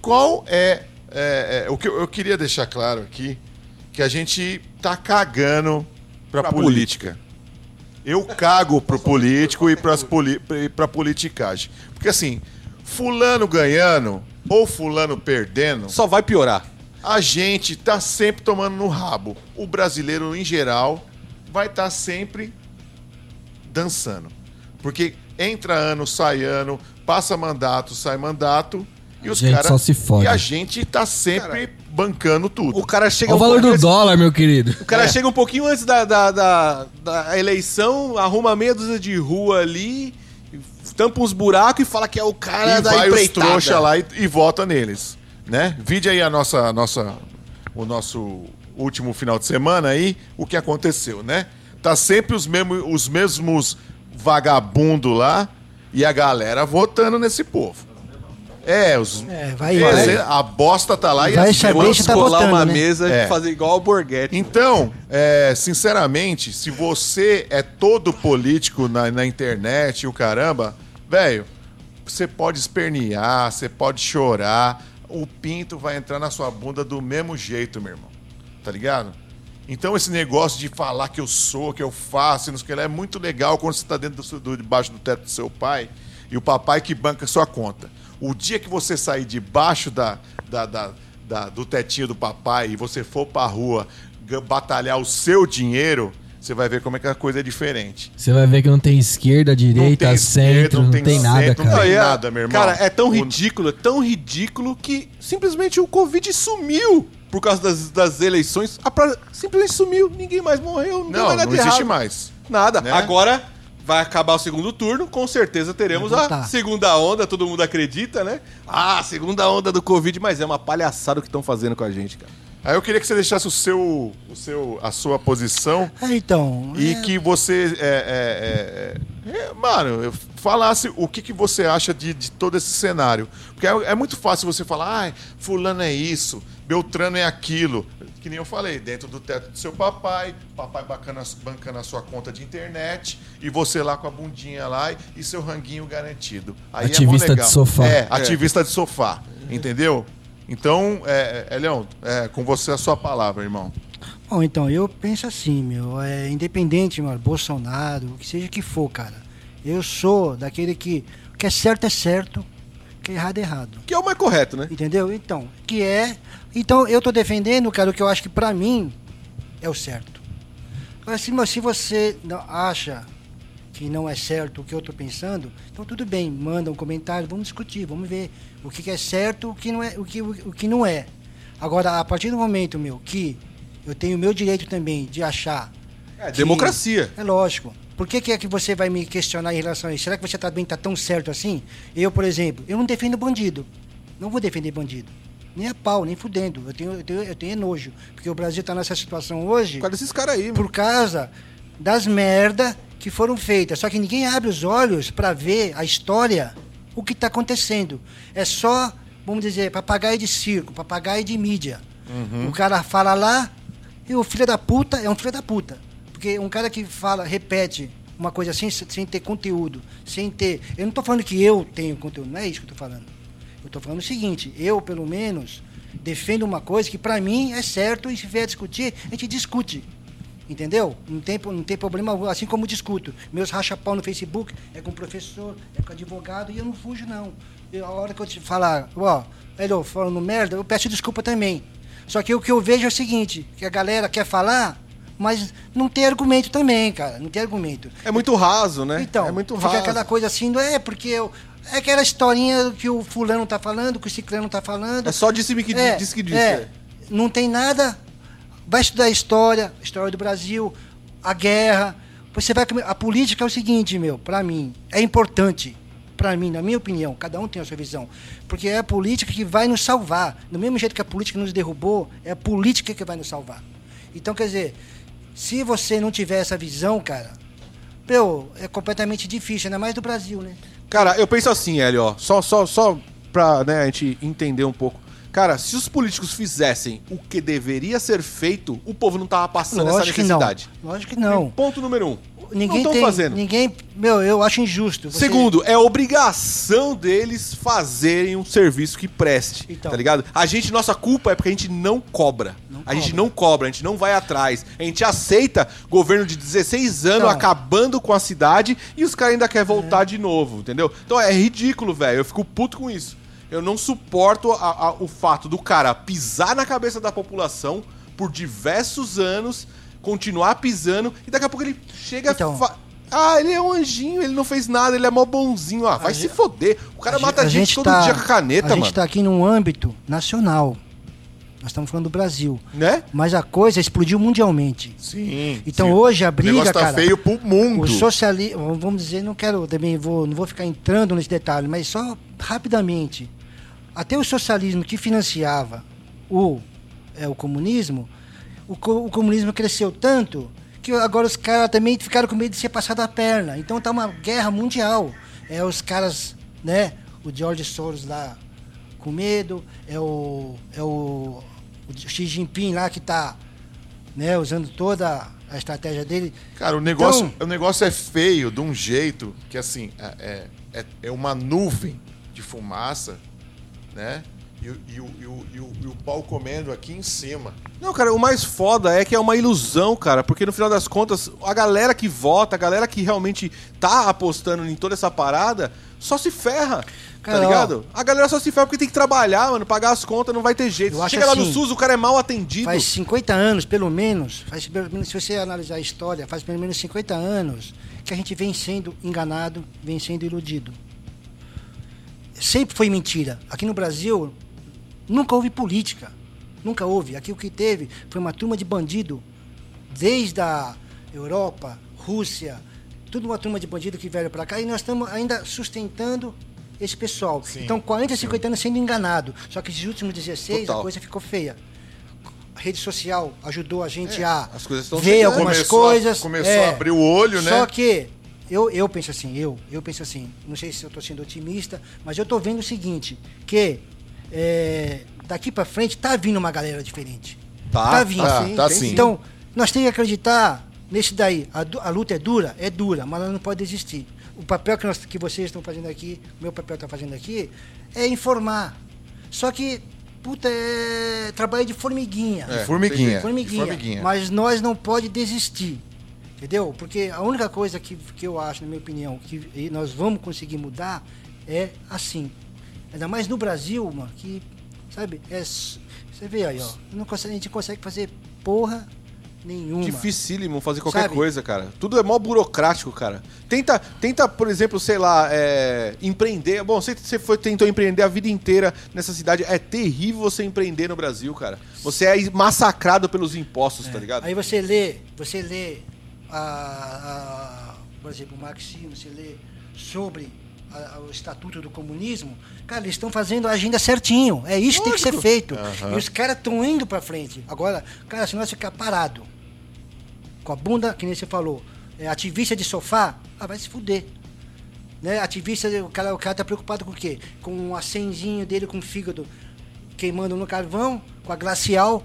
qual é, é, é, o que eu, eu queria deixar claro aqui, que a gente tá cagando pra, Pra política. Eu cago pro político e pras poli e pra politicagem. Porque assim, fulano ganhando ou fulano perdendo, Só vai piorar. a gente tá sempre tomando no rabo. O brasileiro, em geral, vai estar sempre dançando. Porque entra ano, sai ano, passa mandato, sai mandato. E A os gente caras. só se fode. E a gente tá sempre bancando tudo. O cara chega Olha o um valor pouco do antes- dólar, meu querido. O cara chega um pouquinho antes da, da, da, da eleição, arruma meia dúzia de rua ali, tampa uns buracos e fala que é o cara e da vai os empreitada. trouxa lá e, e vota neles, né? Vide aí a nossa, nossa, o nosso último final de semana aí, o que aconteceu, né? Tá sempre os mesmos, os mesmos vagabundo lá e a galera votando nesse povo. É, os, É, vai- Esse- vai- a bosta tá lá e vai as se tá colar votando, uma né? mesa É. e fazer igual o Borghetti. Então, é, sinceramente, se você é todo político na, na internet e o caramba, velho, você pode espernear, você pode chorar, o pinto vai entrar na sua bunda do mesmo jeito, meu irmão. Tá ligado? Então esse negócio de falar que eu sou, que eu faço, e não sei o que lá, é muito legal quando você tá dentro do, seu- do- debaixo do teto do seu pai e o papai que banca sua conta. O dia que você sair debaixo da, da- da- da- do tetinho do papai e você for pra rua ga- batalhar o seu dinheiro, você vai ver como é que a coisa é diferente. Você vai ver que não tem esquerda, direita, Não tem esquerda, centro, não tem, nada, centro, não cara. tem é- nada, meu irmão. Cara, é tão ridículo, é tão ridículo que simplesmente o Covid sumiu por causa das, das eleições. A pra- simplesmente sumiu, ninguém mais morreu, não, Não, mais nada não existe errado. mais. Nada. né? Agora vai acabar o segundo turno, com certeza teremos a segunda onda, todo mundo acredita, né? Ah, segunda onda do Covid, mas é uma palhaçada o que estão fazendo com a gente, cara. Aí eu queria que você deixasse o seu, o seu, a sua posição É, então. e é, que você, é, é, é, é, mano, eu falasse o que, que você acha de, de todo esse cenário. Porque é, é muito fácil você falar, ai, fulano é isso, Beltrano é aquilo. Que nem eu falei, dentro do teto do seu papai, papai bacana, bancando a sua conta de internet, e você lá com a bundinha lá e, e seu ranguinho garantido. Aí é mó Ativista legal. de sofá. É, ativista de sofá. Entendeu? Então, é, é, Leão, é, com você a sua palavra, irmão. Bom, então, eu penso assim, meu, é independente, mano, Bolsonaro, o que seja que for, cara. Eu sou daquele que o que é certo é certo, que é errado é errado. Que é o mais correto, né? Entendeu? Então, que é. Então, eu tô defendendo, cara, o que eu acho que pra mim é o certo. Agora, se, mas se você acha que não é certo o que eu tô pensando, então tudo bem, manda um comentário, vamos discutir, vamos ver o que, que é certo, o que não é, o que, o, que não é. Agora, a partir do momento, meu, que eu tenho o meu direito também de achar. É democracia. É lógico. Por que, que é que você vai me questionar em relação a isso? Será que você também tá tão certo assim? Eu, por exemplo, eu não defendo bandido. Não vou defender bandido. Nem a pau, nem fudendo. Eu tenho, eu tenho, eu tenho nojo. Porque o Brasil tá nessa situação hoje Por causa desses caras aí, mano. por causa das merda que foram feitas. Só que ninguém abre os olhos para ver a história, o que está acontecendo. É só, vamos dizer, papagaio de circo, papagaio de mídia. O cara fala lá e o filho da puta é um filho da puta. Porque um cara que fala, repete uma coisa assim, sem ter conteúdo, sem ter. Eu não estou falando que eu tenho conteúdo, não é isso que eu estou falando. Eu estou falando o seguinte, eu, pelo menos, defendo uma coisa que para mim é certo e se vier discutir, a gente discute. Entendeu? Não tem, não tem problema assim como eu discuto. Meus racha-pau no Facebook é com professor, é com advogado, e eu não fujo, não. Eu, a hora que eu te falar, ó, Elô, falando merda, eu peço desculpa também. Só que o que eu vejo é o seguinte, que a galera quer falar, mas não tem argumento também, cara. Não tem argumento. É muito raso, né? Então, é muito fica raso. aquela coisa assim, não é porque eu. É aquela historinha que o fulano tá falando, que o ciclano tá falando. É só disse que É, disse que disse. é. não tem nada. vai estudar a história, a história do Brasil, a guerra. Você vai a política é o seguinte, meu, para mim, é importante. Para mim, na minha opinião, cada um tem a sua visão, porque é a política que vai nos salvar. Do mesmo jeito que a política nos derrubou, é a política que vai nos salvar. Então, quer dizer, se você não tiver essa visão, cara, meu, é completamente difícil, ainda mais do Brasil, né? Cara, eu penso assim, Hélio, ó, só, só, só pra né, a gente entender um pouco. Cara, se os políticos fizessem o que deveria ser feito, o povo não tava passando essa Lógico que não. necessidade. Lógico que não. Ponto número um. Ninguém estão fazendo. ninguém, meu, eu acho injusto. Você- Segundo, é obrigação deles fazerem um serviço que preste, Então. tá ligado? A gente, nossa culpa é porque a gente não cobra. Não a gente cobra. não cobra, a gente não vai atrás. A gente aceita governo de 16 anos Não. acabando com a cidade e os caras ainda querem voltar de novo, entendeu? Então é ridículo, velho. Eu fico puto com isso. Eu não suporto a- a- o fato do cara pisar na cabeça da população por diversos anos, continuar pisando e daqui a pouco ele chega Então. fa- ah, ele é um anjinho, ele não fez nada, ele é mó bonzinho. Ah, vai se gente- foder. O cara a mata gen- gente, todo dia com a caneta, A gente mano. está aqui num âmbito nacional. Nós estamos falando do Brasil. Né? Mas a coisa explodiu mundialmente. Sim. Então sim. hoje a O briga, negócio tá cara. feio pro mundo. O socialismo, vamos dizer, não quero também, vou, não vou ficar entrando nesse detalhe, mas só rapidamente. Até o socialismo que financiava o, é, o comunismo, o, co- o comunismo cresceu tanto que agora os caras também ficaram com medo de ser passado a perna. Então tá uma guerra mundial. É os caras, né? O George Soros lá com medo, é o, é o, o Xi Jinping lá que tá né, usando toda a estratégia dele. Cara, o negócio, Então- o negócio é feio de um jeito que, assim, é, é, é uma nuvem de fumaça, né? E, o- e o, e, o, e, o, e o pau comendo aqui em cima. Não, cara, o mais foda é que é uma ilusão, cara, porque no final das contas, a galera que vota, a galera que realmente tá apostando em toda essa parada, só se ferra. Cara, tá ó. ligado? A galera só se ferra porque tem que trabalhar, mano, pagar as contas, não vai ter jeito. Eu Você acho Chega lá no assim, SUS, o cara é mal atendido. Faz 50 anos, pelo menos, faz pelo menos, se você analisar a história, faz pelo menos 50 anos que a gente vem sendo enganado, vem sendo iludido. Sempre foi mentira. Aqui no Brasil, nunca houve política. Nunca houve. Aqui o que teve foi uma turma de bandido, desde a Europa, Rússia, tudo uma turma de bandido que veio para cá, e nós estamos ainda sustentando esse pessoal. Sim, então, 40, 50 anos sendo enganado. Só que esses últimos 16, Total. a coisa ficou feia. A rede social ajudou a gente É, a ver algumas Começou a- coisas. começou é. a abrir o olho, né? Só que eu, eu penso assim, eu, eu penso assim, não sei se eu estou sendo otimista, mas eu estou vendo o seguinte, que é, daqui para frente tá vindo uma galera diferente. Tá, tá vindo. tá, tá sim. Então, nós temos que acreditar nesse daí. A, a luta é dura? É dura, mas ela não pode desistir. O papel que, nós, que vocês estão fazendo aqui, o meu papel está fazendo aqui, é informar. Só que, puta, é trabalho de formiguinha. De formiguinha. formiguinha. formiguinha. Mas nós não pode desistir. Entendeu? Porque a única coisa que, que eu acho, na minha opinião, que nós vamos conseguir mudar é assim. Ainda mais no Brasil, mano, que, sabe, é. Você vê aí, ó. Não consegue, a gente consegue fazer porra nenhuma. Dificílimo fazer qualquer Sabe? coisa, cara. Tudo é mó burocrático, cara. Tenta, tenta por exemplo, sei lá, é, empreender. Bom, você, você foi, tentou empreender a vida inteira nessa cidade. É terrível você empreender no Brasil, cara. Você é massacrado pelos impostos, tá ligado? Aí você lê, você lê, a, a- por exemplo, o marxismo, você lê sobre a- o estatuto do comunismo, cara, eles estão fazendo a agenda certinho. É isso que tem que ser feito. E os caras estão indo para frente. Agora, cara, se nós ficar parado, com a bunda, que nem você falou, é, ativista de sofá, ah, vai se fuder. Né? Ativista, o cara, o cara tá preocupado com o quê? Com o acenzinho dele com o fígado queimando no carvão, com a glacial,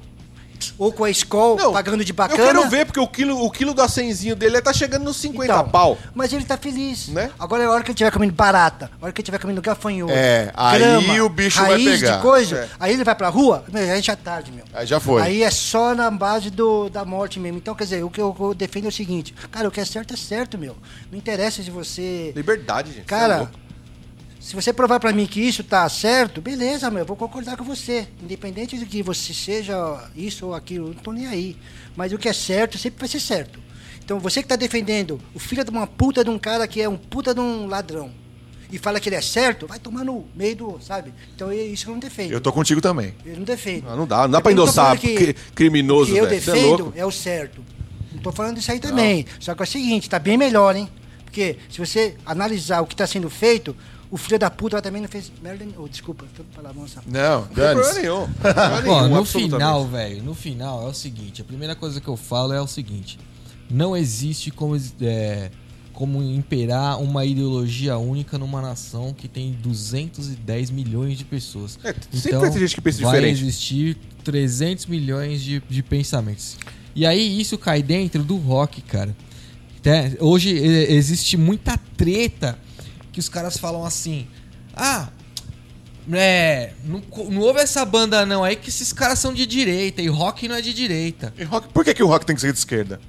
ou com a Skol pagando de bacana. Eu quero ver, porque o quilo, o quilo do acenzinho dele tá chegando nos 50 Então, pau. Mas ele tá feliz. Né? Agora é a hora que ele estiver comendo barata, a hora que ele estiver comendo gafanhoto. É, aí o bicho vai pegar. de coisa. É. Aí ele vai pra rua, aí já é tarde, meu. Aí já foi. Aí é só na base do, da morte mesmo. Então, quer dizer, o que eu, eu defendo é o seguinte, cara, o que é certo é certo, meu. Não interessa se você. Liberdade, gente. É Cara, louco. Se você provar pra mim que isso tá certo, beleza, meu, eu vou concordar com você. Independente de que você seja isso ou aquilo, eu não tô nem aí. Mas o que é certo sempre vai ser certo. Então você que tá defendendo o filho de uma puta de um cara que é um puta de um ladrão. e fala que ele é certo, vai tomar no meio do, sabe? Então é isso que eu não defendo. Eu tô contigo também. Eu não defendo. Ah, não dá, não dá não tô endossar que- cri- criminoso, que eu velho. Você é defendo louco. é, o certo. Não tô falando isso aí também. Só que é o seguinte, tá bem melhor, hein? Porque se você analisar o que tá sendo feito, o filho da puta também não fez merda nenhuma. Oh, desculpa, palavrão essa Não, Não tem problema nenhum. Nenhum, no final, velho, no final é o seguinte, a primeira coisa que eu falo é o seguinte, não existe como, é, como imperar uma ideologia única numa nação que tem 210 milhões de pessoas. É, sempre vai ter gente que pensa vai diferente. existir 300 milhões de, de pensamentos. E aí isso cai dentro do rock, cara. Hoje e- existe muita treta que os caras falam assim: ah, é, não, não ouve essa banda não aí que esses caras são de direita e rock não é de direita. E rock- por que, que o rock tem que ser de esquerda?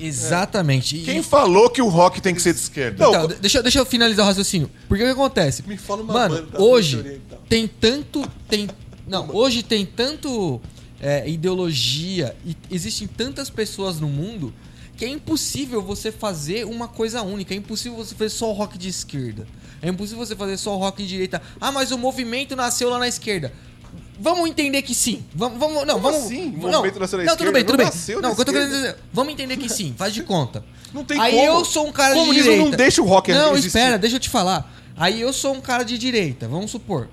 Exatamente. E- Quem falou que o rock tem que ser de esquerda? então, de- deixa, eu- deixa eu finalizar o raciocínio. Porque o que acontece? Me fala uma Mano, banda hoje oriental. tem tanto. Tem, não, hoje tem tanto é, ideologia e existem tantas pessoas no mundo que é impossível você fazer uma coisa única. É impossível você fazer só o rock de esquerda. É impossível você fazer só o rock de direita. Ah, mas o movimento nasceu lá na esquerda. Vamos entender que sim. Vamos, vamos não, Como vamos. O não, movimento nasceu na não, esquerda? tudo bem, Não tudo bem. nasceu Não, na o que eu tô querendo dizer, vamos entender que sim, faz de conta. Não tem Aí como. eu sou um cara de Comunismo direita. não deixa o rock Não, existir. espera, deixa eu te falar. Aí eu sou um cara de direita, vamos supor.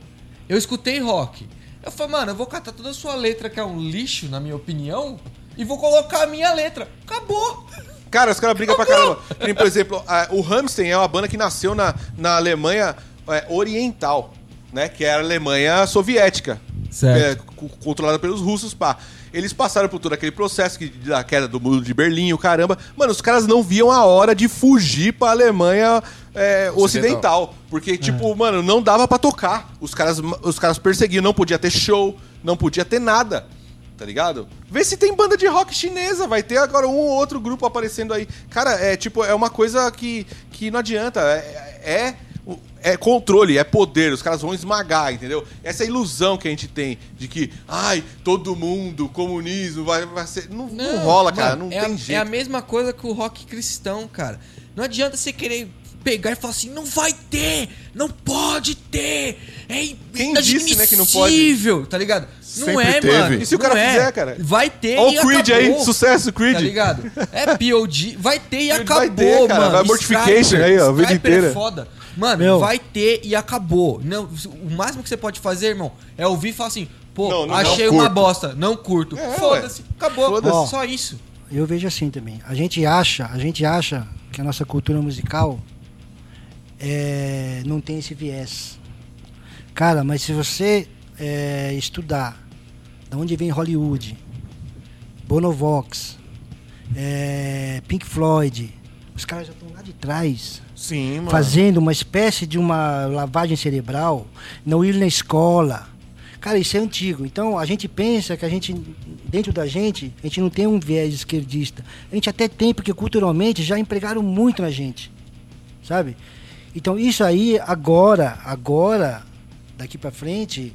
Eu escutei rock. Eu falei, mano, eu vou catar toda a sua letra, que é um lixo, na minha opinião, e vou colocar a minha letra. Acabou. Cara, os caras brigam pra caramba. Nem, por exemplo, a- o Rammstein é uma banda que nasceu na, na Alemanha é, Oriental, né? Que era a Alemanha soviética. Certo. é, co- controlada pelos russos, pá. Eles passaram por todo aquele processo que, da queda do muro de Berlim, o caramba. Mano, os caras não viam a hora de fugir pra Alemanha é, ocidental. Porque, tipo, mano, não dava pra tocar. Os caras, os caras perseguiam, não podia ter show, não podia ter nada. Tá ligado? Vê se tem banda de rock chinesa, vai ter agora um ou outro grupo aparecendo aí. Cara, é tipo, é uma coisa que, que não adianta. É, é, é controle, é poder, os caras vão esmagar, entendeu? Essa ilusão que a gente tem de que, ai, todo mundo, comunismo, vai, vai ser. Não, não rola, cara, mano, não é tem a, jeito. É a mesma coisa que o rock cristão, cara. Não adianta você querer pegar e falar assim, não vai ter, não pode ter, é Quem disse, né, que não pode? inadmissível", tá ligado? Não Sempre é, teve. mano. E se o não cara é. fizer, cara? Vai ter Ó e o Creed aí, acabou, sucesso, Creed. Tá ligado? É POD, vai ter e acabou, vai ter, cara, mano. vai Mortification aí, ó, a vida Striper inteira. É foda. Mano, Meu. vai ter e acabou. Não, o máximo que você pode fazer, irmão, é ouvir e falar assim, pô, Não, não, achei não uma bosta, não curto. É, Foda-se, acabou. Foda-se. Só isso. Eu vejo assim também. A gente acha, a gente acha que a nossa cultura musical é, não tem esse viés. Cara, mas se você é, estudar de onde vem Hollywood, Bonovox, é, Pink Floyd, os caras já estão lá de trás Sim, mano. fazendo uma espécie de uma lavagem cerebral, não ir na escola. Cara, isso é antigo. Então a gente pensa que a gente, dentro da gente, a gente não tem um viés esquerdista. A gente até tem, porque culturalmente já empregaram muito na gente. Sabe? Então isso aí, agora, agora, daqui pra frente,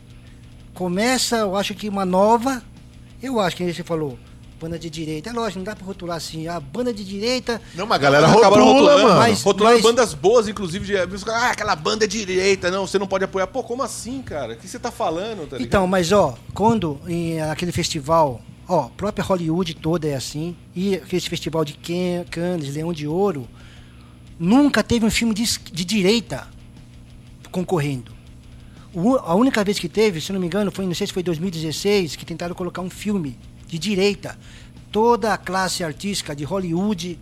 começa, eu acho que uma nova. Eu acho que você falou, banda de direita. É lógico, não dá pra rotular assim, a banda de direita. Não, mas a galera rotula, rotulando, mano. mas- Rotularam bandas boas, inclusive, de, ah, aquela banda é direita, não, você não pode apoiar. Pô, como assim, cara? O que você tá falando, tá? Então, mas ó, quando em aquele festival, ó, própria Hollywood toda é assim, e aquele festival de Can- Cannes, Leão de Ouro, nunca teve um filme de, de direita concorrendo. O- a única vez que teve, se não me engano, foi, não sei se foi 2016, que tentaram colocar um filme de direita. Toda a classe artística de Hollywood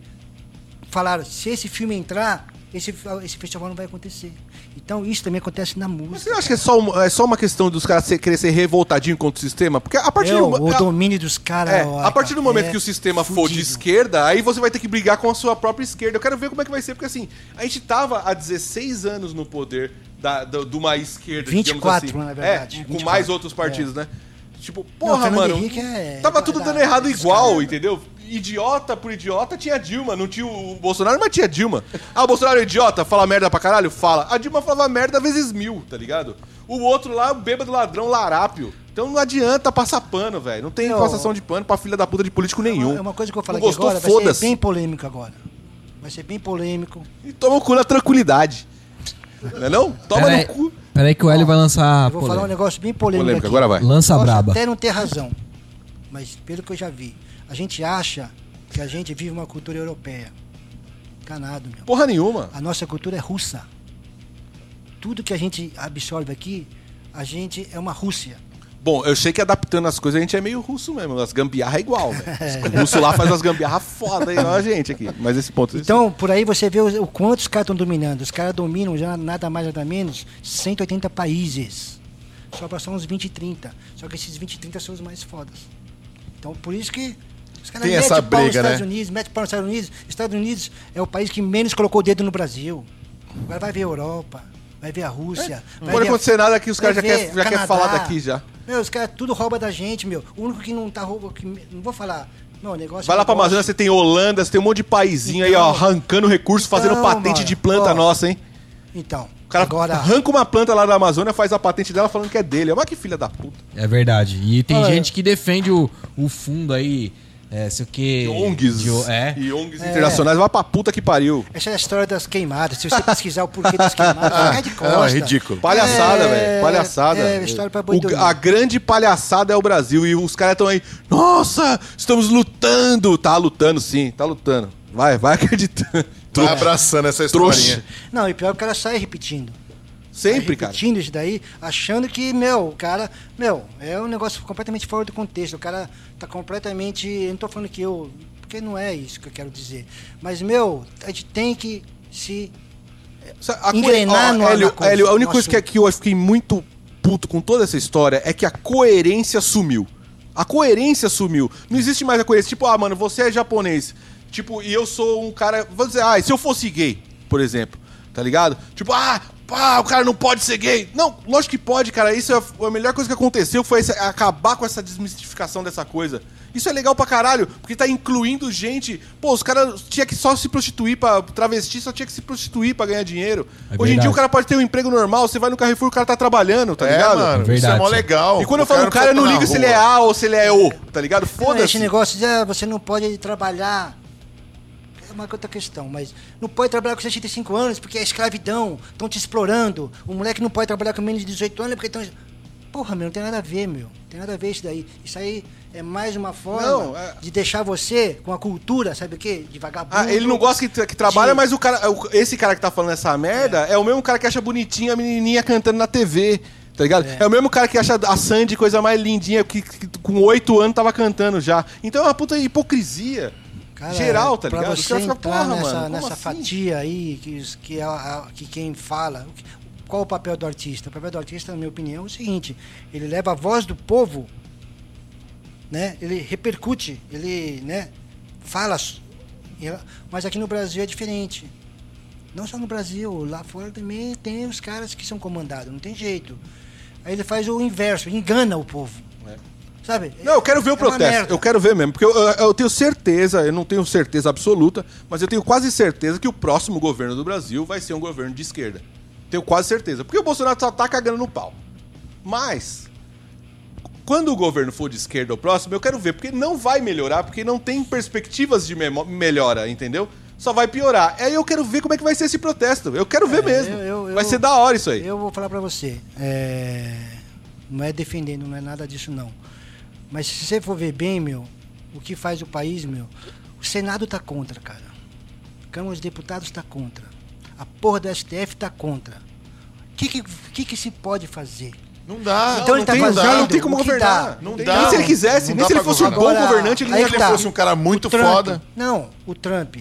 falaram, se esse filme entrar, esse, esse festival não vai acontecer. Então isso também acontece na música. Mas você acha que é só, uma- é só uma questão dos caras ser- querer ser revoltadinho contra o sistema? Porque a partir É, do o, o a- domínio dos caras. é, ó, a partir do momento é que o sistema for de fudido. esquerda, aí você vai ter que brigar com a sua própria esquerda. Eu quero ver como é que vai ser, porque assim, a gente tava há 16 anos no poder da, do- de uma esquerda, 24, digamos assim. na verdade, É, com 24, mais outros partidos, né? Tipo, porra, Fernando mano. É- tava é tudo da- dando errado igual, entendeu? Idiota por idiota tinha Dilma, não tinha o Bolsonaro, mas tinha Dilma. Ah, o Bolsonaro é idiota, fala merda pra caralho? Fala. A Dilma falava merda vezes mil, tá ligado? O outro lá, o bêbado ladrão larápio. Então não adianta passar pano, velho. Não tem Não. passação de pano pra filha da puta de político É nenhum. uma, é uma coisa que eu Não gostou, agora, vai ser bem polêmico agora. Vai ser bem polêmico. E toma o cu na tranquilidade. Não é não? Toma Peraí, no cu. peraí que o Hélio vai lançar Eu vou falar um polêmica. negócio bem polêmico Polêmica, aqui. agora vai. Lança Posso braba. até não ter razão, mas pelo que eu já vi, a gente acha que a gente vive uma cultura europeia. Enganado, meu. Porra nenhuma. A nossa cultura é russa. Tudo que a gente absorve aqui, a gente é uma Rússia. Bom, eu sei que adaptando as coisas a gente é meio russo mesmo. As gambiarra é igual, velho. O russo lá faz umas gambiarra foda igual a gente aqui. Mas esse ponto. Então, por aí você vê o, o quanto os caras estão dominando. Os caras dominam já nada mais nada menos 180 países. Sobra só uns 20 30. Só que esses 20 30 são os mais fodas. Então, por isso que os caras Tem metem essa pau nos briga, né? Estados Unidos, metem pau nos Estados Unidos. Estados Unidos é o país que menos colocou o dedo no Brasil. Agora vai ver a Europa, vai ver a Rússia. Não vai pode ver a- acontecer nada aqui, os caras já querem já quer falar daqui já. Meu, os caras tudo rouba da gente, meu. O único que não tá roubando. Que, não vou falar. Não, o negócio Vai é lá pra. Amazônia, você tem Holanda, você tem um monte de paizinho aí, ó, Então- arrancando recurso, fazendo Então, patente mano, de planta ó. nossa, hein? Então, O cara agora. arranca uma planta lá da Amazônia, faz a patente dela falando que é dele. Mas que filha da puta. É verdade. E tem Olha, gente que defende o, o fundo aí, é, sei o que... De ONGs. de é. E ONGs internacionais, vai pra puta que pariu. Essa é a história das queimadas. Se você pesquisar o porquê das queimadas, você cai de costa. Não, é ridículo. Palhaçada, É, velho. Palhaçada. é, história pra boi. A grande palhaçada é o Brasil. E os caras estão aí. Nossa, estamos lutando. Tá lutando sim, tá lutando. Vai, vai acreditando. Tá abraçando essa Trouxa. historinha. Não, e pior que o cara sai repetindo. Sempre, cara. repetindo isso daí, achando que, meu, o cara. Meu, é um negócio completamente fora do contexto. O cara tá completamente. Eu não tô falando que eu. Porque não é isso que eu quero dizer. Mas, meu, a gente tem que se. A co- Engrenar no- Hélio, coisa, Hélio, a única coisa que, assunto. que eu fiquei muito puto com toda essa história é que a coerência sumiu. A coerência sumiu. Não existe mais a coerência. Tipo, ah, mano, você é japonês. Tipo, e eu sou um cara. Vamos dizer, ah, se eu fosse gay, por exemplo, tá ligado? Tipo, ah, pá, o cara não pode ser gay. Não, lógico que pode, cara. Isso é a- melhor coisa que aconteceu foi essa- acabar com essa desmistificação dessa coisa. Isso é legal pra caralho, porque tá incluindo gente. Pô, os caras tinha que só se prostituir pra travesti, só tinha que se prostituir pra ganhar dinheiro. É Hoje em dia o cara pode ter um emprego normal, você vai no Carrefour, o cara tá trabalhando, tá é, ligado? mano, isso Verdade. é mó legal. E quando eu falo cara, eu não precisa ligo tá se ele é. A ou se ele é O, tá ligado? Esse Foda-se. negócio de ah, você não pode trabalhar. É uma outra questão, mas não pode trabalhar com 65 anos porque é escravidão, estão te explorando. O moleque não pode trabalhar com menos de 18 anos porque estão. Porra, meu, não tem nada a ver, meu. Não tem nada a ver isso daí. Isso aí é mais uma forma Não, é- de deixar você com a cultura, sabe o quê? De vagabundo. Ah, ele não gosta que, que trabalha, de- mas o cara, esse cara que tá falando essa merda é. o mesmo cara que acha bonitinho a menininha cantando na TV. Tá ligado? É. o mesmo cara que acha a Sandy coisa mais lindinha, que, que com oito anos tava cantando já. Então é uma puta hipocrisia. Cara, geral, tá pra ligado? Os você caras ficam, entrar porra, nessa, mano, nessa assim? fatia aí, que, os- que, é a- que quem fala. Qual o papel do artista? O papel do artista, na minha opinião, é o seguinte: ele leva a voz do povo, né? ele repercute, ele né? fala. Mas aqui no Brasil é diferente. Não só no Brasil, lá fora também tem os caras que são comandados, não tem jeito. Aí ele faz o inverso, engana o povo. Sabe? Não, eu quero ver o É protesto. Eu quero ver mesmo. Porque eu, eu- tenho certeza, eu não tenho certeza absoluta, mas eu tenho quase certeza que o próximo governo do Brasil vai ser um governo de esquerda. Tenho quase certeza. Porque o Bolsonaro só tá cagando no pau. Mas, quando o governo for de esquerda o próximo, eu quero ver. Porque não vai melhorar, porque não tem perspectivas de melhora, entendeu? Só vai piorar. Aí eu quero ver como é que vai ser esse protesto. Eu quero ver É, mesmo. eu- eu- vai ser da hora isso aí. Eu vou falar pra você. é, Não é defendendo, não é nada disso não. Mas se você for ver bem, meu, o que faz o país, meu, o Senado tá contra, cara. A Câmara dos Deputados tá contra. A porra do STF tá contra. O que que, que que se pode fazer? Não dá. Então ele tá tem, fazendo dá. não tem como governar. dá. Não Nem dá. se ele quisesse, Não nem se ele fosse um bom governar. Agora, governante, ele não ele tá. fosse um cara muito Trump- foda. Não, o Trump.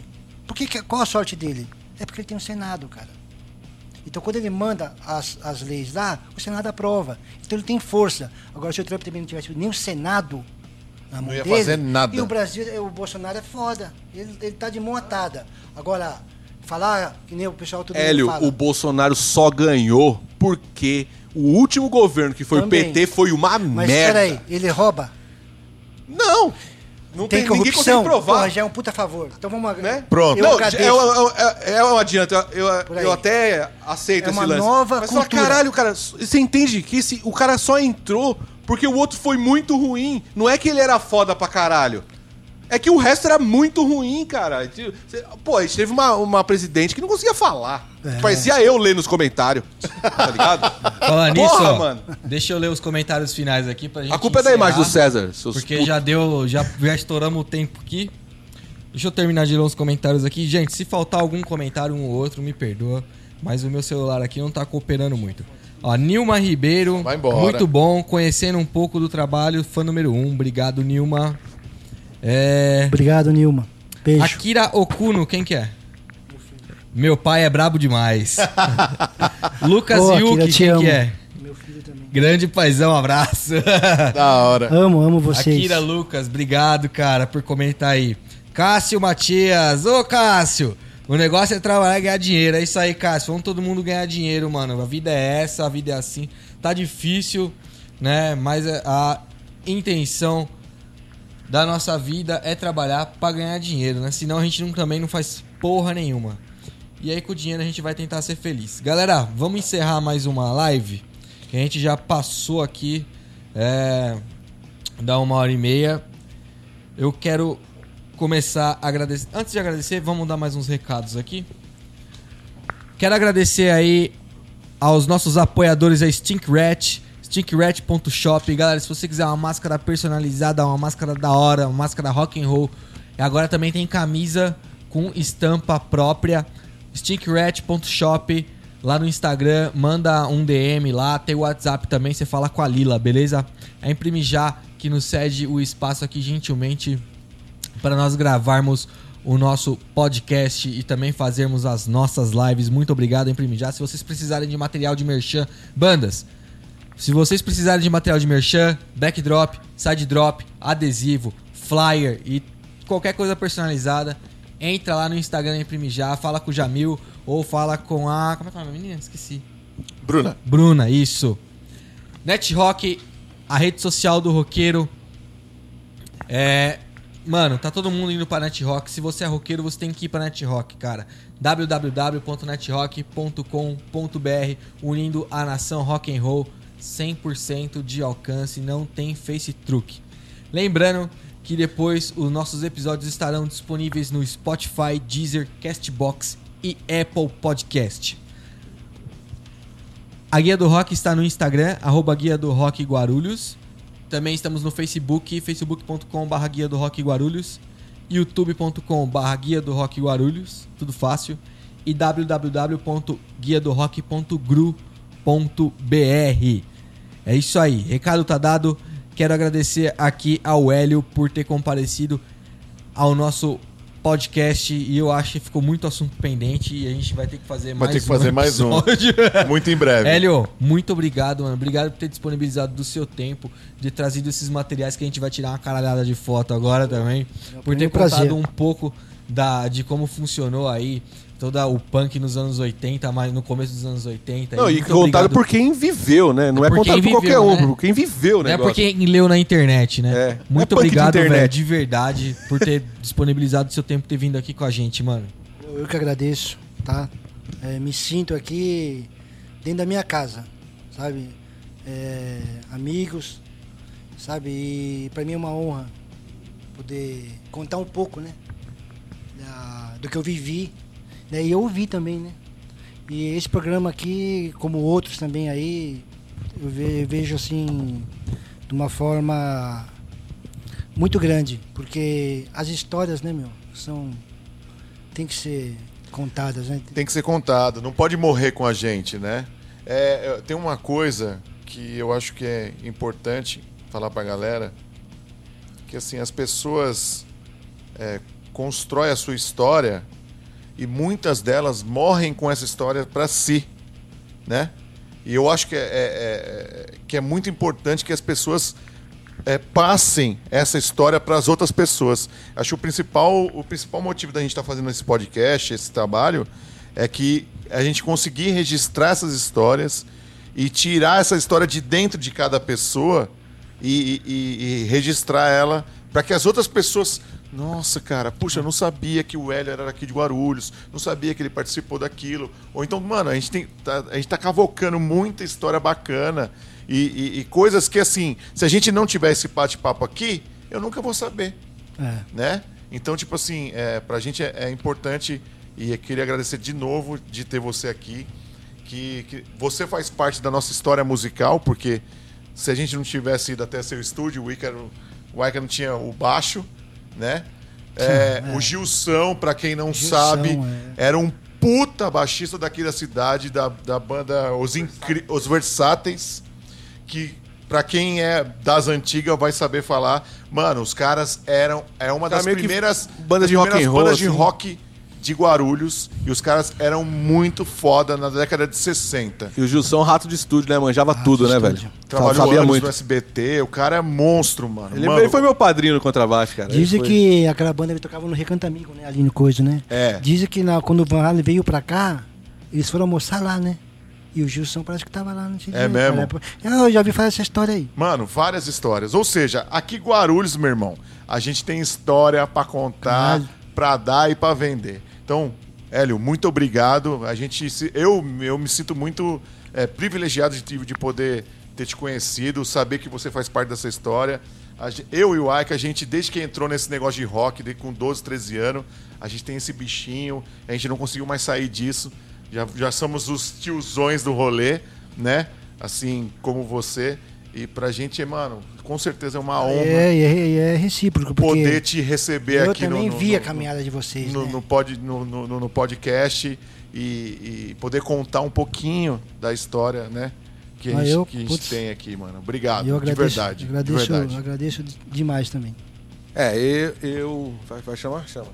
Por que qual a sorte dele? É porque ele tem um Senado, cara. Então quando ele manda as, as leis lá, o Senado aprova. Então ele tem força. Agora se o Trump também não tivesse nem o Senado na mão ia dele, fazer nada. E o Brasil, o Bolsonaro é foda. Ele, ele tá de mão atada. Agora, falar que nem o pessoal todo Hélio, o Bolsonaro só ganhou porque o último governo que foi Também. o PT foi uma Mas merda. peraí, ele rouba? Não. Não Tem, tem, ninguém corrupção? consegue provar. Porra, já é um puta favor. Então vamos... né? Pronto. Eu não, agradeço. é, eu, eu, eu adianto, eu, eu, até aceito É esse uma lance. nova Mas fala, cultura. caralho, cara, você entende que esse, o cara só entrou porque o outro foi muito ruim. Não é que ele era foda pra caralho. É que o resto era muito ruim, cara. Pô, a gente teve uma, uma presidente que não conseguia falar. É. Parecia eu ler nos comentários. Tá ligado? Falando nisso, Porra, ó, mano. deixa eu ler os comentários finais aqui pra gente A culpa é da encerrar, imagem do César. Porque putos. já deu, já, já estouramos o tempo aqui. Deixa eu terminar de ler os comentários aqui. Gente, se faltar algum comentário um ou outro, me perdoa. Mas o meu celular aqui não tá cooperando muito. Ó, Nilma Ribeiro. Vai embora. Muito bom, conhecendo um pouco do trabalho. Fã número um. Obrigado, Nilma. É... Obrigado, Nilma. Beijo. Akira Okuno, quem que é? Meu pai é brabo demais. Lucas Akira, Yuki, te quem amo. que é? Meu filho também. Grande paizão, abraço. Da hora. Amo, amo vocês. Akira Lucas, obrigado, cara, por comentar aí. Cássio Matias, ô Cássio, o negócio é trabalhar e ganhar dinheiro. É isso aí, Cássio. Vamos todo mundo ganhar dinheiro, mano. A vida é essa, a vida é assim. Tá difícil, né? Mas a intenção da nossa vida é trabalhar pra ganhar dinheiro, né? Senão a gente não, também não faz porra nenhuma. E aí com o dinheiro a gente vai tentar ser feliz. Galera, vamos encerrar mais uma live. Que a gente já passou aqui. É, dá uma hora e meia. Eu quero começar a agradecer. Antes de agradecer, vamos dar mais uns recados aqui. Quero agradecer aí aos nossos apoiadores a Stinkrat, stinkrat.shop. Galera, se você quiser uma máscara personalizada, uma máscara da hora, uma máscara rock and roll, agora também tem camisa com estampa própria. stinkrat.shop lá no Instagram, manda um DM lá, tem o WhatsApp também, você fala com a Lila, beleza? É imprimir já que nos cede o espaço aqui gentilmente para nós gravarmos o nosso podcast e também fazermos as nossas lives. Muito obrigado, Imprimir Já. Se vocês precisarem de material de merchan, bandas, se vocês precisarem de material de merchan, backdrop, side drop, adesivo, flyer e qualquer coisa personalizada, entra lá no Instagram da Imprimir Já, fala com o Jamil ou fala com a. Como é que é nome, menina? Esqueci. Bruna. Bruna, isso. NetRock, a rede social do roqueiro. É. Mano, tá todo mundo indo pra NetRock. Se você é roqueiro, você tem que ir pra NetRock, cara. www.netrock.com.br unindo a nação rock and roll 100% de alcance, não tem face truque. Lembrando que depois os nossos episódios estarão disponíveis no Spotify, Deezer, Castbox e Apple Podcast. A Guia do Rock está no Instagram, arroba Guia do Rock Guarulhos. Também estamos no Facebook, facebook.com.br Guia do Rock Guarulhos, youtube.com.br Guia do Rock Guarulhos, tudo fácil, e www.guiadorock.gru.br. É isso aí, recado tá dado. Quero agradecer aqui ao Hélio por ter comparecido ao nosso podcast e eu acho que ficou muito assunto pendente e a gente vai ter que fazer Vai mais ter que fazer mais um. episódio. Muito em breve. Hélio, muito obrigado, mano. Obrigado por ter disponibilizado do seu tempo, de trazido esses materiais que a gente vai tirar uma caralhada de foto agora também. Por ter um prazer. contado um pouco da, de como funcionou aí todo o punk nos anos 80, mas no começo dos anos 80. Não, e contado obrigado. por quem viveu, né? Não É é, por contado por qualquer viveu, um, né? por quem viveu Não é negócio. por quem leu na internet, né? É. Muito é de obrigado, internet. velho, de verdade, por ter disponibilizado seu tempo ter vindo aqui com a gente, mano. Eu que agradeço, tá? É, me sinto aqui dentro da minha casa, sabe? É, amigos, sabe? E pra mim é uma honra poder contar um pouco, né? Da- do que eu vivi, né? E eu ouvi também, né? E esse programa aqui, como outros também aí, eu ve- vejo assim de uma forma muito grande, porque as histórias, né, meu, são tem que ser contadas, né? Tem que ser contado, não pode morrer com a gente, né? É, tem uma coisa que eu acho que é importante falar pra galera, que assim, as pessoas é, constroem a sua história e muitas delas morrem com essa história pra si, né? E eu acho que é, é- é- que é muito importante que as pessoas é, passem essa história para as outras pessoas. Acho que o principal, o principal motivo da gente estar fazendo esse podcast, esse trabalho, é que a gente conseguir registrar essas histórias e tirar essa história de dentro de cada pessoa e, e- e registrar ela para que as outras pessoas. Nossa, cara, puxa, eu não sabia que o Hélio era aqui de Guarulhos, não sabia que ele participou daquilo. Ou então, mano, a gente, tem, tá, a gente tá cavocando muita história bacana e, e- e coisas que, assim, se a gente não tiver esse bate-papo aqui, eu nunca vou saber. É. né? Então, tipo assim, é, pra gente é, é importante e eu queria agradecer de novo de ter você aqui, que, que você faz parte da nossa história musical, porque se a gente não tivesse ido até seu estúdio, o Ícaro, o Ícaro não tinha o baixo, né? É, é. O Gilson, pra quem não Gilson, sabe, é. era um puta baixista daqui da cidade, da, da banda Os, Incri- Os Versáteis, que pra quem é das antigas vai saber falar. Mano, os caras eram é uma das primeiras banda de rock and roll, bandas de assim. rock de Guarulhos e os caras eram muito foda na década de 60. E o Gilson, rato de estúdio, né? Manjava Rato tudo, de né, estúdio. velho? Trabalhou Sabia anos muito. no SBT, o cara é monstro, mano. Ele, Mano, ele foi meu padrinho no contrabaixo, cara. Dizem foi- que aquela banda ele tocava no Recanto Amigo, né? Ali no Coisa, né? É. Dizem que na- quando o Van Halen veio pra cá, eles foram almoçar lá, né? E o Gilson parece que tava lá É dia, mesmo? cara. Eu já ouvi falar essa história aí. Mano, várias histórias. Ou seja, aqui Guarulhos, meu irmão, a gente tem história pra contar, Caralho. pra dar e pra vender. Então, Hélio, muito obrigado. A gente, eu, eu me sinto muito é, privilegiado de, de poder ter te conhecido, saber que você faz parte dessa história. Eu e o Ike, a gente, desde que entrou nesse negócio de rock, com 12, 13 anos, a gente tem esse bichinho, a gente não conseguiu mais sair disso. Já, já somos os tiozões do rolê, né? Assim como você. E pra gente, mano, com certeza é uma honra É, e é, e é recíproco, poder te receber eu aqui no- também no, vi a caminhada de vocês, no, né? no, pod, no, no, no- podcast e, e poder contar um pouquinho da história, né? Que a gente, eu, que a gente putz, tem aqui, mano. Obrigado, eu de agradeço, verdade. agradeço, de verdade. agradeço demais também. É, eu. eu... Vai, vai chamar? Chama.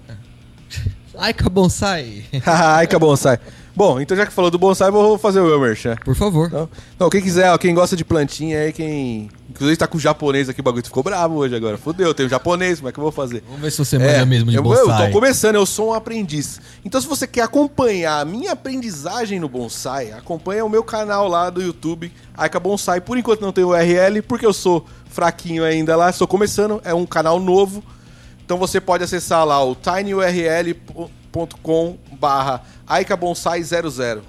Aika Bonsai. Ai, que bonsai. Bom, então já que falou do bonsai, vou fazer o meu merchan. Por favor. Então, não, quem quiser, ó, quem gosta de plantinha aí, quem. Inclusive tá com o japonês aqui, o bagulho ficou bravo hoje agora. Fudeu, tem o japonês, como é que eu vou fazer? Vamos ver se você manja mesmo de eu, bonsai. eu tô começando, eu sou um aprendiz. Então, se você quer acompanhar a minha aprendizagem no bonsai, acompanha o meu canal lá do YouTube, Aika Bonsai. Por enquanto não tem URL, porque eu sou fraquinho ainda lá, estou começando, é um canal novo. Então você pode acessar lá o tinyurl.com barra aikabonsai00,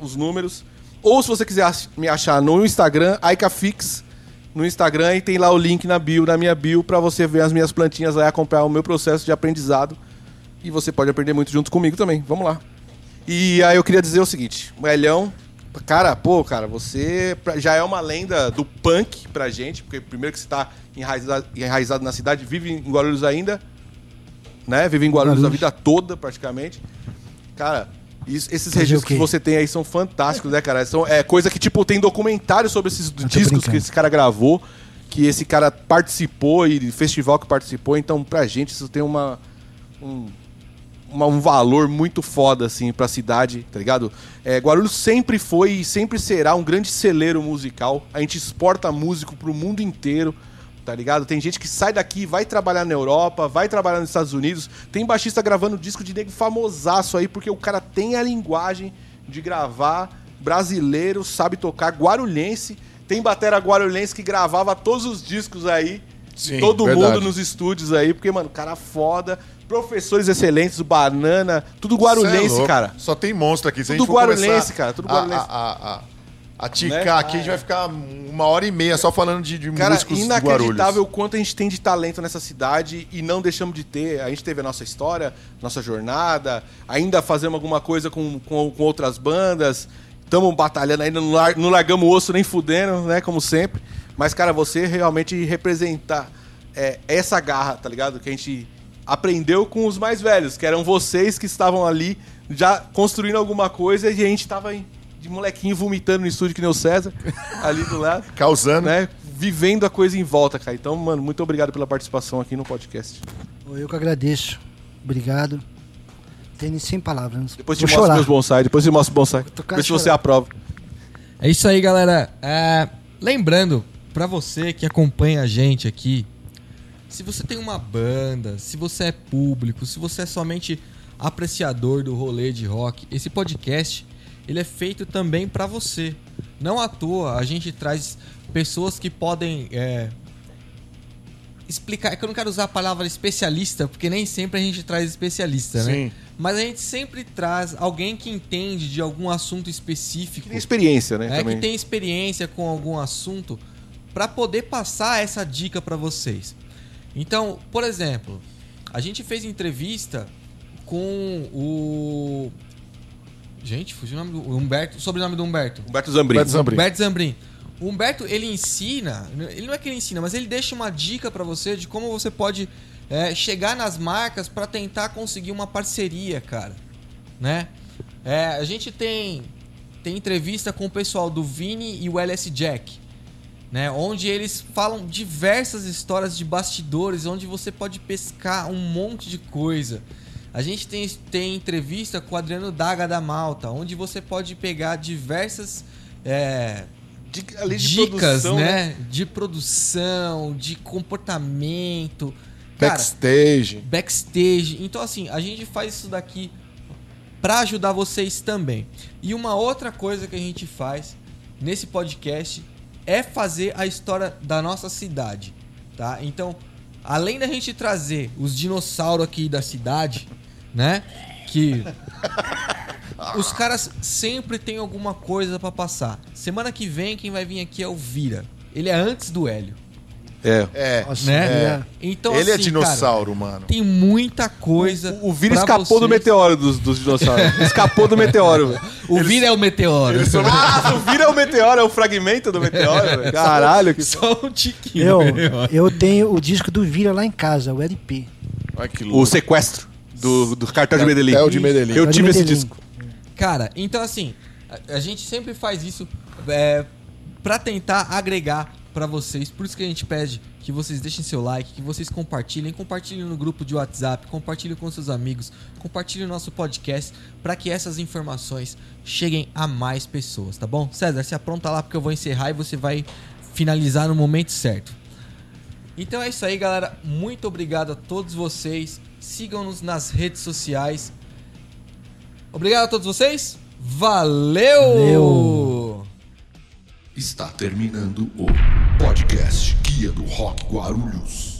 os números. Ou se você quiser me achar no Instagram, aikafix, no Instagram, e tem lá o link na bio, na minha bio, pra você ver as minhas plantinhas lá e acompanhar o meu processo de aprendizado. E você pode aprender muito junto comigo também. Vamos lá. E aí eu queria dizer o seguinte, o Elhão, cara, pô, cara, você já é uma lenda do punk pra gente, porque primeiro que você tá enraizado, enraizado na cidade, vive em Guarulhos ainda, né? Vive em Guarulhos, Guarulhos. a vida toda, praticamente. Cara, isso- esses Fazer registros que você tem aí são fantásticos, né, cara? São, é coisa que, tipo, tem documentário sobre esses discos brincando. que esse cara gravou, que esse cara participou e festival que participou. Então, pra gente, isso tem uma... um- uma- um valor muito foda, assim, pra cidade, tá ligado? É, Guarulhos sempre foi e sempre será um grande celeiro musical. A gente exporta músico pro mundo inteiro, tá ligado? Tem gente que sai daqui vai trabalhar na Europa, vai trabalhar nos Estados Unidos. Tem baixista gravando disco de nego famosaço aí, porque o cara tem a linguagem de gravar brasileiro, sabe tocar guarulhense. Tem batera guarulhense que gravava todos os discos aí. Sim, todo verdade. mundo nos estúdios aí, porque, mano, cara foda. Professores excelentes, o Banana, tudo guarulhense, é cara. Só tem monstro aqui. Se a Tudo gente for guarulhense, cara, tudo a- guarulhense. A, a, a, a ticar Né? aqui, a gente vai ficar uma hora e meia só falando de, de Cara, músicos inacreditável o quanto a gente tem de talento nessa cidade e não deixamos de ter. A gente teve a nossa história, nossa jornada, ainda fazemos alguma coisa com, com, com outras bandas. Estamos batalhando ainda, não, lar- não largamos o osso nem fudendo, né? Como sempre. Mas, cara, você realmente representar é, essa garra, tá ligado? Que a gente aprendeu com os mais velhos, que eram vocês que estavam ali já construindo alguma coisa e a gente tava aí de molequinho vomitando no estúdio que nem o César, ali do lado Causando. né, vivendo a coisa em volta, cara. Então, mano, muito obrigado pela participação aqui no podcast. Eu que agradeço. Obrigado. Tenho sem palavras. Depois te Vou mostro chorar. meus bonsai, depois te mostro o bonsai. Vê se você aprova. É isso aí, galera. É, lembrando, pra você que acompanha a gente aqui, se você tem uma banda, se você é público, se você é somente apreciador do rolê de rock, esse podcast ele é feito também pra você. Não à toa a gente traz pessoas que podem é, explicar. É que eu não quero usar a palavra especialista, porque nem sempre a gente traz especialista, né? Sim. Mas a gente sempre traz alguém que entende de algum assunto específico. Tem experiência, né? É também. que tem experiência com algum assunto para poder passar essa dica para vocês. Então, por exemplo, A gente fez entrevista com o. Gente, fugiu o nome do. Humberto. O sobrenome do Humberto. Humberto Zambrin. Humberto Zambrin. Humberto Zambrin. O Humberto, ele ensina, ele não é que ele ensina, mas ele deixa uma dica pra você de como você pode é, chegar nas marcas pra tentar conseguir uma parceria, cara. Né? É, a gente tem, tem entrevista com o pessoal do Vini e o LS Jack, né? Onde eles falam diversas histórias de bastidores, onde você pode pescar um monte de coisa. A gente tem, tem entrevista com o Adriano Daga da Malta, onde você pode pegar diversas é, de dicas, produção, né? De produção, de comportamento. Cara, Backstage. backstage. Então, assim, a gente faz isso daqui pra ajudar vocês também. E uma outra coisa que a gente faz nesse podcast é fazer a história da nossa cidade, tá? Então, além da gente trazer os dinossauros aqui da cidade, né? Que os caras sempre tem alguma coisa pra passar. Semana que vem quem vai vir aqui é o Vira. Ele é antes do Hélio, É. É. Né? é. Então Ele é assim, dinossauro, mano. Tem muita coisa. O, o Vira escapou do vocês. meteoro dos, dos dinossauros. escapou do meteoro. velho. O Vira é o meteoro. Ah, o Vira é o meteoro, é o fragmento do meteoro. velho. Caralho, que Só um tiquinho. Eu, eu tenho o disco do Vira lá em casa, o LP. Olha que O sequestro do, do cartel de Medellín. Cartel de Medellín. Eu tive esse disco. Cara, então assim, a, a gente sempre faz isso é, para tentar agregar pra vocês. Por isso que a gente pede que vocês deixem seu like, que vocês compartilhem, compartilhem no grupo de WhatsApp, compartilhem com seus amigos, compartilhem o nosso podcast para que essas informações cheguem a mais pessoas, tá bom? César, se apronta lá porque eu vou encerrar e você vai finalizar no momento certo. Então é isso aí, galera. Muito obrigado a todos vocês. Sigam-nos nas redes sociais. Obrigado a todos vocês. Valeu! Valeu. Está terminando o podcast Guia do Rock Guarulhos.